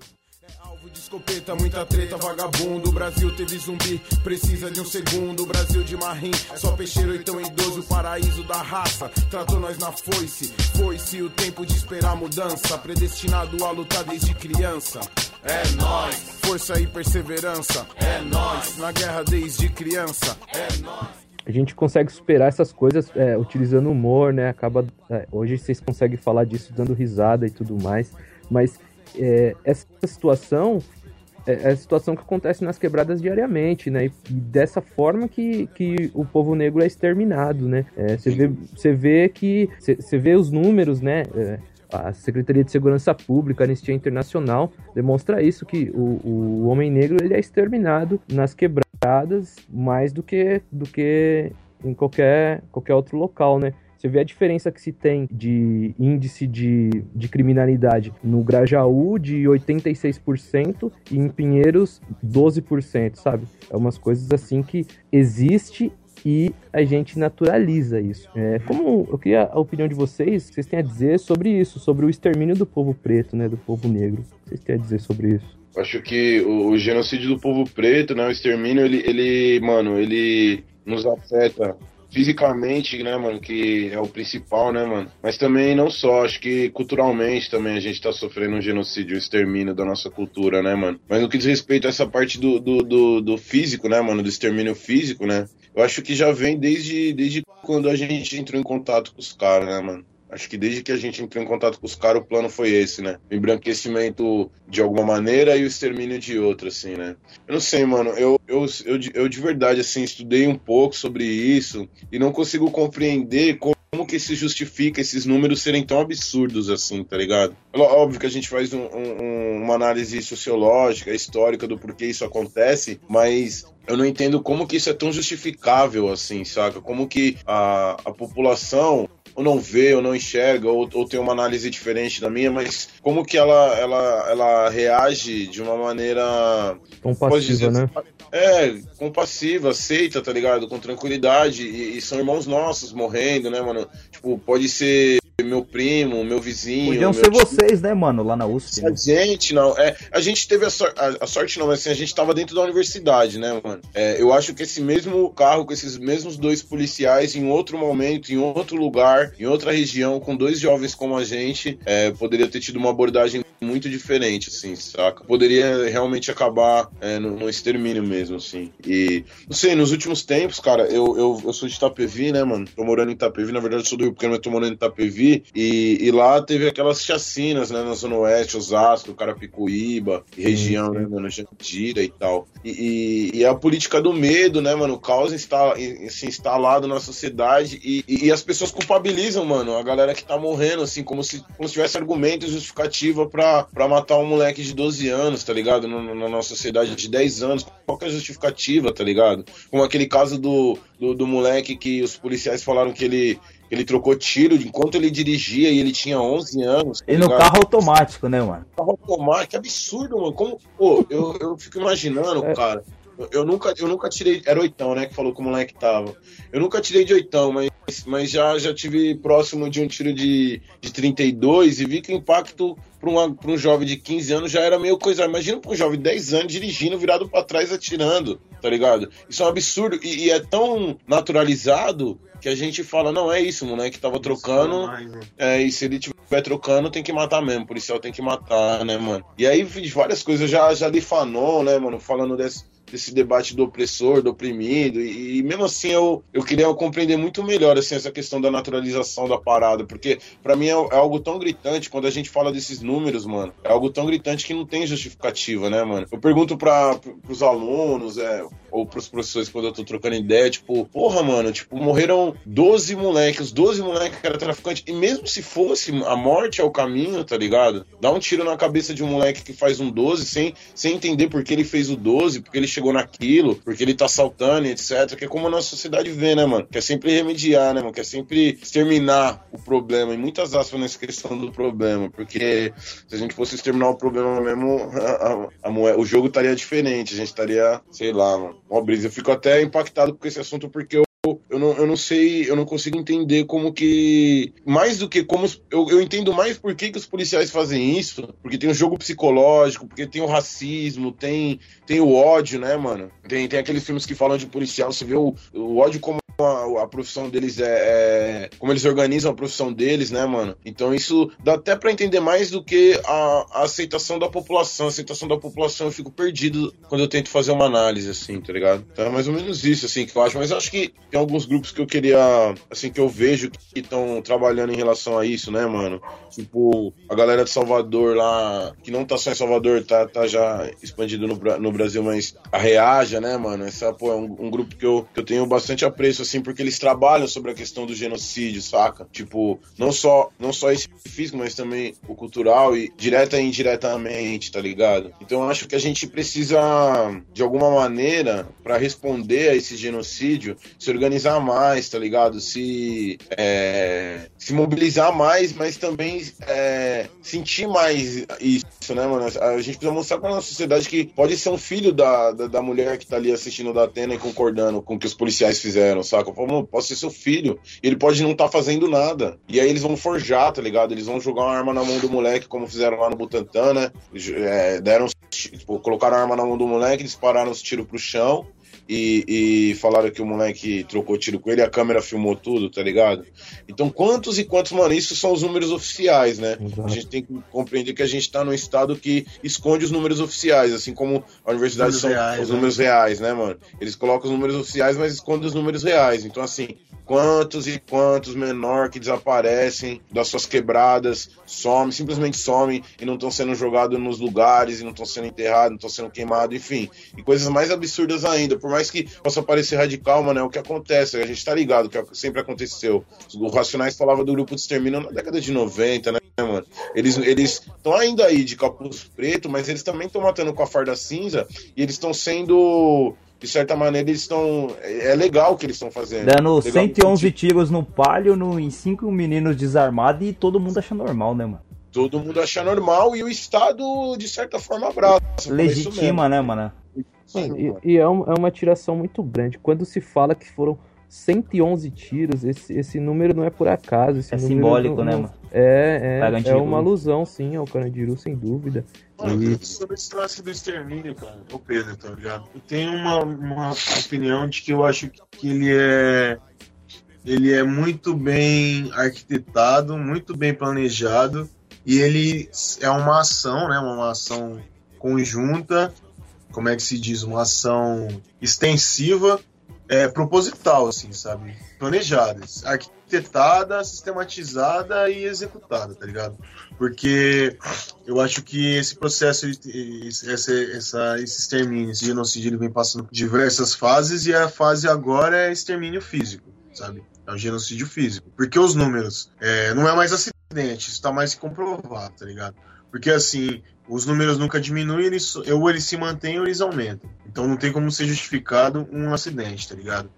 Escopeta, muita treta, vagabundo. O Brasil teve zumbi, precisa de um segundo. O Brasil de marrim, só peixeiro então idoso, paraíso da raça. Tratou nós na foice, foi-se o tempo de esperar mudança. Predestinado a lutar desde criança. É nós, força e perseverança. É nós, na guerra desde criança. É nós a gente consegue superar essas coisas é, utilizando humor, né? Acaba é, hoje vocês conseguem falar disso dando risada e tudo mais, mas é, essa situação é, é a situação que acontece nas quebradas diariamente, né? E, e dessa forma que, que o povo negro é exterminado, né? É, você, vê, você vê que. Você vê os números, né? É, a Secretaria de Segurança Pública, a Anistia Internacional, demonstra isso, que o, o homem negro ele é exterminado nas quebradas mais do que, do que em qualquer, qualquer outro local, né? Você vê a diferença que se tem de índice de, de criminalidade no Grajaú de 86% e em Pinheiros 12%, sabe? É umas coisas assim que existe e a gente naturaliza isso. É, como eu queria a opinião de vocês, vocês têm a dizer sobre isso, sobre o extermínio do povo preto, né, do povo negro. Vocês têm a dizer sobre isso? Acho que o, o genocídio do povo preto, né, o extermínio, ele, ele, mano, ele nos afeta fisicamente, né, mano, que é o principal, né, mano? Mas também não só, acho que culturalmente também a gente tá sofrendo um genocídio, um extermínio da nossa cultura, né, mano? Mas no que diz respeito a essa parte do, do, do, do físico, né, mano, do extermínio físico, né? Eu acho que já vem desde, desde quando a gente entrou em contato com os caras, né, mano? Acho que desde que a gente entrou em contato com os caras, o plano foi esse, né? O embranquecimento de alguma maneira e o extermínio de outra, assim, né? Eu não sei, mano. Eu, eu, eu, eu de verdade, assim, estudei um pouco sobre isso e não consigo compreender como como que se justifica esses números serem tão absurdos assim, tá ligado? Óbvio que a gente faz um, um, uma análise sociológica, histórica do porquê isso acontece, mas eu não entendo como que isso é tão justificável assim, saca? Como que a, a população ou não vê, ou não enxerga, ou, ou tem uma análise diferente da minha, mas como que ela, ela, ela reage de uma maneira. Compassiva, dizer, né? É, compassiva, aceita, tá ligado? Com tranquilidade. E, e, são irmãos nossos morrendo, né, mano? Tipo, pode ser meu primo, meu vizinho. Podiam meu ser vocês, né, mano, lá na USP. A né? gente, não. É, a gente teve a, sor a, a, sorte, não, mas assim, a gente tava dentro da universidade, né, mano? É, eu acho que esse mesmo carro, com esses mesmos dois policiais, em outro momento, em outro lugar, em outra região, com dois jovens como a gente, é, poderia ter tido uma abordagem muito diferente, assim, saca? Poderia realmente acabar é, no, no, extermínio mesmo, assim. E, não sei, nos últimos tempos, cara, eu, eu, eu sou de Itapevi, né, mano? Tô morando em Itapevi, na verdade eu sou do Rio Pequeno, mas tô morando em Itapevi e, e lá teve aquelas chacinas, né, na Zona Oeste, Osasco, Carapicuíba, região, né, mano, Jandira e tal. E, e, e, a política do medo, né, mano, o caos está, assim, instalado na sociedade e, e, as pessoas culpabilizam, mano, a galera que tá morrendo, assim, como se, como se tivesse argumento e justificativa pra, pra matar um moleque de 12 anos, tá ligado? Na, na nossa sociedade de 10 anos. Qual que é a justificativa, tá ligado? Como aquele caso do, do, do moleque que os policiais falaram que ele ele trocou tiro enquanto ele dirigia e ele tinha 11 anos. Tá e no carro automático, né, mano? Carro automático, que absurdo, mano. Como, pô, eu, eu fico imaginando, é. cara. Eu nunca, eu nunca tirei. Era oitão, né? Que falou que o moleque tava. Eu nunca tirei de oitão, mas, mas já, já tive próximo de um tiro de, de 32 e vi que o impacto para um, jovem de 15 anos já era meio coisa. Imagina para um jovem de 10 anos dirigindo, virado para trás, atirando, tá ligado? Isso é um absurdo e, e é tão naturalizado que a gente fala, não, é isso, moleque tava trocando. Né? É, e se ele tiver trocando, tem que matar mesmo. O policial tem que matar, né, mano? E aí várias coisas, já, já li Fanon, né, mano, falando desse desse debate do opressor, do oprimido, e, e, mesmo assim eu, eu queria compreender muito melhor assim, essa questão da naturalização da parada, porque para mim é, é, algo tão gritante quando a gente fala desses números, mano, é algo tão gritante que não tem justificativa, né, mano? Eu pergunto para pros alunos, é, ou pros professores quando eu tô trocando ideia, tipo, porra, mano, tipo, morreram 12 moleques, 12 moleques que eram traficantes, e mesmo se fosse a morte é o caminho, tá ligado? Dá um tiro na cabeça de um moleque que faz um 12 sem, sem entender por que ele fez o 12, porque ele chegou naquilo, porque ele tá saltando, etc. Que é como a nossa sociedade vê, né, mano? Quer sempre remediar, né, mano? Quer sempre exterminar o problema. E muitas aspas nessa questão do problema. Porque se a gente fosse exterminar o problema mesmo, a, a, a, o jogo estaria diferente. A gente estaria, sei lá, mano. Ó, brisa. Eu fico até impactado com esse assunto porque eu eu não, eu não sei, eu não consigo entender como que. Mais do que como. Eu, eu entendo mais por que, que os policiais fazem isso. Porque tem o jogo psicológico, porque tem o racismo, tem, tem o ódio, né, mano? Tem, tem aqueles filmes que falam de policial, você vê o, o ódio como a, a, profissão deles é, é, como eles organizam a profissão deles, né, mano? Então isso dá até para entender mais do que a, a, aceitação da população. A aceitação da população eu fico perdido quando eu tento fazer uma análise, assim, tá ligado? Então é mais ou menos isso, assim, que eu acho. Mas eu acho que tem alguns grupos que eu queria, assim, que eu vejo que estão trabalhando em relação a isso, né, mano? Tipo, a galera de Salvador lá, que não tá só em Salvador, tá, tá já expandido no, no Brasil, mas a Reaja, né, mano? Essa, pô, é um, um grupo que eu, que eu tenho bastante apreço assim, porque eles trabalham sobre a questão do genocídio, saca? Tipo, não só, não só esse físico, mas também o cultural e direta e indiretamente, tá ligado? Então eu acho que a gente precisa, de alguma maneira, para responder a esse genocídio, se organizar mais, tá ligado? Se, é, se mobilizar mais, mas também é, sentir mais isso, né, mano? A gente precisa mostrar pra nossa sociedade que pode ser um filho da, da, da mulher que tá ali assistindo da Atena e concordando com o que os policiais fizeram, saca? Mano, pode ser seu filho. Ele pode não estar tá fazendo nada. E aí eles vão forjar, tá ligado? Eles vão jogar uma arma na mão do moleque, como fizeram lá no Butantã, né? É, deram, tipo, colocaram a arma na mão do moleque, dispararam os tiros pro chão e, e, falaram que o moleque trocou tiro com ele, a câmera filmou tudo, tá ligado? Então, quantos e quantos, mano, isso são os números oficiais, né? Exato. A gente tem que compreender que a gente tá num estado que esconde os números oficiais, assim como a universidade são reais, os né? números reais, né, mano? Eles colocam os números oficiais, mas escondem os números reais. Então, assim, quantos e quantos menor que desaparecem das suas quebradas, somem, simplesmente somem e não estão sendo jogados nos lugares, e não estão sendo enterrados, não estão sendo queimados, enfim. E coisas mais absurdas ainda, por mais que possa parecer radical, mano, é o que acontece, a gente tá ligado, que é sempre aconteceu. O Racionais falava do grupo de extermínio na década de 90, né, mano? Eles estão ainda aí de capuz preto, mas eles também estão matando com a farda cinza e eles estão sendo de certa maneira, eles estão. É legal o que eles estão fazendo. Dando legal 111 tiros no palio no, em cinco meninos desarmados e todo mundo acha normal, né, mano? Todo mundo acha normal e o Estado, de certa forma, abraça. Legitima, né, mano? Sim, e, e é, um, é uma tiração muito grande. Quando se fala que foram 111 tiros, esse, esse número não é por acaso. é simbólico, não, né, mano? É, é, é uma alusão, sim, ao Carandiru, sem dúvida. Mano, e... sobre esse lance do extermínio, cara, o Pedro, tá ligado? Eu tenho uma, uma opinião de que eu acho que ele é. Ele é muito bem arquitetado, muito bem planejado, e ele é uma ação, né? Uma ação conjunta, como é que se diz? Uma ação extensiva é, proposital, assim, sabe? Planejada, arquitetada, sistematizada e executada, tá ligado? Porque eu acho que esse processo, esse, essa, esse extermínio, esse genocídio, ele vem passando por diversas fases e a fase agora é extermínio físico, sabe? É o genocídio físico. Porque os números, é, não é mais acidente, isso tá mais comprovado, tá ligado? Porque assim, os números nunca diminuem, eles, ou eles se mantêm ou eles aumentam. Então não tem como ser justificado um acidente, tá ligado?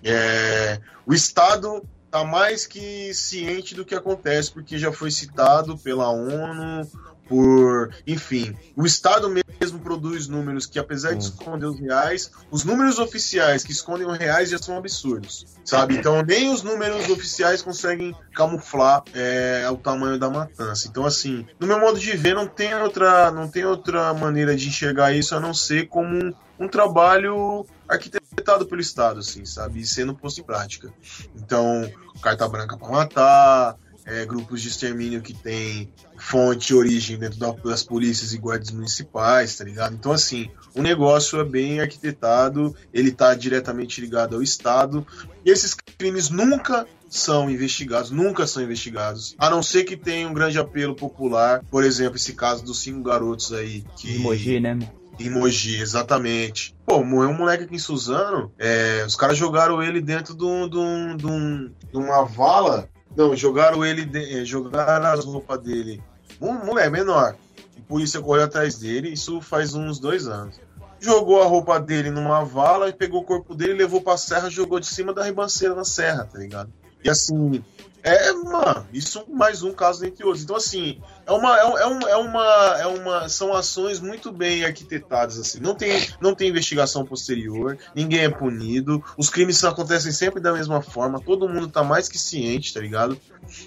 É, o Estado tá mais que ciente do que acontece, porque já foi citado pela ONU, por. Enfim, o Estado mesmo produz números que, apesar de esconder os reais, os números oficiais que escondem os reais já são absurdos, sabe? Então, nem os números oficiais conseguem camuflar é, o tamanho da matança. Então, assim, no meu modo de ver, não tem outra, não tem outra maneira de enxergar isso a não ser como um, um trabalho arquitetado pelo Estado, assim, sabe? E sendo posto em prática. Então, carta branca para matar é, grupos de extermínio que tem fonte e origem dentro das polícias e guardas municipais, tá ligado? Então, assim, o negócio é bem arquitetado, ele tá diretamente ligado ao Estado, e esses crimes nunca são investigados, nunca são investigados, a não ser que tenha um grande apelo popular, por exemplo, esse caso dos cinco garotos aí que... Emoji, né? Emoji, exatamente. Pô, morreu um moleque aqui em Suzano, é, os caras jogaram ele dentro de, um, de, um, de, um, de uma vala não, jogaram ele, de, eh, jogaram as roupas dele. Um moleque menor. A polícia correu atrás dele, isso faz uns dois anos. Jogou a roupa dele numa vala e pegou o corpo dele, levou pra serra, jogou de cima da ribanceira na serra, tá ligado? E assim, é, mano, isso mais um caso dentre outros. Então, assim, é uma, é, é, um, é, uma, é uma. São ações muito bem arquitetadas, assim. Não tem, não tem investigação posterior, ninguém é punido, os crimes acontecem sempre da mesma forma, todo mundo tá mais que ciente, tá ligado?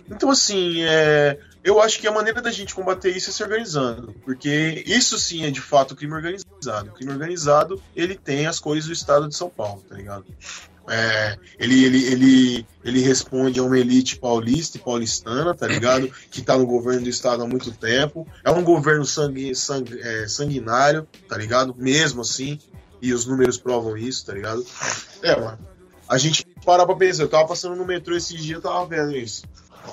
Então, assim, é, eu acho que a maneira da gente combater isso é se organizando, porque isso sim é de fato crime organizado. O crime organizado, ele tem as cores do estado de São Paulo, tá ligado? É, ele, ele, ele, ele responde a uma elite paulista e paulistana, tá ligado? Que tá no governo do estado há muito tempo. É um governo sangue, sangue, é, sanguinário, tá ligado? Mesmo assim. E os números provam isso, tá ligado? É, mano. A gente para pra pensar. Eu tava passando no metrô esse dia, eu tava vendo isso.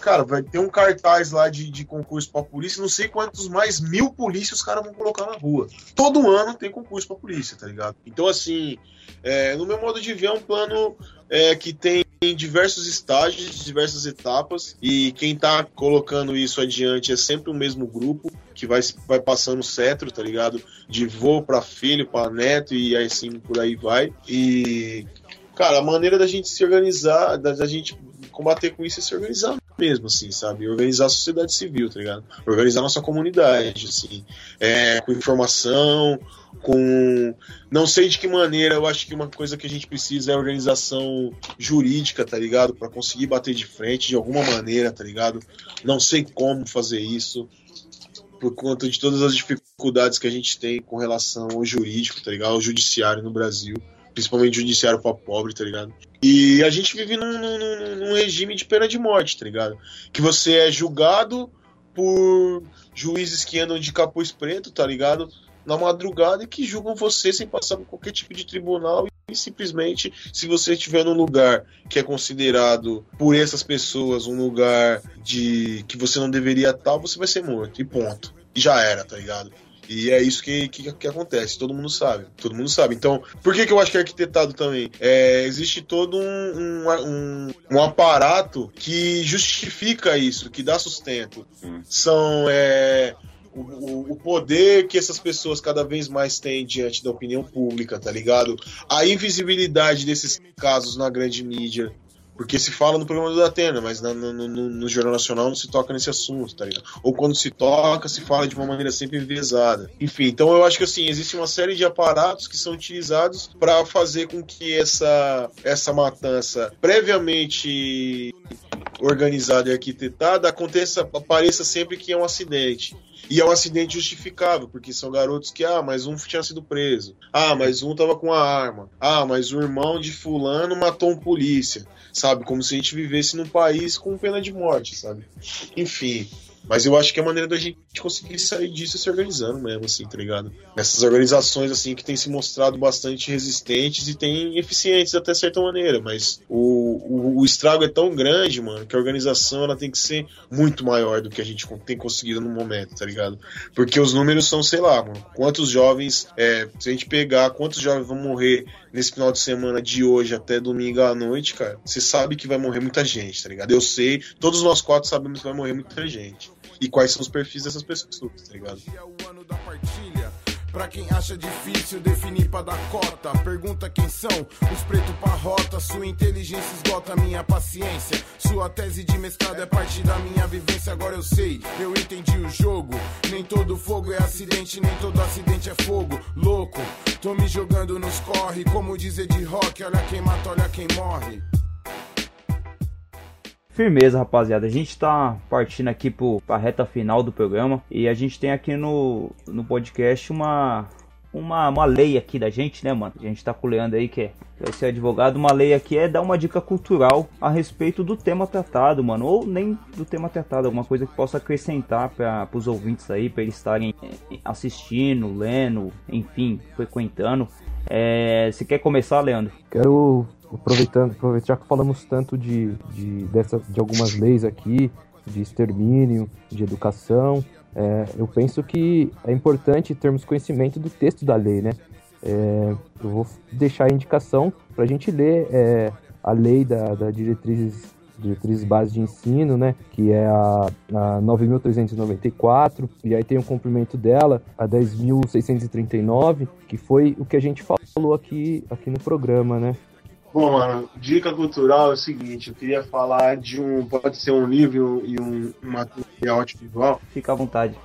Cara, vai ter um cartaz lá de, de concurso pra polícia, não sei quantos mais mil polícias os caras vão colocar na rua. Todo ano tem concurso pra polícia, tá ligado? Então, assim, é, no meu modo de ver, é um plano é, que tem diversos estágios, diversas etapas, e quem tá colocando isso adiante é sempre o mesmo grupo, que vai, vai passando o cetro, tá ligado? De vô para filho, para neto, e assim por aí vai. E, cara, a maneira da gente se organizar, da, da gente combater com isso é se organizar mesmo, assim, sabe? Organizar a sociedade civil, tá ligado? Organizar a nossa comunidade, assim, é, com informação, com. Não sei de que maneira, eu acho que uma coisa que a gente precisa é organização jurídica, tá ligado? Para conseguir bater de frente de alguma maneira, tá ligado? Não sei como fazer isso por conta de todas as dificuldades que a gente tem com relação ao jurídico, tá ligado? Ao judiciário no Brasil, principalmente judiciário para pobre, tá ligado? E a gente vive num, num, num, regime de pena de morte, tá ligado? Que você é julgado por juízes que andam de capuz preto, tá ligado? Na madrugada e que julgam você sem passar por qualquer tipo de tribunal e simplesmente se você estiver num lugar que é considerado por essas pessoas um lugar de que você não deveria estar, você vai ser morto e ponto. E já era, tá ligado? E é isso que, que, que, acontece, todo mundo sabe. Todo mundo sabe. Então, por que, que eu acho que é arquitetado também? É, existe todo um, um, um, um, aparato que justifica isso, que dá sustento. Hum. São é, o, o, poder que essas pessoas cada vez mais têm diante da opinião pública, tá ligado? A invisibilidade desses casos na grande mídia. Porque se fala no programa do Datena, mas no, no, no, Jornal Nacional não se toca nesse assunto, tá ligado? Ou quando se toca, se fala de uma maneira sempre enviesada. Enfim, então eu acho que assim, existe uma série de aparatos que são utilizados para fazer com que essa, essa matança previamente organizada e arquitetada aconteça, apareça sempre que é um acidente. E é um acidente justificável, porque são garotos que, ah, mas um tinha sido preso. Ah, mas um tava com a arma. Ah, mas o irmão de fulano matou um polícia. Sabe? Como se a gente vivesse num país com pena de morte, sabe? Enfim. Mas eu acho que é a maneira da gente conseguir sair disso é se organizando mesmo, assim, tá ligado? Essas organizações, assim, que têm se mostrado bastante resistentes e têm eficientes até certa maneira, mas o, o, o, estrago é tão grande, mano, que a organização ela tem que ser muito maior do que a gente tem conseguido no momento, tá ligado? Porque os números são, sei lá, mano, quantos jovens, é, se a gente pegar quantos jovens vão morrer nesse final de semana de hoje até domingo à noite, cara, você sabe que vai morrer muita gente, tá ligado? Eu sei, todos nós quatro sabemos que vai morrer muita gente. E quais são os perfis dessas pessoas, tá ligado? Pra quem acha difícil definir pra dar cota, pergunta quem são os pretos pra rota. Sua inteligência esgota minha paciência. Sua tese de mestrado é parte da minha vivência. Agora eu sei, eu entendi o jogo. Nem todo fogo é acidente, nem todo acidente é fogo. Louco, tô me jogando nos corre. Como dizer de rock, olha quem mata, olha quem morre. Firmeza, rapaziada. A gente tá partindo aqui pro, pra reta final do programa. E a gente tem aqui no, no podcast uma, uma, uma lei aqui da gente, né, mano? A gente tá com o Leandro aí, que, é, vai ser advogado. Uma lei aqui é dar uma dica cultural a respeito do tema tratado, mano. Ou nem do tema tratado, alguma coisa que possa acrescentar para os ouvintes aí, para eles estarem é, assistindo, lendo, enfim, frequentando. É, você quer começar, Leandro? Quero aproveitando, aproveitar que falamos tanto de, de, dessa, de algumas leis aqui, de extermínio, de educação, é, eu penso que é importante termos conhecimento do texto da lei, né? É, eu vou deixar a indicação para a gente ler é, a lei da, da diretrizes diretrizes base de ensino, né, que é a, a 9.394, e aí tem o cumprimento dela, a 10.639, que foi o que a gente falou aqui, aqui no programa, né, Bom, mano, dica cultural é o seguinte, eu queria falar de um, pode ser um livro e um, um material audiovisual. Fica à vontade.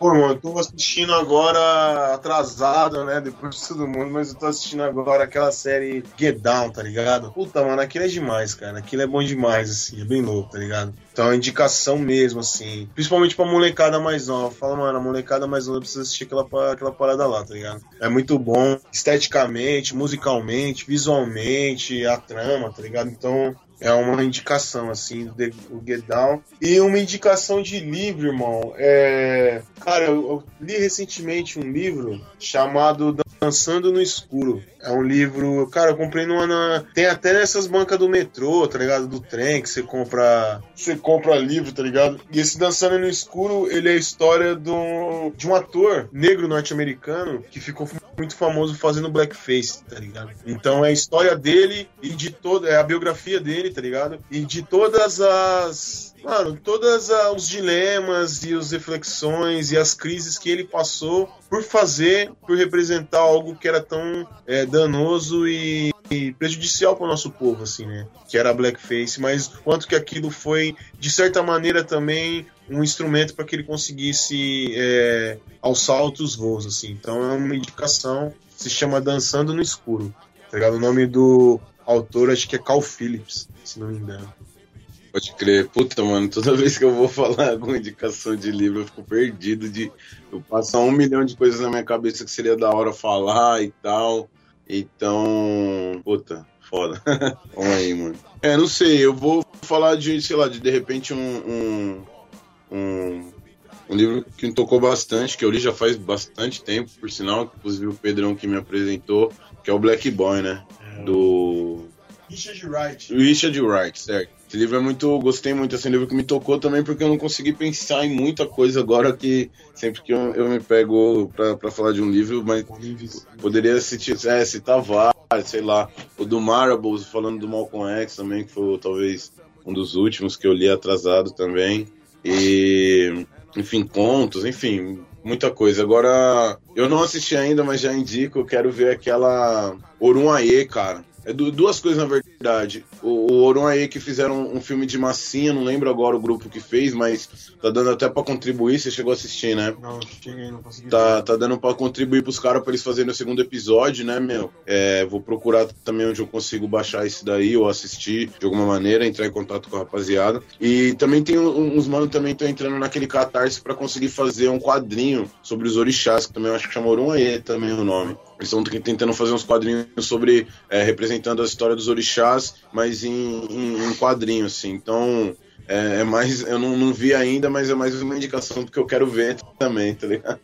Pô, mano, eu tô assistindo agora atrasado, né? Depois de todo mundo, mas eu tô assistindo agora aquela série Get Down, tá ligado? Puta, mano, aquilo é demais, cara. Aquilo é bom demais, assim, é bem louco, tá ligado? Então é indicação mesmo, assim. Principalmente pra molecada mais nova. Fala, mano, a molecada mais nova precisa assistir aquela, aquela parada lá, tá ligado? É muito bom, esteticamente, musicalmente, visualmente, a trama, tá ligado? Então é uma indicação, assim, do Get Down. E uma indicação de livro, irmão. É... Cara, eu li recentemente um livro chamado Dançando no Escuro. É um livro, cara, eu comprei numa. Na... Tem até nessas bancas do metrô, tá ligado? Do trem, que você compra. Você compra livro, tá ligado? E esse Dançando no Escuro, ele é a história do... de um ator negro norte-americano que ficou muito famoso fazendo blackface, tá ligado? Então é a história dele e de toda. É a biografia dele, tá ligado? E de todas as. Mano, todos os dilemas e as reflexões e as crises que ele passou por fazer, por representar algo que era tão é, danoso e prejudicial para o nosso povo, assim, né? Que era blackface, mas quanto que aquilo foi, de certa maneira, também um instrumento para que ele conseguisse é, alçar altos voos, assim. Então é uma indicação, se chama Dançando no Escuro. Tá? O nome do autor acho que é Carl Phillips, se não me engano. Pode crer. Puta, mano, toda vez que eu vou falar alguma indicação de livro, eu fico perdido de. Eu passo um milhão de coisas na minha cabeça que seria da hora falar e tal. Então. Puta, foda. Vamos aí, mano. É, não sei, eu vou falar de, sei lá, de de repente um. um, um, um livro que me tocou bastante, que eu li já faz bastante tempo, por sinal, inclusive o Pedrão que me apresentou, que é o Black Boy, né? Do. Richard Wright. Richard Wright, certo. Esse livro é muito. Gostei muito. Esse livro que me tocou também, porque eu não consegui pensar em muita coisa agora que sempre que eu, eu me pego pra, pra falar de um livro, mas poderia citar, é, citar vários, sei lá. O do Marbles, falando do Malcolm X também, que foi talvez um dos últimos que eu li atrasado também. E. Enfim, contos, enfim, muita coisa. Agora, eu não assisti ainda, mas já indico, eu quero ver aquela Orumaê, cara. É duas coisas, na verdade. O, o Orumaê que fizeram um filme de massinha, não lembro agora o grupo que fez, mas tá dando até pra contribuir. Você chegou a assistir, né? Não, cheguei, não consegui. Tá, tá dando pra contribuir pros caras pra eles fazerem o segundo episódio, né, meu? É, vou procurar também onde eu consigo baixar esse daí ou assistir de alguma maneira, entrar em contato com a rapaziada. E também tem uns mano também estão entrando naquele catarse pra conseguir fazer um quadrinho sobre os orixás, que também eu acho que chama Orumaê também o nome. Eles estão tentando fazer uns quadrinhos sobre é, representando a história dos orixás, mas em, em, em quadrinho, assim. Então, é, é mais. Eu não, não, vi ainda, mas é mais uma indicação porque eu quero ver também, tá ligado?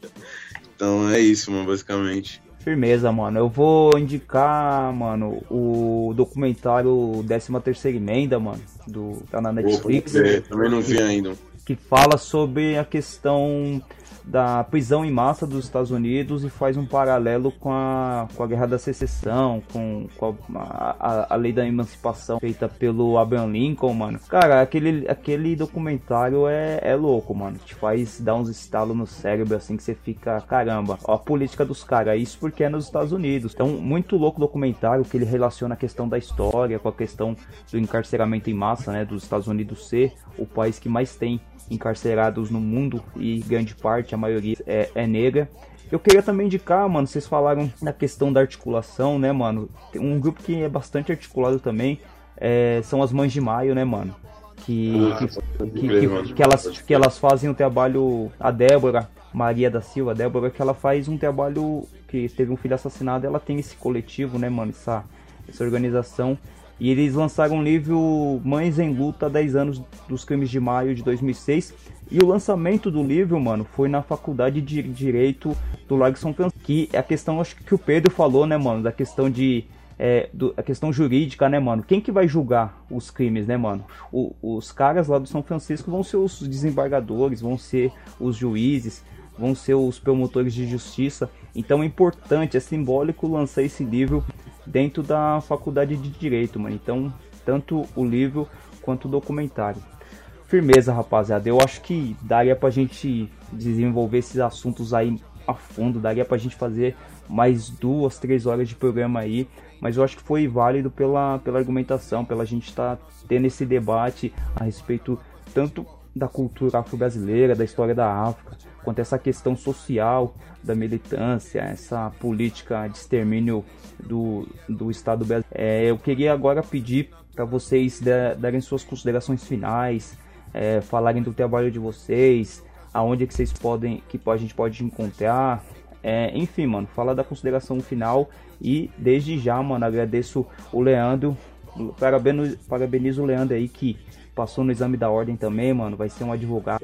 Então é isso, mano, basicamente. Firmeza, mano. Eu vou indicar, mano, o documentário 13 terceira emenda, mano, do, tá na Netflix. Opa, também não vi ainda. Que fala sobre a questão da prisão em massa dos Estados Unidos e faz um paralelo com a, com a Guerra da Secessão, com, com a, a, a, lei da emancipação feita pelo Abraham Lincoln, mano. Cara, aquele, aquele documentário é, é louco, mano. Te faz dar uns estalos no cérebro assim que você fica, caramba, ó, a política dos caras. Isso porque é nos Estados Unidos. Então, muito louco documentário que ele relaciona a questão da história com a questão do encarceramento em massa, né, dos Estados Unidos ser o país que mais tem encarcerados no mundo e grande parte, a maioria é, é negra. Eu queria também indicar, mano, vocês falaram da questão da articulação, né, mano? Tem um grupo que é bastante articulado também, é, são as Mães de Maio, né, mano? Que, ah, que, que, que, que, elas, que elas fazem um trabalho, a Débora, Maria da Silva, a Débora, que ela faz um trabalho que teve um filho assassinado, ela tem esse coletivo, né, mano, essa, essa organização e eles lançaram o livro Mães em Luta 10 anos dos crimes de maio de 2006. E o lançamento do livro, mano, foi na faculdade de Direito do Largo São Francisco. Que é a questão, acho que o Pedro falou, né, mano, da questão de. É, do, a questão jurídica, né, mano? Quem que vai julgar os crimes, né, mano? O, os caras lá do São Francisco vão ser os desembargadores, vão ser os juízes, vão ser os promotores de justiça. Então é importante, é simbólico lançar esse livro dentro da faculdade de direito, mano. Então, tanto o livro quanto o documentário. Firmeza, rapaziada. Eu acho que daria pra gente desenvolver esses assuntos aí a fundo, daria pra gente fazer mais duas, três horas de programa aí. Mas eu acho que foi válido pela, pela argumentação, pela gente estar tá tendo esse debate a respeito tanto da cultura afro-brasileira, da história da África, quanto essa questão social da militância, essa política de extermínio do, do Estado brasileiro. É, eu queria agora pedir para vocês darem suas considerações finais, é, falarem do trabalho de vocês, aonde que vocês podem, que a gente pode encontrar, é, enfim, mano, fala da consideração final e desde já, mano, agradeço o Leandro, parabenizo, parabenizo o Leandro aí que passou no exame da ordem também, mano. Vai ser um advogado.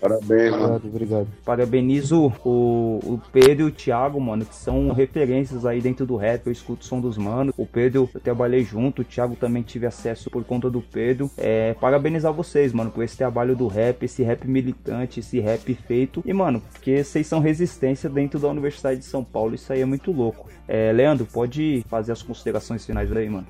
Parabéns, mano. Obrigado, obrigado. Parabenizo o, o Pedro e o Thiago, mano, que são referências aí dentro do rap. Eu escuto o som dos manos. O Pedro, eu trabalhei junto. O Thiago também tive acesso por conta do Pedro. É, parabenizar vocês, mano, por esse trabalho do rap, esse rap militante, esse rap feito. E, mano, porque vocês são resistência dentro da Universidade de São Paulo. Isso aí é muito louco. É, Leandro, pode fazer as considerações finais aí, mano.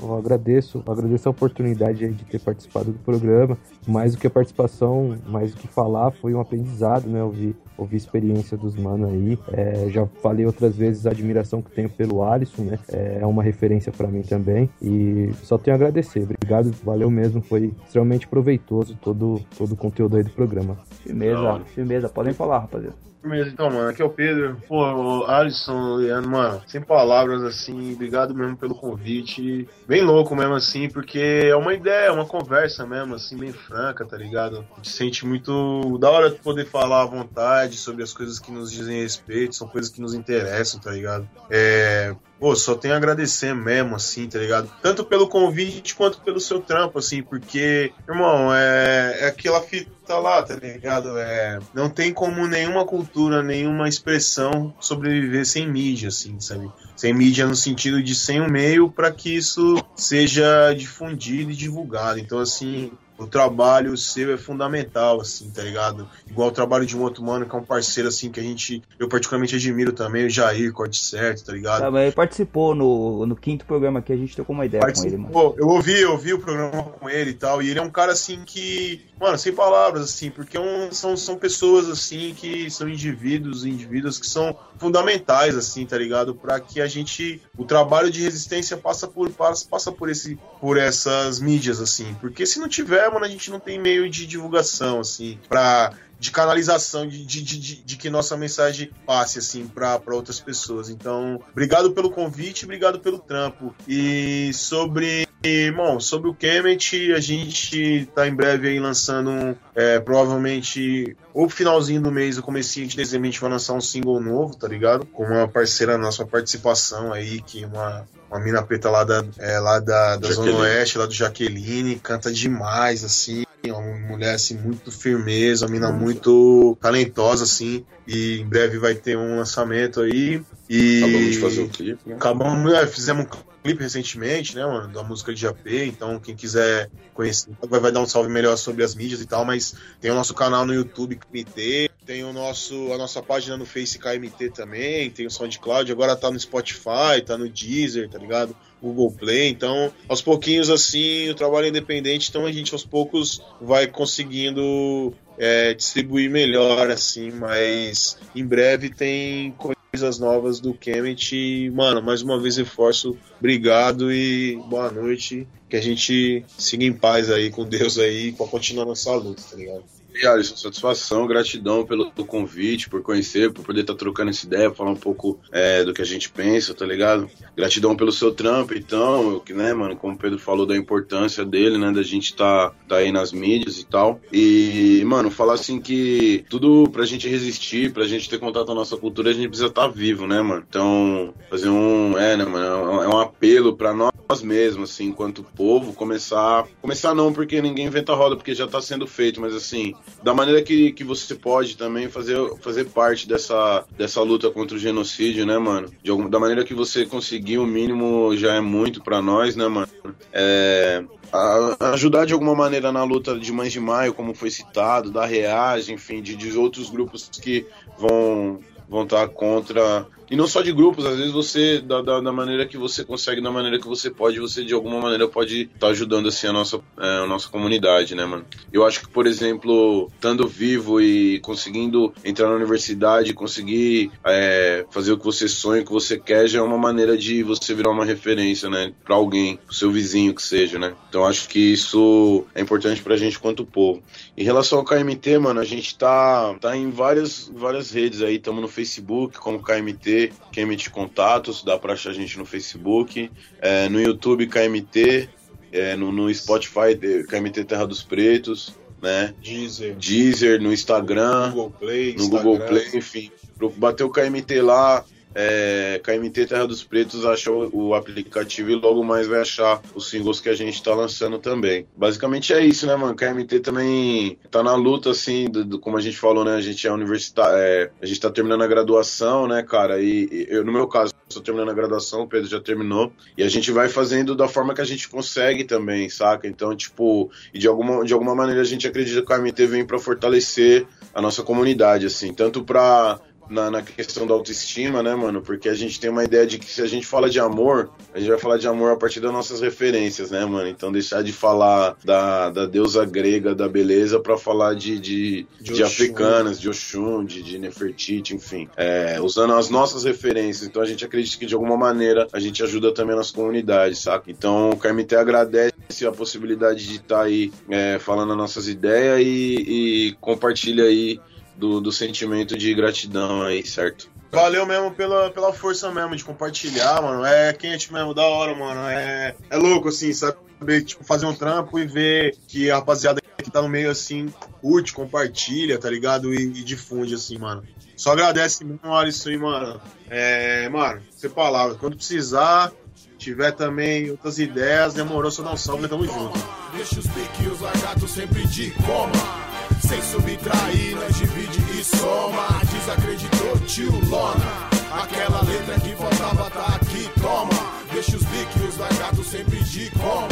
Eu agradeço, eu agradeço a oportunidade de ter participado do programa. Mais do que a participação, mais do que falar, foi um aprendizado, né? Ouvir, ouvir a experiência dos manos aí. É, já falei outras vezes a admiração que tenho pelo Alisson, né? É, é uma referência para mim também. E só tenho a agradecer. Obrigado, valeu mesmo. Foi extremamente proveitoso todo, todo o conteúdo aí do programa. Firmeza, firmeza. Podem falar, rapaziada. Então, mano. Aqui é o Pedro. Pô, Alisson, Leandro, mano, sem palavras, assim, obrigado mesmo pelo convite. Bem louco mesmo, assim, porque é uma ideia, uma conversa mesmo, assim, bem franca, tá ligado? A gente sente muito da hora de poder falar à vontade sobre as coisas que nos dizem respeito, são coisas que nos interessam, tá ligado? É, Pô, só tenho a agradecer mesmo, assim, tá ligado? Tanto pelo convite quanto pelo seu trampo, assim, porque, irmão, é, é aquela fita lá, tá ligado? É, não tem como nenhuma cultura, nenhuma expressão sobreviver sem mídia, assim, sabe? Sem mídia no sentido de sem um meio para que isso seja difundido e divulgado. Então, assim, o trabalho seu é fundamental, assim, tá ligado? Igual o trabalho de um outro mano, que é um parceiro, assim, que a gente, eu particularmente admiro também, o Jair, corte certo, tá ligado? Tá, mas ele participou no, no quinto programa aqui, a gente trocou uma ideia participou, com ele, mano. Eu ouvi, eu ouvi o programa com ele e tal, e ele é um cara, assim, que, mano, sem palavras, assim, porque é um, são, são pessoas, assim, que são indivíduos, indivíduos que são fundamentais, assim, tá ligado? Para que a gente, o trabalho de resistência passa por, passa, passa por, esse, por essas mídias, assim, porque se não tiver, mano, a gente não tem meio de divulgação, assim, pra de canalização, de, de, de, de, que nossa mensagem passe, assim, para outras pessoas. Então, obrigado pelo convite, obrigado pelo trampo. E sobre, bom, sobre o Kemet, a gente tá em breve aí lançando, é, provavelmente, ou finalzinho do mês, o comecinho de dezembro, a gente vai lançar um single novo, tá ligado? Com uma parceira nossa participação aí, que uma, uma mina preta lá da, é, lá da, da Zona Oeste, lá do Jaqueline, canta demais, assim uma mulher assim muito firmeza, uma mina muito talentosa assim, e em breve vai ter um lançamento aí. E acabamos de fazer o clipe, né? Acabamos, é, fizemos um clipe recentemente, né, mano, da música de AP, então quem quiser conhecer vai, dar um salve melhor sobre as mídias e tal, mas tem o nosso canal no YouTube KMT, tem o nosso a nossa página no Face KMT também, tem o SoundCloud, agora tá no Spotify, tá no Deezer, tá ligado? Google Play, então aos pouquinhos assim, o trabalho é independente, então a gente aos poucos vai conseguindo é, distribuir melhor assim, mas em breve tem coisas novas do Kemet e, mano, mais uma vez reforço, obrigado e boa noite, que a gente siga em paz aí com Deus aí pra continuar nossa luta, tá ligado? E Alisson, satisfação, gratidão pelo convite, por conhecer, por poder estar tá trocando essa ideia, falar um pouco é, do que a gente pensa, tá ligado? Gratidão pelo seu trampo, então, que, né, mano, como o Pedro falou da importância dele, né, da gente tá, tá aí nas mídias e tal. E, mano, falar assim que tudo pra gente resistir, pra gente ter contato com a nossa cultura, a gente precisa estar tá vivo, né, mano? Então, fazer um, é, né, mano, é um apelo pra nós mesmos, assim, enquanto povo, começar, começar não porque ninguém inventa roda, porque já tá sendo feito, mas assim, da maneira que, que você pode também fazer, fazer parte dessa, dessa luta contra o genocídio, né, mano? De algum, da maneira que você conseguir o mínimo já é muito para nós, né, mano? É, a, ajudar de alguma maneira na luta de Mães de Maio, como foi citado, da Reage, enfim, de, de outros grupos que vão vão estar contra e não só de grupos, às vezes você, da, da, da, maneira que você consegue, da maneira que você pode, você de alguma maneira pode estar tá ajudando assim a nossa, é, a nossa comunidade, né, mano? Eu acho que, por exemplo, estando vivo e conseguindo entrar na universidade, conseguir é, fazer o que você sonha, o que você quer, já é uma maneira de você virar uma referência, né, para alguém, pro seu vizinho que seja, né? Então acho que isso é importante pra gente quanto povo. Em relação ao KMT, mano, a gente tá, tá em várias, várias redes aí, estamos no Facebook como KMT KMT Contatos, dá pra achar a gente no Facebook, é, no YouTube KMT, é, no, no Spotify KMT Terra dos Pretos, né? Deezer. Deezer, no Instagram, no Google Play, no Google Play, enfim. Bateu o KMT lá, é, KMT Terra dos Pretos acha o, aplicativo e logo mais vai achar os singles que a gente tá lançando também. Basicamente é isso, né, mano? KMT também tá na luta, assim, do, do, como a gente falou, né? A gente é universitário, é, a gente tá terminando a graduação, né, cara? E, e eu, no meu caso, estou terminando a graduação, o Pedro já terminou, e a gente vai fazendo da forma que a gente consegue também, saca? Então, tipo, e de alguma, de alguma maneira a gente acredita que o KMT vem para fortalecer a nossa comunidade, assim, tanto para na, na questão da autoestima, né, mano? Porque a gente tem uma ideia de que se a gente fala de amor, a gente vai falar de amor a partir das nossas referências, né, mano? Então deixar de falar da, da deusa grega da beleza para falar de, de, de, de africanas, de Oxum, de, de Nefertiti, enfim. É, usando as nossas referências. Então a gente acredita que de alguma maneira a gente ajuda também a nossa comunidade, saca? Então o Carmité agradece a possibilidade de estar tá aí é, falando as nossas ideias e, e compartilha aí do, do sentimento de gratidão aí, certo? Valeu mesmo pela, pela força mesmo de compartilhar, mano. É quente mesmo, da hora, mano. É, é louco, assim, sabe? Tipo, fazer um trampo e ver que a rapaziada que tá no meio, assim, curte, compartilha, tá ligado? E, e difunde, assim, mano. Só agradece mesmo, Alisson, aí, mano. É, mano, sem palavras. Quando precisar, tiver também outras ideias, demorou, só dá um salve, tamo junto. Deixa os piques, os sempre de coma. Sem subtrair, nós divide e soma. Desacreditou, tio Lona. Aquela letra que faltava tá aqui, toma. Deixa os biques e os lagartos sempre de coma.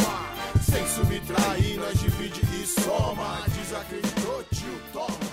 Sem subtrair, nós divide e soma. Desacreditou, tio, toma.